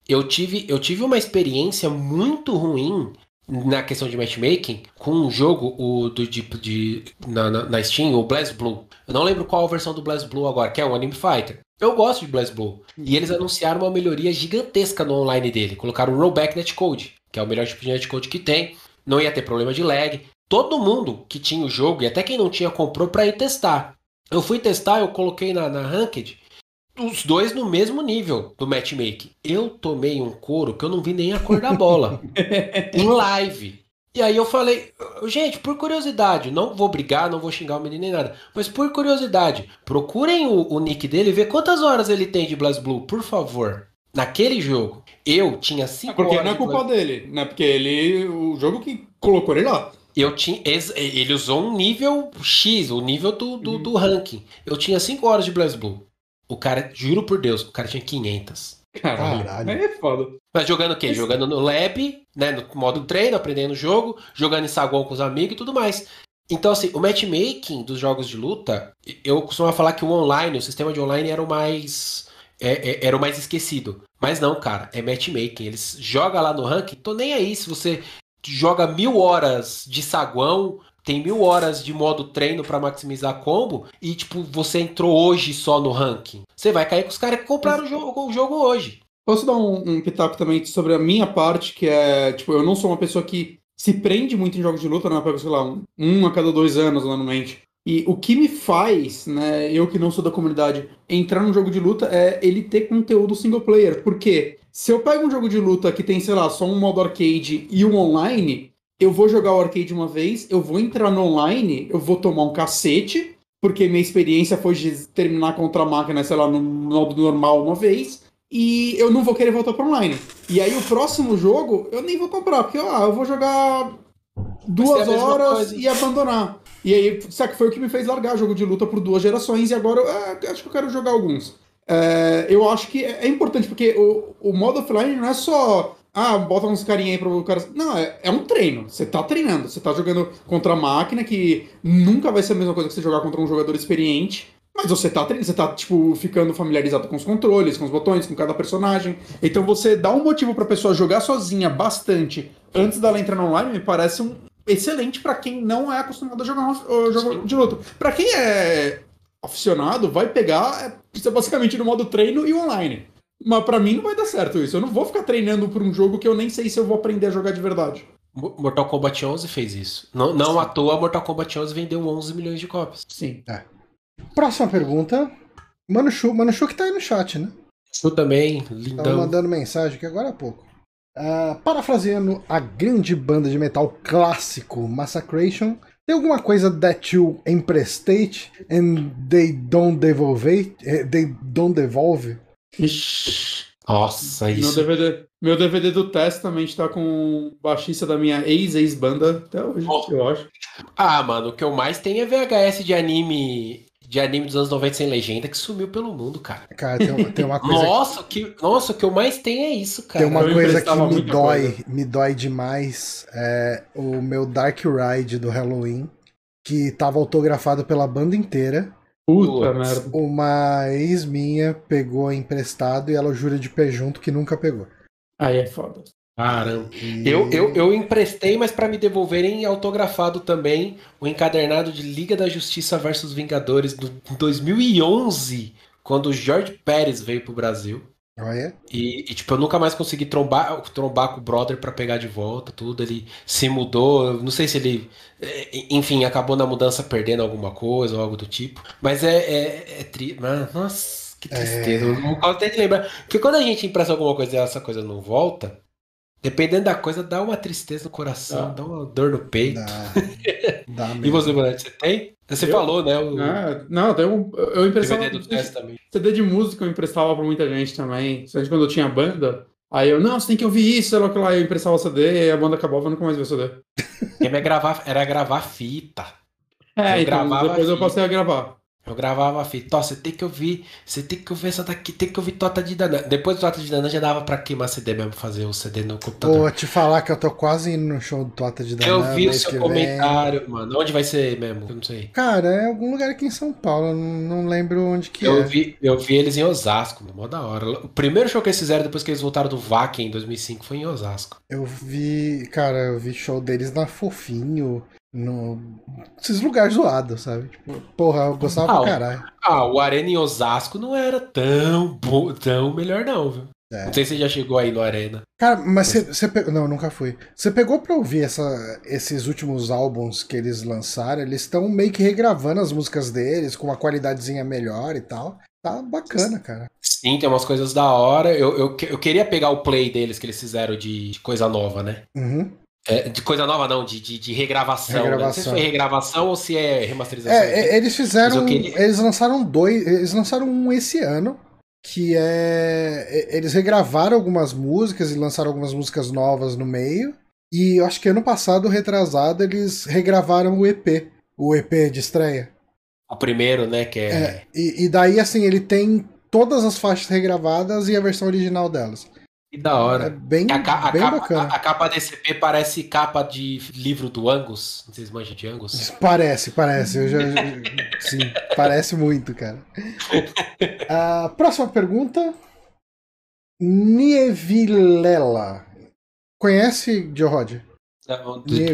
Eu tive, eu tive uma experiência muito ruim na questão de matchmaking com um jogo o do de, de na, na, Steam, o BlazBlue. Eu não lembro qual a versão do BlazBlue agora, que é um Anime Fighter. Eu gosto de BlazBlue. E eles anunciaram uma melhoria gigantesca no online dele. Colocaram o Rollback Netcode, que é o melhor tipo de netcode que tem não ia ter problema de lag. Todo mundo que tinha o jogo, e até quem não tinha, comprou para ir testar. Eu fui testar, eu coloquei na, na Ranked, os dois no mesmo nível do matchmaking. Eu tomei um couro que eu não vi nem a cor da bola. em live. E aí eu falei, gente, por curiosidade, não vou brigar, não vou xingar o menino nem nada, mas por curiosidade, procurem o, o nick dele e vê quantas horas ele tem de BlazBlue, por favor. Naquele jogo, eu tinha 5 Porque horas. Porque não é culpa de... dele, né? Porque ele. O jogo que colocou ele lá. Eu tinha. Ele usou um nível X, o nível do, do, uhum. do ranking. Eu tinha 5 horas de BlazBlue. O cara, juro por Deus, o cara tinha 500. Caralho. Caralho. É foda. Mas jogando o quê? Esse... Jogando no lab, né? No modo treino, aprendendo o jogo, jogando em saguão com os amigos e tudo mais. Então, assim, o matchmaking dos jogos de luta, eu costumo falar que o online, o sistema de online era o mais é, é, era o mais esquecido. Mas não, cara, é matchmaking. Eles jogam lá no ranking, tô nem aí se você joga mil horas de saguão, tem mil horas de modo treino para maximizar combo e, tipo, você entrou hoje só no ranking. Você vai cair com os caras que compraram o jogo, o jogo hoje. Posso dar um, um pitaco também sobre a minha parte, que é, tipo, eu não sou uma pessoa que se prende muito em jogos de luta, né? Pega, sei lá, um, um a cada dois anos, normalmente. E o que me faz, né, eu que não sou da comunidade, entrar num jogo de luta é ele ter conteúdo single player. Porque se eu pego um jogo de luta que tem, sei lá, só um modo arcade e um online, eu vou jogar o arcade uma vez, eu vou entrar no online, eu vou tomar um cacete, porque minha experiência foi de terminar contra a máquina, sei lá, no modo normal uma vez, e eu não vou querer voltar para online. E aí o próximo jogo eu nem vou comprar, porque ah, eu vou jogar duas horas e abandonar. E aí, sabe, foi o que me fez largar jogo de luta por duas gerações e agora eu é, acho que eu quero jogar alguns. É, eu acho que é, é importante, porque o, o modo offline não é só. Ah, bota uns carinha aí pro cara. Não, é, é um treino. Você tá treinando. Você tá jogando contra a máquina, que nunca vai ser a mesma coisa que você jogar contra um jogador experiente. Mas você tá treinando, você tá, tipo, ficando familiarizado com os controles, com os botões, com cada personagem. Então você dá um motivo pra pessoa jogar sozinha bastante antes dela entrar no online, me parece um, excelente para quem não é acostumado a jogar um jogo de luta. Para quem é aficionado vai pegar, é, basicamente no modo treino e online. Mas para mim não vai dar certo isso. Eu não vou ficar treinando por um jogo que eu nem sei se eu vou aprender a jogar de verdade. Mortal Kombat 11 fez isso. Não, não à toa, Mortal Kombat 11 vendeu 11 milhões de cópias. Sim. É. Próxima pergunta. Mano Chu, Mano Chu que tá aí no chat, né? Chu também, lindão. Tava mandando mensagem aqui agora há pouco. Uh, parafraseando a grande banda de metal clássico Massacration, tem alguma coisa that you emprestate and they don't devolve? Eh, they don't devolve? Ixi. Nossa, isso. Meu DVD, meu DVD do Testament tá com o baixista da minha ex-ex-banda até hoje, oh. eu acho. Ah, mano, o que eu mais tenho é VHS de anime de anime dos anos 90 sem legenda que sumiu pelo mundo, cara. Cara, tem, tem uma coisa. nossa, que... que, nossa, o que eu mais tenho é isso, cara. Tem uma eu coisa que me dói, coisa. me dói demais. É o meu Dark Ride do Halloween, que tava autografado pela banda inteira. Puta merda. Uma ex minha pegou emprestado e ela jura de pé junto que nunca pegou. Aí é foda. Caramba. Eu, eu, eu emprestei, mas para me devolverem autografado também o encadernado de Liga da Justiça versus Vingadores do 2011, quando o George Pérez veio pro Brasil. Olha. E, e, tipo, eu nunca mais consegui trombar, trombar com o brother para pegar de volta tudo. Ele se mudou. Não sei se ele, é, enfim, acabou na mudança perdendo alguma coisa ou algo do tipo. Mas é, é, é triste. Nossa, que tristeza. É... Não posso até de lembrar. Porque quando a gente empresta alguma coisa e essa coisa não volta, Dependendo da coisa, dá uma tristeza no coração, dá, dá uma dor no peito. Dá, dá e você, Bonete, você tem? Você eu? falou, né? O... Ah, não, um, eu emprestava. CD, do também. CD de música eu emprestava pra muita gente também. Principalmente quando eu tinha banda. Aí eu, não, você tem que ouvir isso, sei lá que lá, eu emprestava o CD, e a banda acabava, eu nunca mais vi o CD. Era gravar, era gravar fita. É, eu então, depois fita. eu passei a gravar. Eu gravava a fita, ó, você tem que ouvir, você tem que ouvir essa daqui, tem que ouvir Tota de Danã. Depois do Tota de Danã já dava pra queimar CD mesmo, fazer o CD no computador. Pô, te falar que eu tô quase indo no show do Tota de Danã. Eu vi o seu comentário, vem. mano. Onde vai ser mesmo? Eu não sei. Cara, é algum lugar aqui em São Paulo, não, não lembro onde que eu é. Vi, eu vi eles em Osasco, mó da hora. O primeiro show que eles fizeram depois que eles voltaram do VAC em 2005 foi em Osasco. Eu vi, cara, eu vi show deles na Fofinho no esses lugares zoados, sabe? Tipo, porra, eu gostava ah, pra caralho. Ah, o Arena em Osasco não era tão tão melhor não, viu? É. Não sei se você já chegou aí no Arena. Cara, mas você pegou. Não, nunca fui. Você pegou pra ouvir essa, esses últimos álbuns que eles lançaram? Eles estão meio que regravando as músicas deles com uma qualidadezinha melhor e tal. Tá bacana, cara. Sim, tem umas coisas da hora. Eu, eu, eu queria pegar o play deles que eles fizeram de, de coisa nova, né? Uhum. É, de coisa nova, não, de, de, de regravação. regravação. Né? Não sei se foi regravação ou se é remasterização. É, é eles fizeram. Queria... Eles lançaram dois. Eles lançaram um esse ano. Que é. Eles regravaram algumas músicas e lançaram algumas músicas novas no meio. E eu acho que ano passado, retrasado, eles regravaram o EP. O EP de estreia. O primeiro, né? Que é... é e, e daí, assim, ele tem todas as faixas regravadas e a versão original delas. Que da hora. É bem, a, a, bem capa, bacana. A, a, capa desse EP parece capa de livro do Angus. Não sei se manja de Angus. Parece, parece. Eu já, sim, parece muito, cara. A próxima pergunta. Nievilela. Conhece, Joe Rod?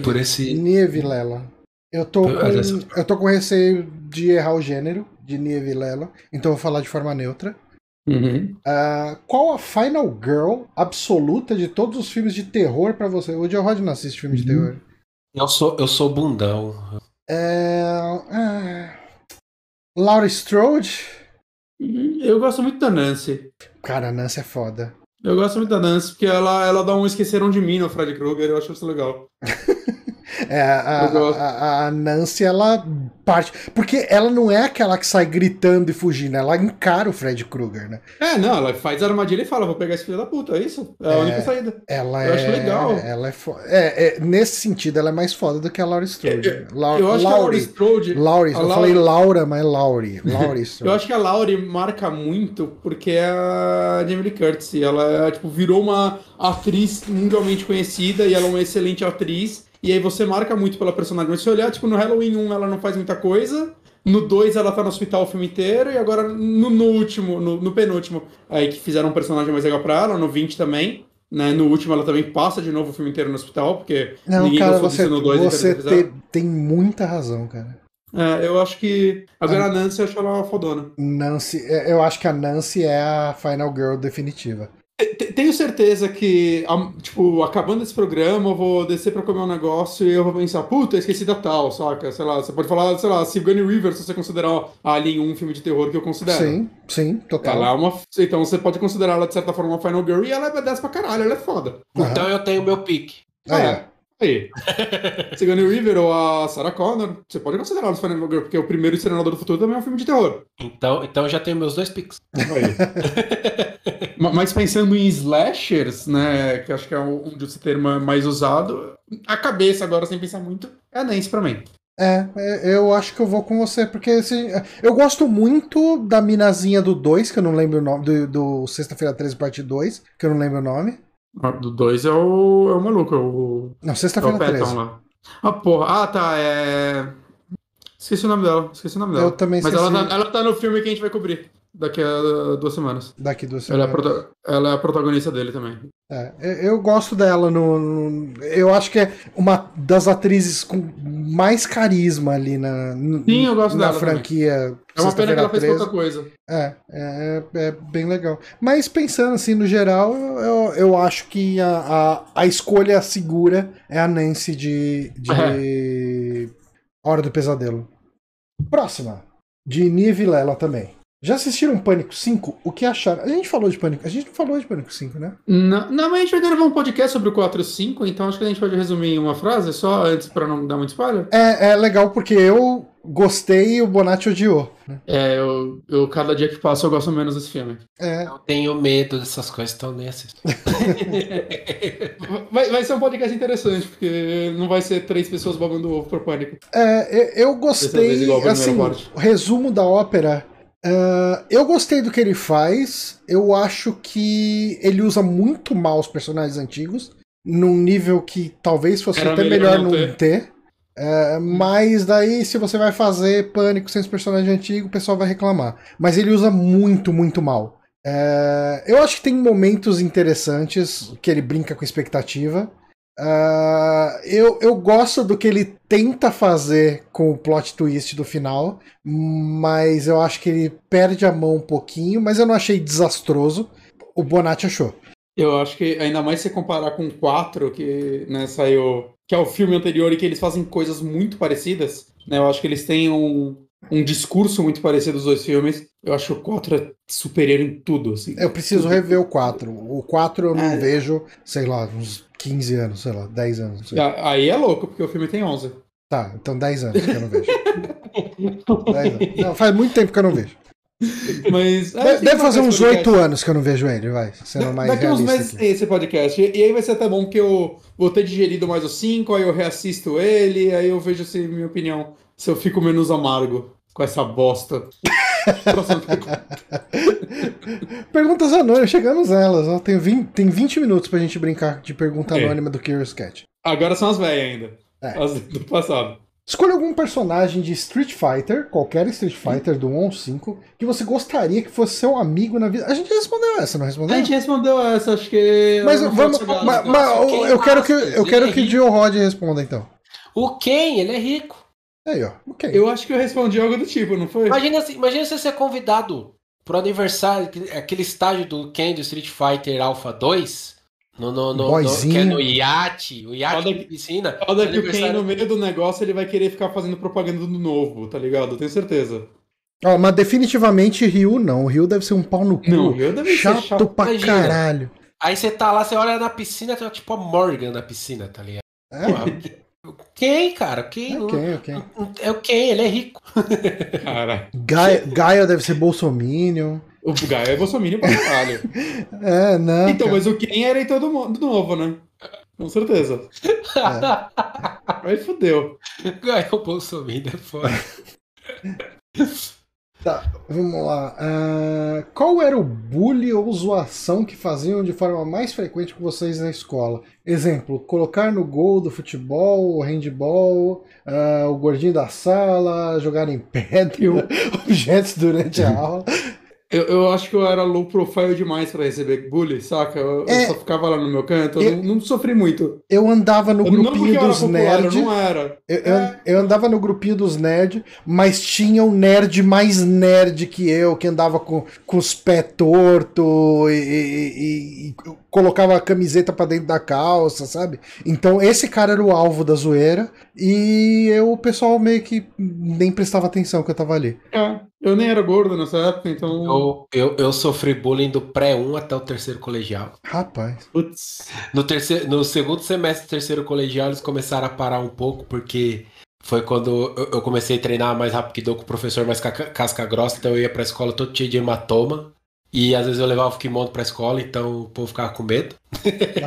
por esse. Nievilela. Eu tô, com, eu tô com receio de errar o gênero de Nievilela, então eu vou falar de forma neutra. Uhum. Uh, qual a final girl absoluta de todos os filmes de terror para você? O Joe Rod não assiste filme uhum. de terror. Eu sou, eu sou bundão. É, é, Laura Strode? Uhum. Eu gosto muito da Nancy. Cara, a Nancy é foda. Eu gosto muito da Nancy, porque ela, ela dá um esqueceram de mim no Fred Krueger, eu acho isso legal. É, a, a, a, Nancy, ela parte. Porque ela não é aquela que sai gritando e fugindo, ela encara o Fred Krueger, né? É, não, ela faz a armadilha e fala: vou pegar esse filho da puta, é isso? É a é, única saída. Ela eu é, acho legal. Ela é, fo... é, é, Nesse sentido, ela é mais foda do que a Laura Strode. Eu, eu, eu acho Laurie, que a Laura Strode. Laurie, eu Laura... falei Laura, mas Laurie. Laurie eu acho que a Laurie marca muito porque é a Jamie Lee Curtis. Ela tipo, virou uma atriz mundialmente conhecida e ela é uma excelente atriz. E aí você marca muito pela personagem. Mas se olhar, tipo, no Halloween 1 ela não faz muita coisa. No 2 ela tá no hospital o filme inteiro. E agora no, no último, no, no, penúltimo, aí que fizeram um personagem mais legal pra ela, no 20 também. Né? No último ela também passa de novo o filme inteiro no hospital, porque não, ninguém cara, você, no 2 Você tem, tem muita razão, cara. É, eu acho que. Agora a Nancy eu acho ela uma fodona. Nancy, é, eu acho que a Nancy é a Final Girl definitiva. Tenho certeza que, tipo, acabando esse programa, eu vou descer pra comer um negócio e eu vou pensar, puta, esqueci da tal, saca? Sei lá, você pode falar, sei lá, Sigourney River, se você considerar a Alien um filme de terror que eu considero. Sim, sim, total. Ela é uma. Então você pode considerar ela de certa forma uma Final Girl e ela é badass pra caralho, ela é foda. Uhum. Então eu tenho meu pique. Ah, é. Aí. Sigourney River ou a Sarah Connor, você pode considerar os Final Girl, porque o primeiro Exterminador do Futuro também é um filme de terror. Então, então eu já tenho meus dois piques. Mas pensando em slashers, né, que acho que é onde esse termo é mais usado, a cabeça agora, sem pensar muito, é a Nancy pra mim. É, é, eu acho que eu vou com você, porque assim, eu gosto muito da minazinha do 2, que eu não lembro o nome, do, do Sexta-feira 13, parte 2, que eu não lembro o nome. Ah, do 2 é o, é o maluco, é o. Não, Sexta-feira é 13. Lá. Ah, porra. Ah, tá, é. Esqueci o nome dela, esqueci o nome dela. Eu também esqueci. Mas ela tá, ela tá no filme que a gente vai cobrir. Daqui a duas semanas. Daqui duas semanas. Ela é, ela é a protagonista dele também. É, eu gosto dela no, no, Eu acho que é uma das atrizes com mais carisma ali na, Sim, eu gosto na dela franquia. Também. É uma pena que ela 13. fez pouca coisa. É, é, é, bem legal. Mas pensando assim, no geral, eu, eu acho que a, a, a escolha segura é a Nancy de, de é. Hora do Pesadelo. Próxima. De Nive Lela também. Já assistiram Pânico 5? O que acharam? A gente falou de Pânico. A gente não falou de Pânico 5, né? Não, não mas a gente vai gravar um podcast sobre o 4 e 5, então acho que a gente pode resumir em uma frase só antes para não dar muito spoiler. É, é legal porque eu gostei e o Bonatti odiou. Né? É, eu, eu cada dia que passa eu gosto menos desse filme. É. Eu tenho medo dessas coisas, então nem assisto. vai, vai ser um podcast interessante, porque não vai ser três pessoas babando ovo por pânico. É, eu gostei. Assim, o resumo da ópera Uh, eu gostei do que ele faz. Eu acho que ele usa muito mal os personagens antigos, num nível que talvez fosse Era até melhor, não ter. ter. Uh, mas daí, se você vai fazer pânico sem os personagens antigos, o pessoal vai reclamar. Mas ele usa muito, muito mal. Uh, eu acho que tem momentos interessantes que ele brinca com expectativa. Uh, eu, eu gosto do que ele tenta fazer com o plot twist do final, mas eu acho que ele perde a mão um pouquinho, mas eu não achei desastroso. O Bonatti achou. Eu acho que ainda mais se comparar com o 4, que né, saiu. que é o filme anterior e que eles fazem coisas muito parecidas. Né, eu acho que eles têm um, um discurso muito parecido dos dois filmes. Eu acho que o 4 é superior em tudo. Assim. Eu preciso rever o 4. O 4 eu não é. vejo, sei lá, uns 15 anos, sei lá, 10 anos. Aí é louco, porque o filme tem 11. Tá, então 10 anos que eu não vejo. 10 anos. Não, faz muito tempo que eu não vejo. Mas. Deve fazer uns oito anos que eu não vejo ele, vai. Sendo mais Daqui uns meses tem esse podcast. E, aí vai ser até bom porque eu vou ter digerido mais os cinco, aí eu reassisto ele, aí eu vejo se, minha opinião, se eu fico menos amargo com essa bosta. Perguntas anônimas, chegamos elas. Ó. Tem, 20, tem 20 minutos pra gente brincar de pergunta é. anônima do Curious Cat. Agora são as velhas ainda. É. As do passado. Escolha algum personagem de Street Fighter, qualquer Street Fighter do 1 ou 5, que você gostaria que fosse seu amigo na vida. A gente respondeu essa, não respondeu? A gente respondeu essa, acho que. Mas vamos. Mas, mas eu, quero que, eu quero que o Joe Rod responda então. O Ken, ele é rico. Aí, ó. Okay. Eu acho que eu respondi algo do tipo, não foi? Imagina, imagina você ser convidado pro aniversário, aquele estágio do Ken do Street Fighter Alpha 2. No, no, no, no, que é no iate, o iate de piscina. Foda que o Ken no meio do negócio ele vai querer ficar fazendo propaganda do novo, tá ligado? tenho certeza. Ó, oh, mas definitivamente Rio não. O Rio deve ser um pau no cu. Não, Rio deve chato ser chato pra Imagina. caralho. Aí você tá lá, você olha na piscina, tem tipo a Morgan na piscina, tá ligado? É, quem, cara? Quem? É quem, é quem? É o quem? Ele é rico. Cara. Gaia, Gaia deve ser bolsominion. O Gaia é bolsominion pra caralho. é, não. Então, cara. mas o quem era todo mundo novo, né? Com certeza. É. Aí fudeu. Gaia é o bolsominion, é foda. Tá, vamos lá. Uh, qual era o bullying ou zoação que faziam de forma mais frequente com vocês na escola? Exemplo, colocar no gol do futebol, handball, uh, o gordinho da sala, jogar em pedra, objetos durante a aula. Eu, eu, acho que eu era low profile demais para receber bullying, saca? Eu, é, eu, só ficava lá no meu canto, eu, não, não, sofri muito. Eu andava no grupinho dos nerds. Não era. Eu, é. eu, andava no grupinho dos nerds, mas tinha um nerd mais nerd que eu, que andava com, com os pés tortos e, e, e, colocava a camiseta para dentro da calça, sabe? Então esse cara era o alvo da zoeira e eu, o pessoal meio que nem prestava atenção que eu tava ali. É. Eu nem era gordo nessa época, então. Eu, eu, eu sofri bullying do pré-1 até o terceiro colegial. Rapaz. Putz. No, terceiro, no segundo semestre do terceiro colegial, eles começaram a parar um pouco, porque foi quando eu, comecei a treinar mais rápido que dou com o professor mais casca grossa, então eu ia pra escola todo cheio de hematoma. E às vezes eu levava o kimono pra escola, então o povo ficava com medo.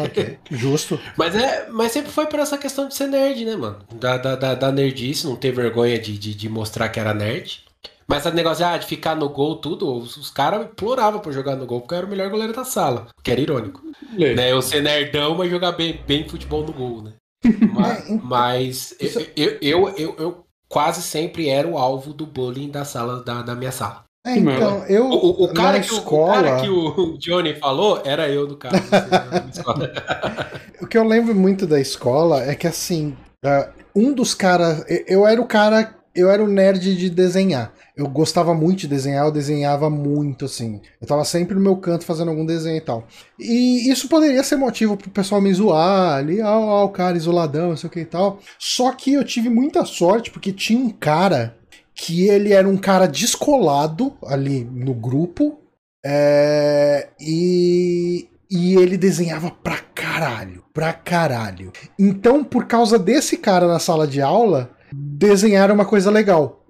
ok, justo. Mas, é, mas sempre foi por essa questão de ser nerd, né, mano? Da, da, da, da nerdice, não ter vergonha de, de, de mostrar que era nerd. Mas esse negócio ah, de ficar no gol, tudo, os, os caras imploravam pra jogar no gol, porque eu era o melhor goleiro da sala. Que era irônico. É. Né? Eu ser nerdão, mas jogar bem, bem futebol no gol, né? mas, mas eu, eu, eu, eu, quase sempre era o alvo do bullying da sala da, da minha sala. É, então, eu. O, o, cara que, escola... o cara que o Johnny falou era eu, no caso. o que eu lembro muito da escola é que, assim, uh, um dos caras. Eu era o cara. Eu era o nerd de desenhar eu gostava muito de desenhar, eu desenhava muito, assim. Eu tava sempre no meu canto fazendo algum desenho e tal. E isso poderia ser motivo pro pessoal me zoar ali, ah, ah o cara isoladão, não sei o que e tal. Só que eu tive muita sorte, porque tinha um cara que ele era um cara descolado ali no grupo, é, e, e ele desenhava pra caralho, pra caralho. Então, por causa desse cara na sala de aula, desenhar uma coisa legal.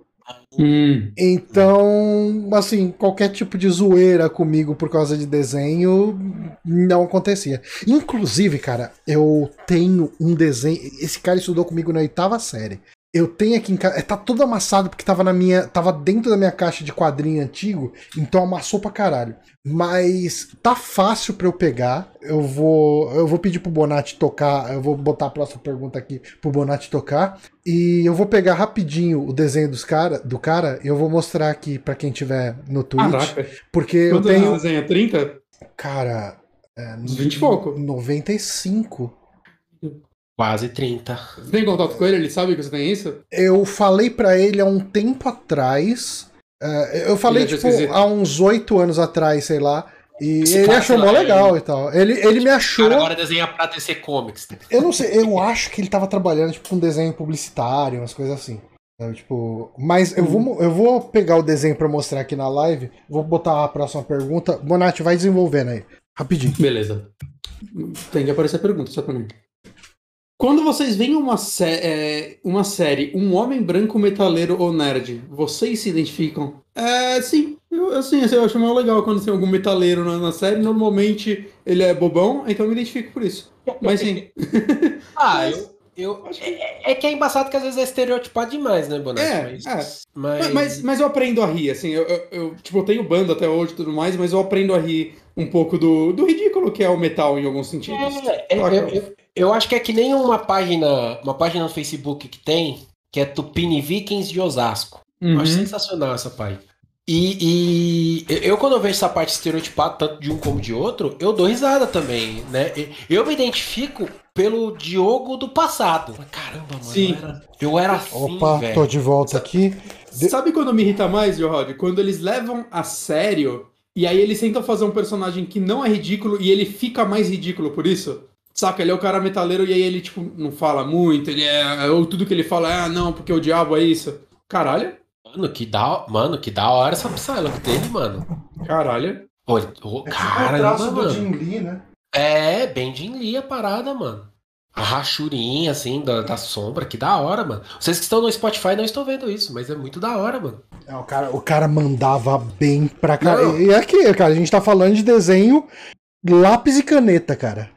Hum. Então, assim, qualquer tipo de zoeira comigo por causa de desenho não acontecia. Inclusive, cara, eu tenho um desenho. Esse cara estudou comigo na oitava série. Eu tenho aqui em casa. Tá todo amassado porque tava na minha. Tava dentro da minha caixa de quadrinho antigo. Então amassou pra caralho. Mas tá fácil para eu pegar. Eu vou. Eu vou pedir pro Bonatti tocar. Eu vou botar a próxima pergunta aqui pro Bonatti tocar. E eu vou pegar rapidinho o desenho dos cara, do cara e eu vou mostrar aqui para quem tiver no Twitch. Caraca. Porque Quanto eu tenho. desenho? 30? Cara. É, 20 e pouco. 95. Quase 30. Você tem contato com ele? Ele sabe que você tem isso? Eu falei para ele há um tempo atrás. Uh, eu falei, ele tipo, há uns oito anos atrás, sei lá. E Esse ele achou mó legal ele... e tal. Ele, ele me achou. Cara, agora desenha pra DC Comics. Eu não sei, eu acho que ele tava trabalhando tipo, com desenho publicitário, umas coisas assim. Tipo, mas eu vou, eu vou pegar o desenho para mostrar aqui na live. Vou botar a próxima pergunta. Bonatti, vai desenvolvendo aí. Rapidinho. Beleza. Tem que aparecer a pergunta só pra mim. Quando vocês veem uma, sé é, uma série, um homem branco metaleiro ou nerd, vocês se identificam? É, sim. Eu, assim, eu acho mais legal quando tem algum metaleiro na, na, série. Normalmente ele é bobão, então eu me identifico por isso. Mas sim. ah, Mas... eu. Eu, é, é, que é embaçado que às vezes é estereotipado demais, né, Boneco? É, mas, é. Mas... mas... Mas, eu aprendo a rir, assim, eu, eu, eu, tipo, eu tenho banda até hoje e tudo mais, mas eu aprendo a rir um pouco do, do ridículo que é o metal em alguns sentidos. É, é, eu, eu acho que é que nem uma página, uma página no Facebook que tem, que é Tupini Vikings de Osasco. Uhum. Eu acho uhum. sensacional essa página. E, e, eu, quando eu vejo essa parte estereotipada, tanto de um como de outro, eu dou risada também, né? Eu me identifico pelo Diogo do passado. Caramba, mano. Sim. Eu era, eu era assim, Opa, véio. tô de volta aqui. Sabe quando me irrita mais, Rod? Quando eles levam a sério e aí eles tentam fazer um personagem que não é ridículo e ele fica mais ridículo por isso. Saca, ele é o cara metaleiro e aí ele, tipo, não fala muito, ele é. Ou tudo que ele fala é, ah, não, porque o diabo é isso. Caralho. Mano, que da, mano, que da hora essa Psylocke dele, mano. Caralho. Pô, oh, é tipo mano. Jim Lee, né? É, bem Jim Lee a parada, mano. A rachurinha, assim, da, da sombra, que da hora, mano. Vocês que estão no Spotify não estão vendo isso, mas é muito da hora, mano. É, o, cara, o cara mandava bem pra cá. E aqui, cara, a gente tá falando de desenho lápis e caneta, cara.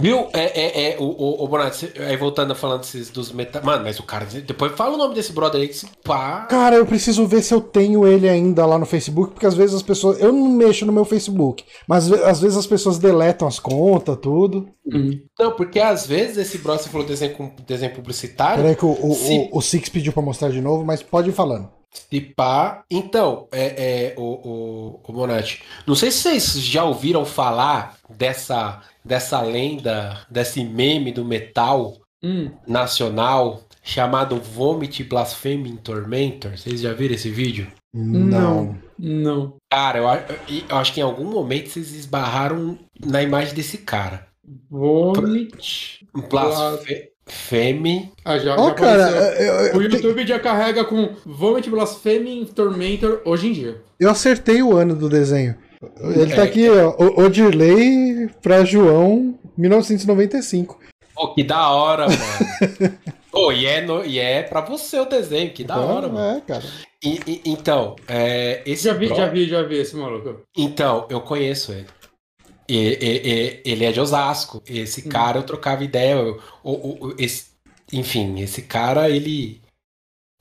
Viu? É, é, é o, o, o Bonatti, aí voltando a falando desses, dos metal. Mano, mas o cara. Depois fala o nome desse brother aí que se pá. Cara, eu preciso ver se eu tenho ele ainda lá no Facebook, porque às vezes as pessoas. Eu não mexo no meu Facebook, mas às vezes as pessoas deletam as contas, tudo. Uhum. Não, porque às vezes esse brother, você falou desenho, desenho publicitário. Peraí que o, o, se... o, o Six pediu pra mostrar de novo, mas pode ir falando. Se pá. Então, é, é o, o, o Bonatti, não sei se vocês já ouviram falar dessa, dessa lenda, desse meme do metal hum. nacional chamado Vomit Blaspheming Tormentor. Vocês já viram esse vídeo? Não. Não. Cara, eu, eu acho que em algum momento vocês esbarraram na imagem desse cara. Vomit. Blasphemy. Ah, já, oh, já cara, eu, eu, o YouTube já carrega com Vomit Blasphemy Tormentor hoje em dia. Eu acertei o ano do desenho. Ele é, tá aqui, é... ó. Odirley pra João, 1995. Pô, que da hora, mano. Pô, e é, no, e é pra você o desenho, que da hora, mano. É, cara. E, e, então, é, esse. Já vi, já vi, já vi esse maluco. Então, eu conheço ele. E, e, ele é de Osasco. Esse hum. cara eu trocava ideia. Eu, o, o, esse, enfim, esse cara, ele.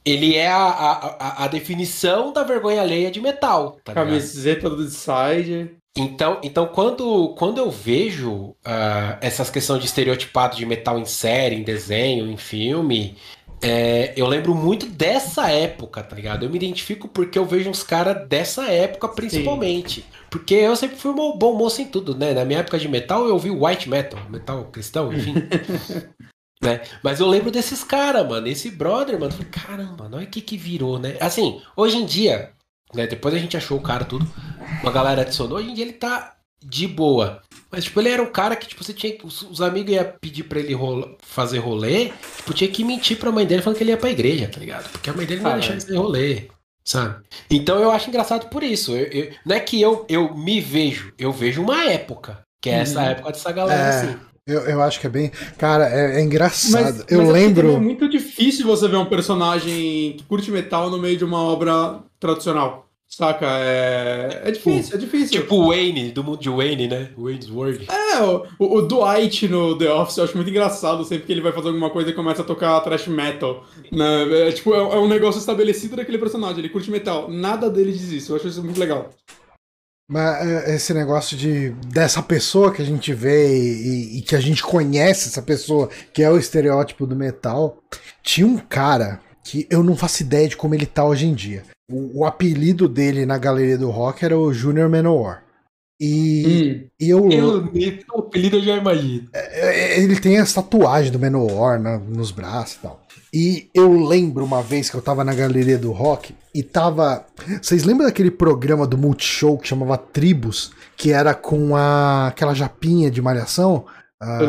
Ele é a, a, a, definição da vergonha alheia de metal. Tá Camiseta do side. Então, então quando, quando eu vejo uh, essas questões de estereotipado de metal em série, em desenho, em filme, é, eu lembro muito dessa época, tá ligado? Eu me identifico porque eu vejo uns caras dessa época principalmente. Sim. Porque eu sempre fui um bom moço em tudo, né? Na minha época de metal eu ouvi white metal, metal cristão, enfim. né? Mas eu lembro desses caras, mano. Esse brother, mano. Falei, caramba, olha o que que virou, né? Assim, hoje em dia, né? Depois a gente achou o cara tudo. Uma galera adicionou. Hoje em dia ele tá de boa. Mas, tipo, ele era um cara que, tipo, você tinha. Os, os amigos iam pedir pra ele rola, fazer rolê. Tipo, tinha que mentir pra mãe dele falando que ele ia pra igreja, tá ligado? Porque a mãe dele não ia deixar ele fazer rolê. Sabe? Então eu acho engraçado por isso. Eu, eu, não é que eu, eu me vejo, eu vejo uma época. Que é essa uhum. época dessa galera é... assim. Eu, eu acho que é bem. Cara, é, é engraçado. Mas, eu mas lembro. É muito difícil você ver um personagem que curte metal no meio de uma obra tradicional. Saca? É, é difícil, é difícil. Tipo o Wayne, do mundo de Wayne, né? Wayne's World. É, o, o, Dwight no The Office eu acho muito engraçado sempre que ele vai fazer alguma coisa e começa a tocar thrash metal. Né? É, tipo, é, é um negócio estabelecido daquele personagem, ele curte metal. Nada dele diz isso, eu acho isso muito legal. Mas é, esse negócio de dessa pessoa que a gente vê e, e, que a gente conhece essa pessoa, que é o estereótipo do metal, tinha um cara que eu não faço ideia de como ele tá hoje em dia. O, o apelido dele na galeria do rock era o Junior Manowar. E, hum, e eu. eu o apelido eu já imagino. É, é, ele tem essa tatuagem do na, nos braços e tal. E eu lembro uma vez que eu tava na galeria do rock e tava. Vocês lembram daquele programa do Multishow que chamava Tribos? Que era com a, aquela japinha de malhação? A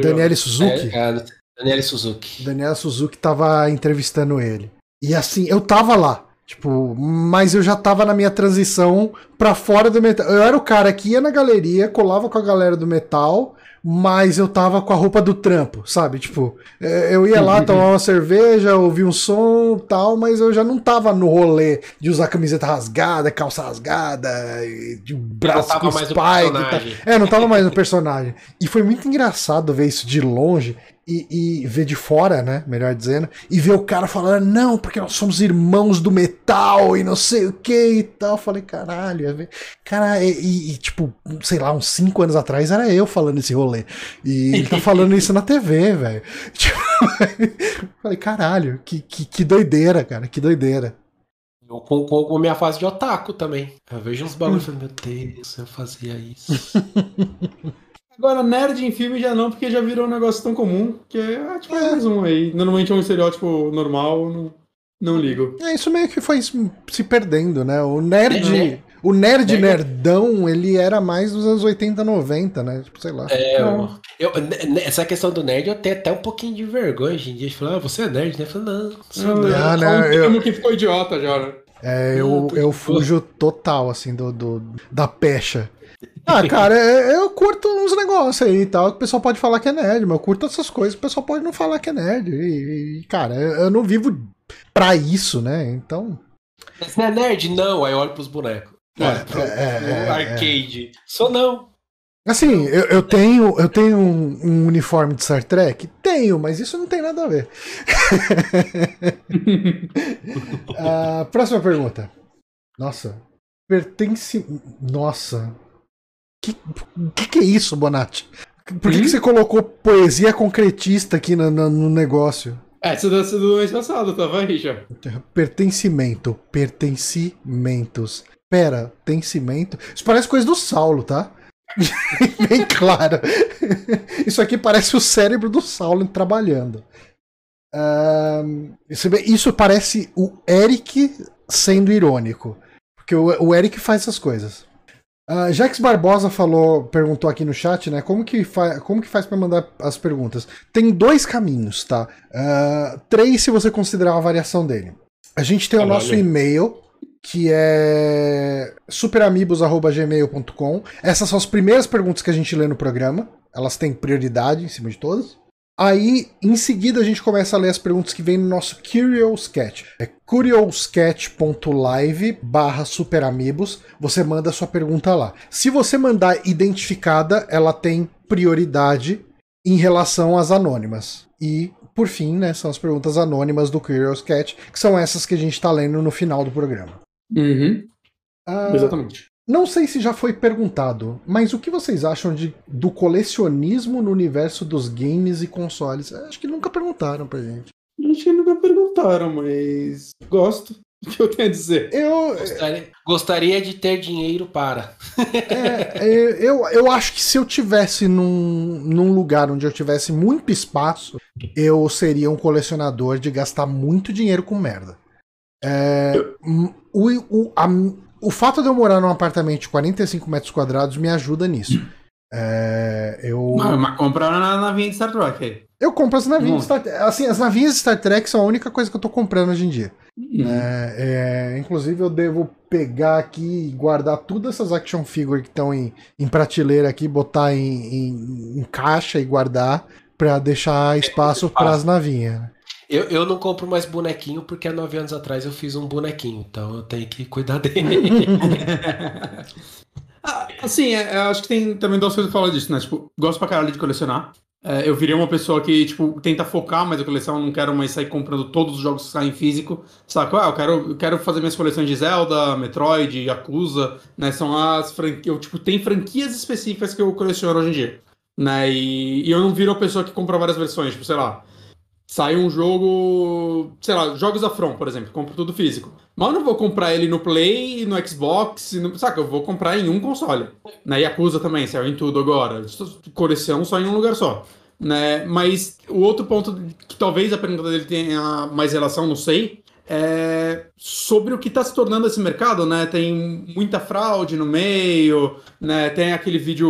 Daniele Suzuki. É, é, Daniele Suzuki. Daniela Suzuki tava entrevistando ele. E assim, eu tava lá. Tipo, mas eu já tava na minha transição pra fora do metal. Eu era o cara que ia na galeria, colava com a galera do metal, mas eu tava com a roupa do trampo, sabe? Tipo, é, eu ia lá tomar uma cerveja, ouvir um som tal, mas eu já não tava no rolê de usar camiseta rasgada, calça rasgada, de braço com spike. É, não tava mais no personagem. E foi muito engraçado ver isso de longe e, e, ver de fora, né? Melhor dizendo, e ver o cara falando, não, porque nós somos irmãos do metal e não sei o que e tal. Eu falei, caralho, cara, e, e, tipo, sei lá, uns 5 anos atrás era eu falando esse rolê. E ele tá falando isso na TV, velho. Tipo, falei, caralho, que, que, que doideira, cara, que doideira. Eu com, com, minha fase de otaku também. Eu vejo uns bagulhos e falei, meu Deus, eu fazia isso. Agora, nerd em filme já não, porque já virou um negócio tão comum que é, tipo, é mais um aí. Normalmente é um estereótipo normal, não, não ligo. É, isso meio que foi se perdendo, né? O nerd. É, O nerd nerdão, ele era mais dos anos 80, 90, né? Tipo, sei lá. É, eu, eu, essa questão do nerd eu tenho até um pouquinho de vergonha hoje em dia. Falar, ah, você é nerd, né? Eu falo, não, sou não, nerd. Não, um eu... que ficou idiota já, né? É, eu, eu fujo total, assim, do, do da pecha. Ah, cara, é, eu curto uns negócios aí e tal, que o pessoal pode falar que é nerd, mas eu curto essas coisas, o pessoal pode não falar que é nerd. E, e cara, eu não vivo pra isso, né? Então. Você não é nerd? Não, aí eu olho pros bonecos. É, pro, é, é, pro é, arcade. É. Sou não. Assim, eu, eu tenho, eu tenho um, um, uniforme de Star Trek? Tenho, mas isso não tem nada a ver. uh, próxima pergunta. Nossa. Pertence. Nossa. Que, que, que é isso, Bonatti? Por que, que, você colocou poesia concretista aqui no, no, no negócio? Essa deve ser do mês passado, tava aí já. Pertencimento. Pertencimentos. Pera, tem cimento? Isso parece coisa do Saulo, tá? Bem claro. Isso aqui parece o cérebro do Saulo trabalhando. Uh, isso parece o Eric sendo irônico. Porque o, o Eric faz essas coisas. Uh, Jax Barbosa falou, perguntou aqui no chat, né? Como que, como que faz para mandar as perguntas? Tem dois caminhos, tá? Uh, três se você considerar a variação dele. A gente tem o nosso e-mail, que é superamigos.gmail.com. Essas são as primeiras perguntas que a gente lê no programa. Elas têm prioridade em cima de todas. Aí, em seguida, a gente começa a ler as perguntas que vem no nosso Curious Cat. É curiouscat.live barra superamigos. Você manda a sua pergunta lá. Se você mandar identificada, ela tem prioridade em relação às anônimas. E, por fim, né, são as perguntas anônimas do Curious Cat, que são essas que a gente está lendo no final do programa. Uhum. Ah, Exatamente. Não sei se já foi perguntado, mas o que vocês acham de, do colecionismo no universo dos games e consoles? Acho que nunca perguntaram pra gente. Acho que nunca perguntaram, mas gosto. O que eu tenho a dizer? Eu gostaria, gostaria de ter dinheiro para. é, é, eu, eu acho que se eu tivesse num, num lugar onde eu tivesse muito espaço, eu seria um colecionador de gastar muito dinheiro com merda. É, o, o, a, o fato de eu morar num apartamento de 45 metros quadrados me ajuda nisso. É, eu. Mas comprar na navinha de Star Trek Eu compro as navinhas de Star Trek. Assim, as navinhas de Star Trek são a única coisa que eu tô comprando hoje em dia. Uhum. É, é, inclusive, eu devo pegar aqui e guardar todas essas action figures que estão em, em prateleira aqui, botar em, em, em caixa e guardar para deixar espaço para as navinhas. Eu, eu não compro mais bonequinho porque há nove anos atrás eu fiz um bonequinho, então eu tenho que cuidar dele. ah, assim, é, eu acho que tem também duas coisas pra falar disso, né? Tipo, gosto pra caralho de colecionar. É, eu virei uma pessoa que, tipo, tenta focar mais a coleção, não quero mais sair comprando todos os jogos que saem físico, saco? Ah, eu quero, eu quero fazer minhas coleções de Zelda, Metroid, Yakuza, né? São as franquias, tipo, tem franquias específicas que eu coleciono hoje em dia, né? E, e eu não viro a pessoa que compra várias versões, tipo, sei lá, sai um jogo, sei lá, jogos da From, por exemplo, compro tudo físico. Mas eu não vou comprar ele no Play, no Xbox, no, saca? Eu vou comprar em um console. Na né? Yakuza também, saiu em tudo agora. Coleção só em um lugar só. Né? Mas o outro ponto que talvez a pergunta dele tenha mais relação, não sei, é, sobre o que está se tornando esse mercado, né? Tem muita fraude no meio, né? Tem aquele vídeo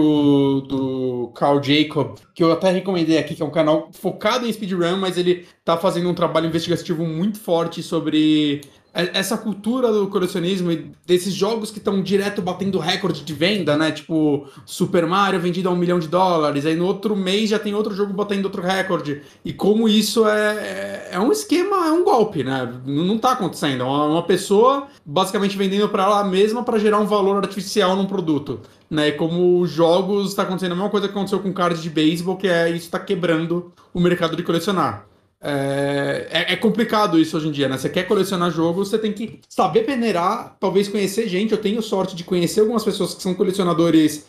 do Carl Jacob, que eu até recomendei aqui, que é um canal focado em speedrun, mas ele está fazendo um trabalho investigativo muito forte sobre essa cultura do colecionismo e desses jogos que estão direto batendo recorde de venda, né? Tipo, Super Mario vendido a um milhão de dólares, aí no outro mês já tem outro jogo batendo outro recorde. E como isso é, é, é um esquema, é um golpe, né? Não, não tá acontecendo. É uma, uma pessoa basicamente vendendo para ela mesma para gerar um valor artificial num produto. Né, e como os jogos está acontecendo a mesma coisa que aconteceu com cards de beisebol, que é isso está quebrando o mercado de colecionar. É, é, complicado isso hoje em dia, né? Você quer colecionar jogo, você tem que saber peneirar, talvez conhecer gente. Eu tenho sorte de conhecer algumas pessoas que são colecionadores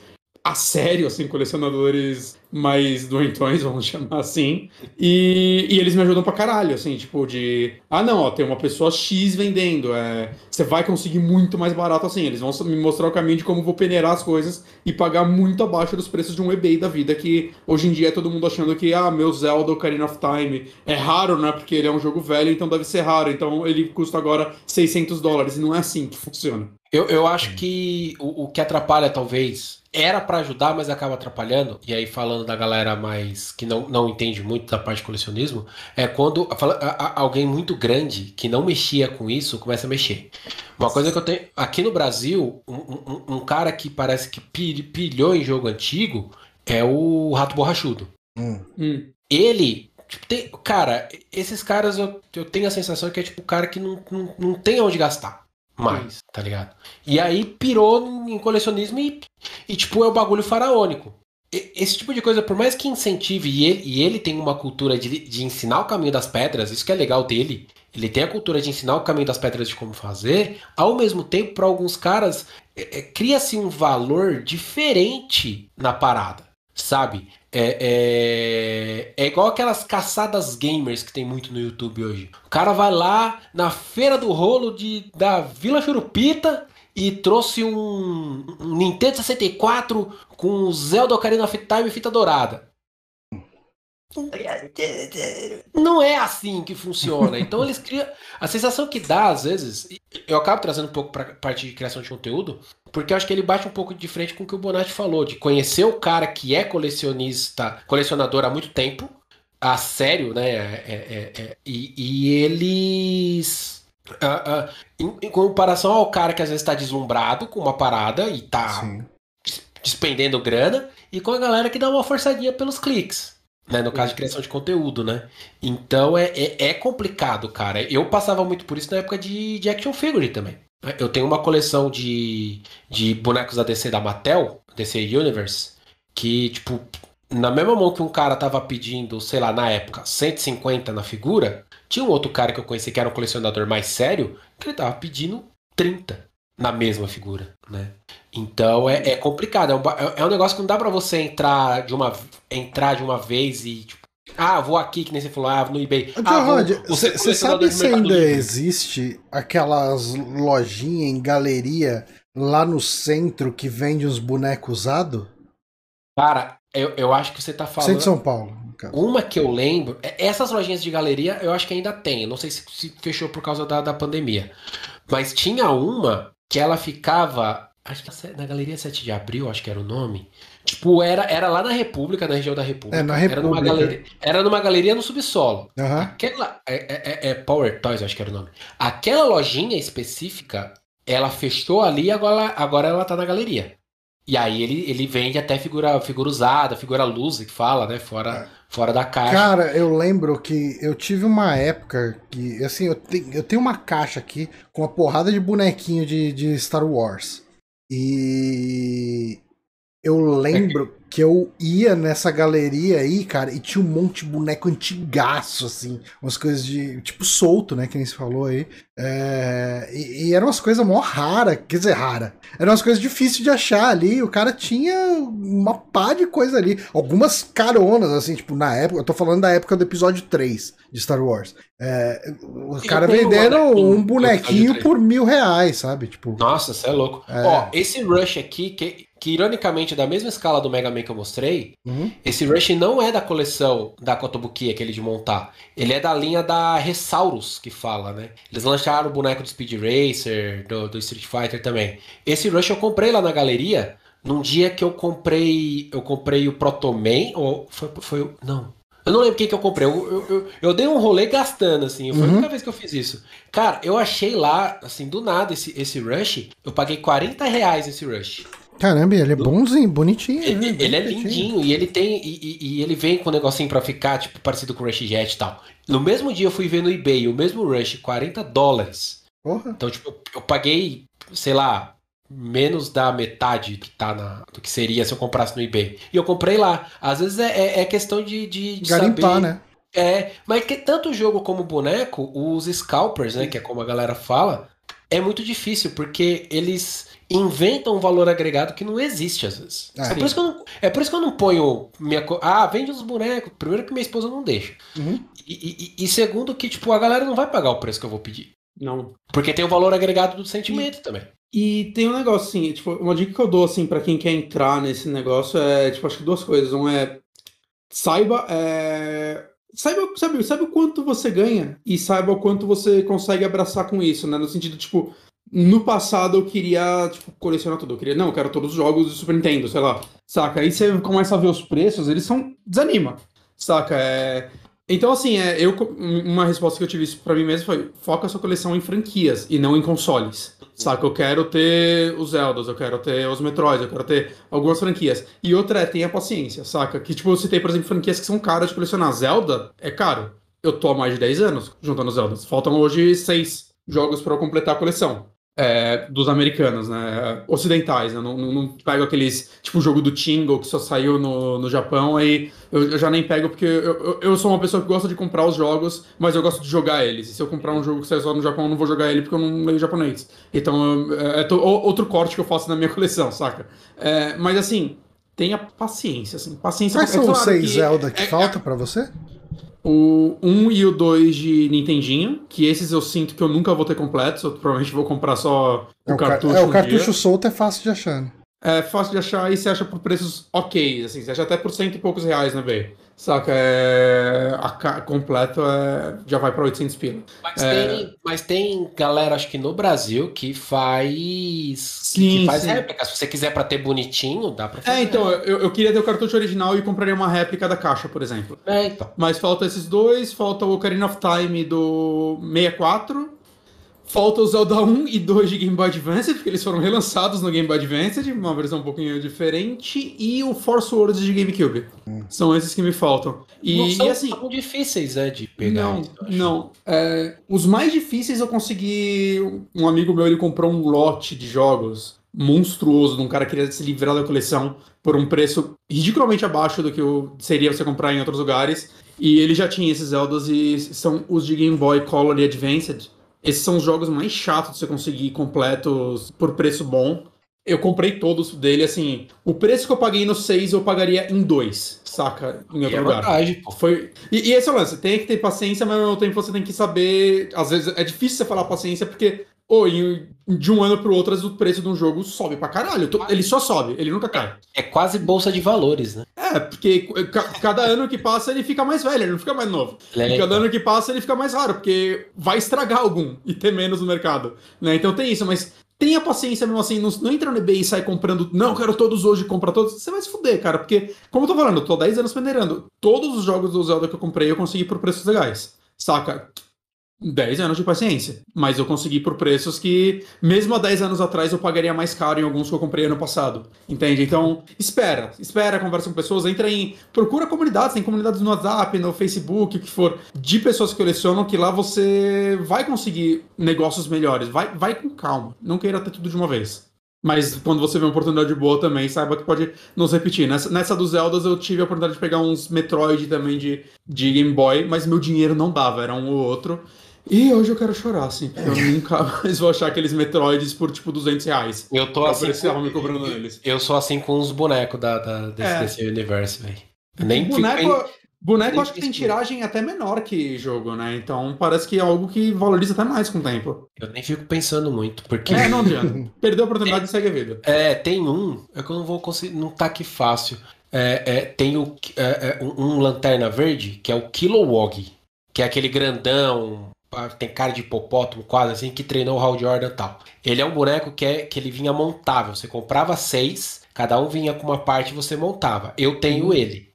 a sério, assim, colecionadores mais doentões, vamos chamar assim. E, e eles me ajudam pra caralho, assim, tipo, de. Ah, não, ó, tem uma pessoa X vendendo. É, você vai conseguir muito mais barato assim. Eles vão me mostrar o caminho de como vou peneirar as coisas e pagar muito abaixo dos preços de um eBay da vida, que hoje em dia é todo mundo achando que, ah, meu Zelda Ocarina of Time é raro, né? Porque ele é um jogo velho, então deve ser raro. Então ele custa agora 600 dólares. E não é assim que funciona. Eu, eu acho que o, o que atrapalha, talvez, era para ajudar, mas acaba atrapalhando. E aí, falando da galera mais que não, não entende muito da parte de colecionismo, é quando a, a, alguém muito grande que não mexia com isso começa a mexer. Uma coisa que eu tenho. Aqui no Brasil, um, um, um cara que parece que pilhou em jogo antigo é o Rato Borrachudo. Hum. Hum. Ele. Tipo, tem, cara, esses caras eu, eu tenho a sensação que é tipo o cara que não, não, não tem onde gastar mais, tá ligado? E aí pirou em colecionismo e, e tipo, é o bagulho faraônico. Esse tipo de coisa, por mais que incentive, e ele, e ele tem uma cultura de, de ensinar o caminho das pedras, isso que é legal dele, ele tem a cultura de ensinar o caminho das pedras de como fazer, ao mesmo tempo, para alguns caras, é, é, cria-se um valor diferente na parada. sabe? É, é, é igual aquelas caçadas gamers que tem muito no YouTube hoje. O cara vai lá na feira do rolo de, da Vila Churupita e trouxe um, um Nintendo 64 com Zelda Ocarina of Time e fita dourada. Não é assim que funciona. Então eles criam. A sensação que dá, às vezes, eu acabo trazendo um pouco para a parte de criação de conteúdo, porque eu acho que ele bate um pouco de frente com o que o Bonatti falou, de conhecer o cara que é colecionista, colecionador há muito tempo, a sério, né? É, é, é, e, e, eles. Uh, uh, em, em, comparação ao cara que às vezes está deslumbrado com uma parada e está despendendo grana, e com a galera que dá uma forçadinha pelos cliques. Né, no caso de criação de conteúdo, né? Então é, é, é, complicado, cara. Eu passava muito por isso na época de, de action figure também. Eu tenho uma coleção de, de bonecos da DC da Mattel, DC Universe, que, tipo, na mesma mão que um cara tava pedindo, sei lá, na época, 150 na figura, tinha um outro cara que eu conheci que era um colecionador mais sério, que ele tava pedindo 30 na mesma figura, né? Então é, é complicado, é um, é, é um negócio que não dá para você entrar de uma entrar de uma vez e tipo, ah, vou aqui, que nem você falou, ah, no eBay. Ah, você sabe se ainda existe aquelas lojinhas em galeria lá no centro que vende uns bonecos usados? Cara, eu, eu acho que você tá falando. Centro de São Paulo. Uma que eu lembro, é, essas lojinhas de galeria eu acho que ainda tem. Não sei se, se fechou por causa da, da pandemia. Mas tinha uma que ela ficava. Acho que na Galeria 7 de Abril, acho que era o nome. Tipo, era, era lá na República, na região da República. É, na República. Era numa galeria, era numa galeria no subsolo. Uhum. Aquela. É, é, é, é, Power Toys, acho que era o nome. Aquela lojinha específica, ela fechou ali e agora, agora ela tá na galeria. E aí ele, ele vende até figura, figura usada, figura luz, que fala, né? Fora, é. fora da caixa. Cara, eu lembro que eu tive uma época que, assim, eu, te, eu tenho uma caixa aqui com uma porrada de bonequinho de, de Star Wars. E eu lembro que eu ia nessa galeria aí, cara, e tinha um monte de boneco antigaço, assim, umas coisas de, tipo, solto, né, que nem se falou aí, é, e, e eram umas coisas mó rara, quer dizer, rara, eram umas coisas difíceis de achar ali, o cara tinha uma pá de coisa ali, algumas caronas, assim, tipo, na época, eu tô falando da época do episódio 3 de Star Wars, é, os caras venderam um bonequinho por mil reais, sabe, tipo... Nossa, você é louco. É... Ó, esse Rush aqui, que que ironicamente da mesma escala do Mega Man que eu mostrei, uhum. esse Rush não é da coleção da Kotobuki, aquele de montar. Ele é da linha da Ressaurus, que fala, né? Eles lançaram o boneco do Speed Racer, do, do Street Fighter também. Esse Rush eu comprei lá na galeria, num dia que eu comprei. Eu comprei o Protoman, ou foi, foi. Não. Eu não lembro quem que eu comprei. Eu, eu, eu, eu dei um rolê gastando, assim. Foi uhum. a única vez que eu fiz isso. Cara, eu achei lá, assim, do nada, esse, esse Rush. Eu paguei 40 reais esse Rush. Caramba, ele é bonzinho, bonitinho. Ele, né? ele é lindinho e ele tem. E, e, ele vem com um negocinho pra ficar, tipo, parecido com o Rush Jet e tal. No mesmo dia eu fui ver no eBay o mesmo Rush, 40 dólares. Porra. Então, tipo, eu paguei, sei lá, menos da metade que tá na, do que seria se eu comprasse no eBay. E eu comprei lá. Às vezes é, é, é questão de, de, de Garimpar, saber... né? É, mas que tanto o jogo como o boneco, os scalpers, né, que é como a galera fala, é muito difícil, porque eles inventam um valor agregado que não existe às vezes. Ah, é, por isso que eu não, é por isso que eu não ponho minha. Ah, vende os bonecos. Primeiro que minha esposa não deixa. Uhum. E, e, e, segundo que, tipo, a galera não vai pagar o preço que eu vou pedir. Não. Porque tem o valor agregado do sentimento e, também. E tem um negócio assim, tipo, uma dica que eu dou assim para quem quer entrar nesse negócio é, tipo, acho que duas coisas. Um é saiba, é, saiba, sabe, sabe o quanto você ganha e saiba o quanto você consegue abraçar com isso, né? No sentido, tipo, no passado eu queria, tipo, colecionar tudo. Eu queria, não, eu quero todos os jogos do Super Nintendo, sei lá. Saca? Aí você começa a ver os preços, eles são. desanima. Saca? É. Então, assim, é, eu, uma resposta que eu tive para mim mesmo foi: foca sua coleção em franquias e não em consoles. Saca? Eu quero ter os Zeldas, eu quero ter os Metroids, eu quero ter algumas franquias. E outra é: tenha paciência, saca? Que, tipo, você tem, por exemplo, franquias que são caras de colecionar. Zelda é caro. Eu tô há mais de 10 anos juntando Zeldas. Faltam hoje 6 jogos para eu completar a coleção é, dos americanos, né? Ocidentais, né? Não, não, não, pego aqueles, tipo, o jogo do Tingle que só saiu no, no Japão, aí eu, eu já nem pego porque eu, eu, sou uma pessoa que gosta de comprar os jogos, mas eu gosto de jogar eles. E se eu comprar um jogo que sai só no Japão, eu não vou jogar ele porque eu não leio japonês. Então, é, é outro corte que eu faço na minha coleção, saca? É, mas assim, tenha paciência, assim. Paciência. Quais são os seis Zelda que é, falta é, para você? O 1 e o 2 de Nintendinho, que esses eu sinto que eu nunca vou ter completos, eu provavelmente vou comprar só o, é, cartucho. É, o cartucho dia. solto é fácil de achar, né? É fácil de achar e você acha por preços ok, assim, você acha até por cento e poucos reais na né, eBay. Saca? É, a completo é, já vai para 800 pila. Mas, é, tem, mas tem galera, acho que no Brasil, que faz. Sim, que faz sim. réplica. Se você quiser para ter bonitinho, dá para fazer. É, então, eu, eu queria ter o cartucho original e compraria uma réplica da caixa, por exemplo. É, então. Mas falta esses dois, falta o Ocarina of Time do 64 Falta o Zelda 1 e 2 de Game Boy Advance, porque eles foram relançados no Game Boy Advance, uma versão um pouquinho diferente, e o Force Words de GameCube. Hum. São esses que me faltam. E, não são e assim, tão difíceis, né, de pegar. Não, não. É, os mais difíceis eu consegui. Um amigo meu ele comprou um lote de jogos monstruoso de um cara que queria se livrar da coleção por um preço ridiculamente abaixo do que seria você comprar em outros lugares. E ele já tinha esses Zeldas e são os de Game Boy Color e Advanced esses são os jogos mais chatos de você conseguir completos por preço bom. Eu comprei todos dele, assim. O preço que eu paguei no 6 eu pagaria em 2, saca? Em outro e é lugar. Vantagem, Foi... E, e esse é o lance, tem que ter paciência, mas ao mesmo tempo você tem que saber. Às vezes é difícil você falar paciência, porque ou de um ano pro outro, o preço de um jogo sobe pra caralho. Ele só sobe, ele nunca cai. É quase bolsa de valores, né? É, porque cada ano que passa ele fica mais velho, ele não fica mais novo. É, e cada ano que passa ele fica mais raro, porque vai estragar algum e ter menos no mercado. Né? Então tem isso, mas tenha paciência mesmo assim, não, não entra no eBay e sai comprando, não, quero todos hoje, compra todos. Você vai se fuder, cara, porque, como eu tô falando, eu tô 10 anos peneirando. Todos os jogos do Zelda que eu comprei eu consegui por preços legais. Saca? 10 anos de paciência. Mas eu consegui por preços que, mesmo há 10 anos atrás, eu pagaria mais caro em alguns que eu comprei ano passado. Entende? Então, espera. Espera, conversa com pessoas, entra em. Procura comunidades, tem comunidades no WhatsApp, no Facebook, o que for, de pessoas que colecionam, que lá você vai conseguir negócios melhores. Vai, vai com calma. Não queira ter tudo de uma vez. Mas quando você vê uma oportunidade boa também, saiba que pode não se repetir. Nessa, nessa dos eu tive a oportunidade de pegar uns Metroid também de, de Game Boy, mas meu dinheiro não dava, era um ou outro. E hoje eu quero chorar, assim. Eu nunca mais vou achar aqueles Metroids por tipo 200 reais. Eu tô assim. Com... me cobrando eles. Eu sou assim com os bonecos da, da desse, é. desse, universo, velho. Nem boneco, fico... boneco acho que tem tiragem até menor que jogo, né? Então parece que é algo que valoriza até mais com o tempo. Eu nem fico pensando muito, porque. É, não adianta. Perdeu a oportunidade e segue a vida. É, tem um. É que eu não vou conseguir. Não tá aqui fácil. É, é, tem o, é, é um, um lanterna verde, que é o Kilowog, que é aquele grandão tem cara de hipopótamo quase assim, que treinou o Hal Jordan e tal. Ele é um boneco que, é, que ele vinha montável. Você comprava seis, cada um vinha com uma parte e você montava. Eu tenho uhum. ele.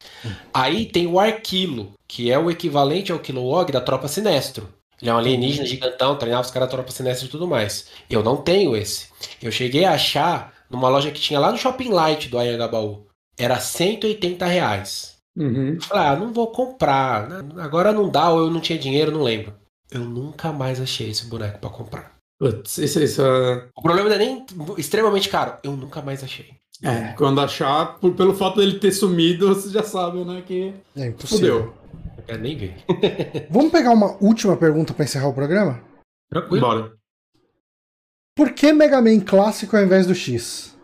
Aí tem o Arquilo, que é o equivalente ao Kilowog da Tropa Sinestro. Ele é um alienígena uhum. gigantão, treinava os caras da Tropa Sinestro e tudo mais. Eu não tenho esse. Eu cheguei a achar numa loja que tinha lá no Shopping Light do Ayangabaú. Era 180 reais. Uhum. Falei, ah, não vou comprar. Agora não dá, ou eu não tinha dinheiro, não lembro. Eu nunca mais achei esse boneco para comprar. Putz, isso, isso é... O problema não é nem extremamente caro. Eu nunca mais achei. É, quando achar, por, pelo fato dele ter sumido, você já sabe, né, que é impossível. Fudeu. Eu nem ver. Vamos pegar uma última pergunta para encerrar o programa? Tranquilo. Bora. Por que Mega Man clássico ao invés do X?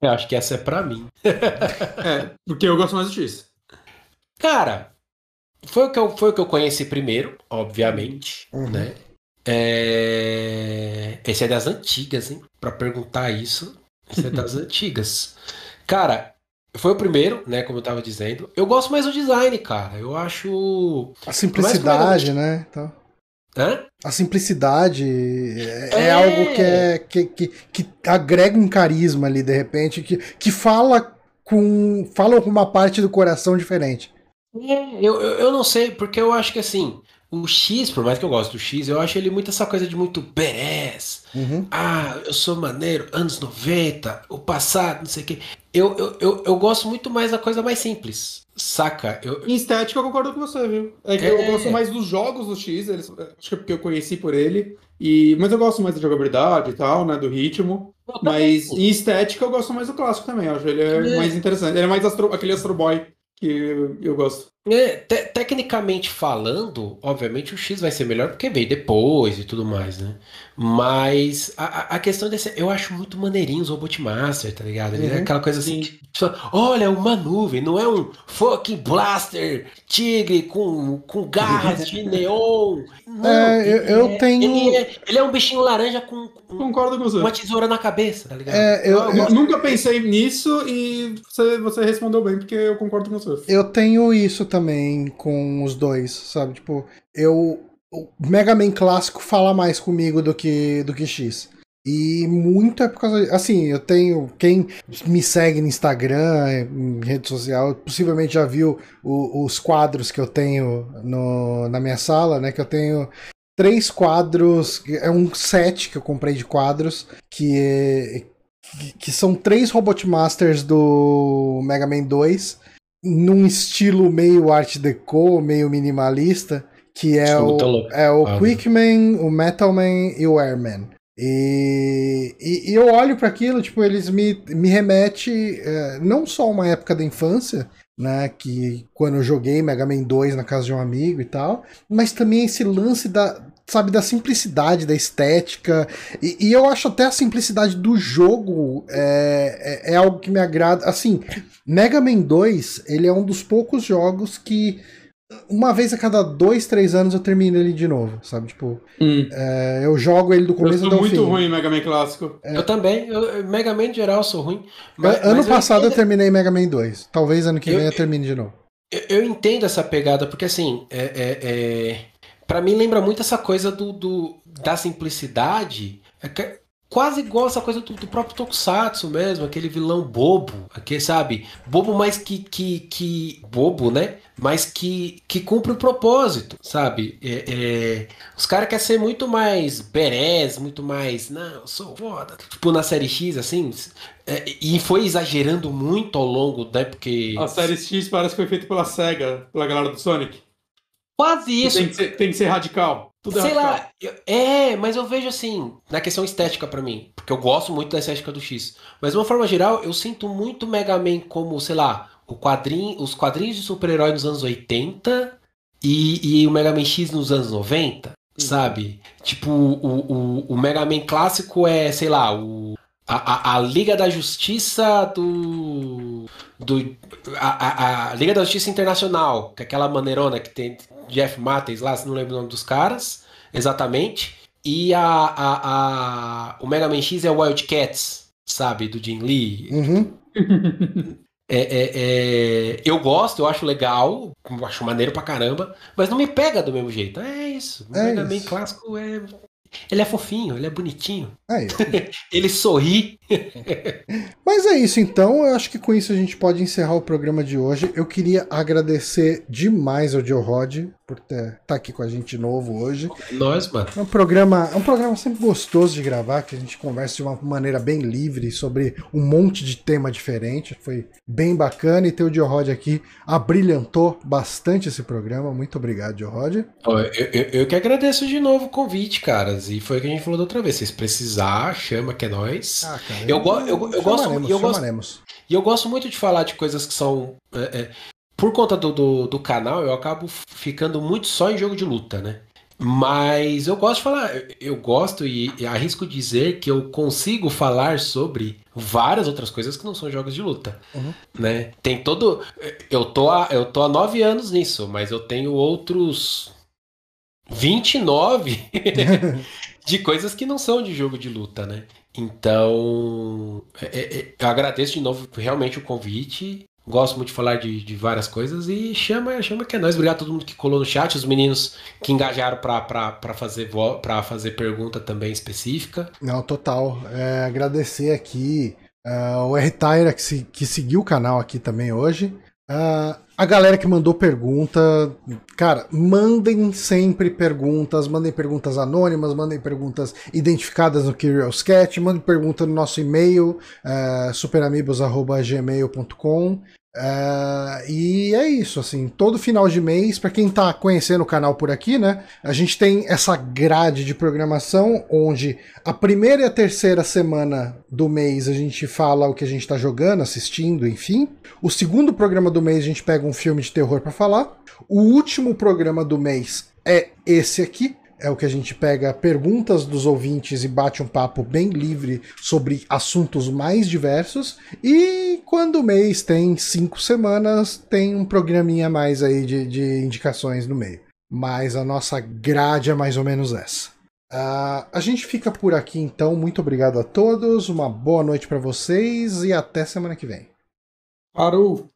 Eu acho que essa é para mim. é, porque eu gosto mais do X. Cara, foi o que eu, foi o que eu conheci primeiro, obviamente, uhum. né? É... Esse é das antigas, hein? Pra perguntar isso, esse é das antigas. Cara, foi o primeiro, né? Como eu tava dizendo. Eu gosto mais do design, cara. Eu acho. A simplicidade, né? Então... Hã? A simplicidade é, é, é, algo que, é, que, que, que agrega um carisma ali, de repente, que, que fala com. fala com uma parte do coração diferente. É, eu, eu, eu não sei, porque eu acho que assim, o X, por mais que eu goste do X, eu acho ele muito essa coisa de muito badass. Uhum. Ah, eu sou maneiro, anos 90, o passado, não sei o quê. Eu, eu, eu, eu, gosto muito mais da coisa mais simples, saca? Eu... Em estética eu concordo com você, viu? É que é... eu gosto mais dos jogos do X, eles, acho que é porque eu conheci por ele. E, mas eu gosto mais da jogabilidade e tal, né? Do ritmo. Mas em estética eu gosto mais do clássico também. Acho ele é, é. mais interessante. Ele é mais astro, aquele Astro Boy que eu gosto. É, te tecnicamente falando, obviamente o X vai ser melhor porque veio depois e tudo mais, né? Mas a, a questão desse. Eu acho muito maneirinho os Robot Master, tá ligado? Uhum. É aquela coisa assim. Tipo, olha, uma nuvem, não é um fucking blaster tigre com, com garras de neon. Não, é, eu, eu é, tenho. Ele é, ele é, um bichinho laranja com, com Concordo com você. uma tesoura na cabeça, tá ligado? É, eu, eu, eu, nunca pensei nisso e você, você respondeu bem, porque eu concordo com você. Eu tenho isso também com os dois, sabe? Tipo, eu o Mega Man clássico fala mais comigo do que, do que X. E muito é por causa. Assim, eu tenho. Quem me segue no Instagram, em rede social, possivelmente já viu o, os quadros que eu tenho no, na minha sala, né? Que eu tenho três quadros. É um set que eu comprei de quadros, que, é, que, que são três Robot Masters do Mega Man 2, num estilo meio Art Deco, meio minimalista que é o, é o ah, Quickman, o Metalman e o Airman. E, e, e eu olho para aquilo, tipo, eles me, me remete é, não só uma época da infância, né, que quando eu joguei Mega Man 2 na casa de um amigo e tal, mas também esse lance da, sabe, da simplicidade, da estética, e, e eu acho até a simplicidade do jogo é, é, é algo que me agrada, assim, Mega Man 2, ele é um dos poucos jogos que uma vez a cada dois, três anos eu termino ele de novo, sabe? Tipo, hum. é, eu jogo ele do começo ao fim. Eu sou muito ruim em Mega Man clássico. É. Eu também, eu, Mega Man em geral eu sou ruim. Mas, ano mas passado eu, eu, terminei Mega Man 2. Talvez ano que vem eu termine de novo. Eu, entendo essa pegada, porque assim, é, é, é para mim lembra muito essa coisa do, do da simplicidade. É quase igual essa coisa do, do, próprio Tokusatsu mesmo, aquele vilão bobo, aquele, sabe? Bobo, mas que, que, que. Bobo, né? Mas que, que cumpre o propósito, sabe? É, é... os caras querem ser muito mais berés, muito mais. Não, sou foda. Tipo na série X, assim. É, e foi exagerando muito ao longo, né? Porque. A série X parece que foi feita pela SEGA, pela galera do Sonic. Quase isso. Tem que ser, tem que ser radical. Tudo é Sei radical. lá, eu, é, mas eu vejo assim, na questão estética para mim, porque eu gosto muito da estética do X. Mas de uma forma geral, eu sinto muito Mega Man como, sei lá, o quadrinho, os quadrinhos de super-herói nos anos 80 e, e o Mega Man X nos anos 90, sabe? Tipo, o, o, o Mega Man clássico é, sei lá, o, a, a, a Liga da Justiça do. do a, a, a, Liga da Justiça Internacional, que é aquela maneirona que tem Jeff Mattes lá, não lembro o nome dos caras, exatamente. E a, a, a, o Mega Man X é o Wildcats, sabe? Do Jim Lee. Uhum. É, é, é, eu gosto, eu acho legal, acho maneiro pra caramba, mas não me pega do mesmo jeito. É isso. O é Mega Man clássico é ele é fofinho, ele é bonitinho. É isso. ele sorri. Mas é isso, então. Eu acho que com isso a gente pode encerrar o programa de hoje. Eu queria agradecer demais ao Joe Rod por estar tá aqui com a gente de novo hoje. Nós, mano. É um programa, é um programa sempre gostoso de gravar, que a gente conversa de uma maneira bem livre sobre um monte de tema diferente. Foi bem bacana e ter o Joe Rod aqui abrilhantou bastante esse programa. Muito obrigado, Joe Rod. Eu, eu, eu, que agradeço de novo o convite, caras. E foi o que a gente falou da outra vez. Se precisar, chama que é nós. Ah, cara, eu, eu, eu, eu gosto, eu gosto, e eu gosto muito de falar de coisas que são é, é, por conta do, do, do, canal, eu acabo ficando muito só em jogo de luta, né? Mas eu gosto de falar, eu gosto e, e arrisco dizer que eu consigo falar sobre várias outras coisas que não são jogos de luta, uhum. né? Tem todo, eu tô há, eu tô há nove anos nisso, mas eu tenho outros 29 de coisas que não são de jogo de luta, né? Então, é, é, é, eu agradeço de novo realmente o convite Gosto muito de falar de, de várias coisas e chama, chama que é nós. Obrigado a todo mundo que colou no chat, os meninos que engajaram para fazer, fazer pergunta também específica. Não, total. É, agradecer aqui uh, o R-Tyra que, se, que seguiu o canal aqui também hoje. Uh, a galera que mandou pergunta, cara, mandem sempre perguntas, mandem perguntas anônimas, mandem perguntas identificadas no Curious Cat, mandem pergunta no nosso e-mail, uh, superamigos.gmail.com. Uh, e é isso, assim, todo final de mês, para quem tá conhecendo o canal por aqui, né? A gente tem essa grade de programação onde a primeira e a terceira semana do mês a gente fala o que a gente tá jogando, assistindo, enfim. O segundo programa do mês a gente pega um filme de terror para falar. O último programa do mês é esse aqui, é o que a gente pega perguntas dos ouvintes e bate um papo bem livre sobre assuntos mais diversos. E quando o mês tem cinco semanas, tem um programinha mais aí de, de indicações no meio. Mas a nossa grade é mais ou menos essa. Uh, a gente fica por aqui então. Muito obrigado a todos, uma boa noite para vocês e até semana que vem. Parou!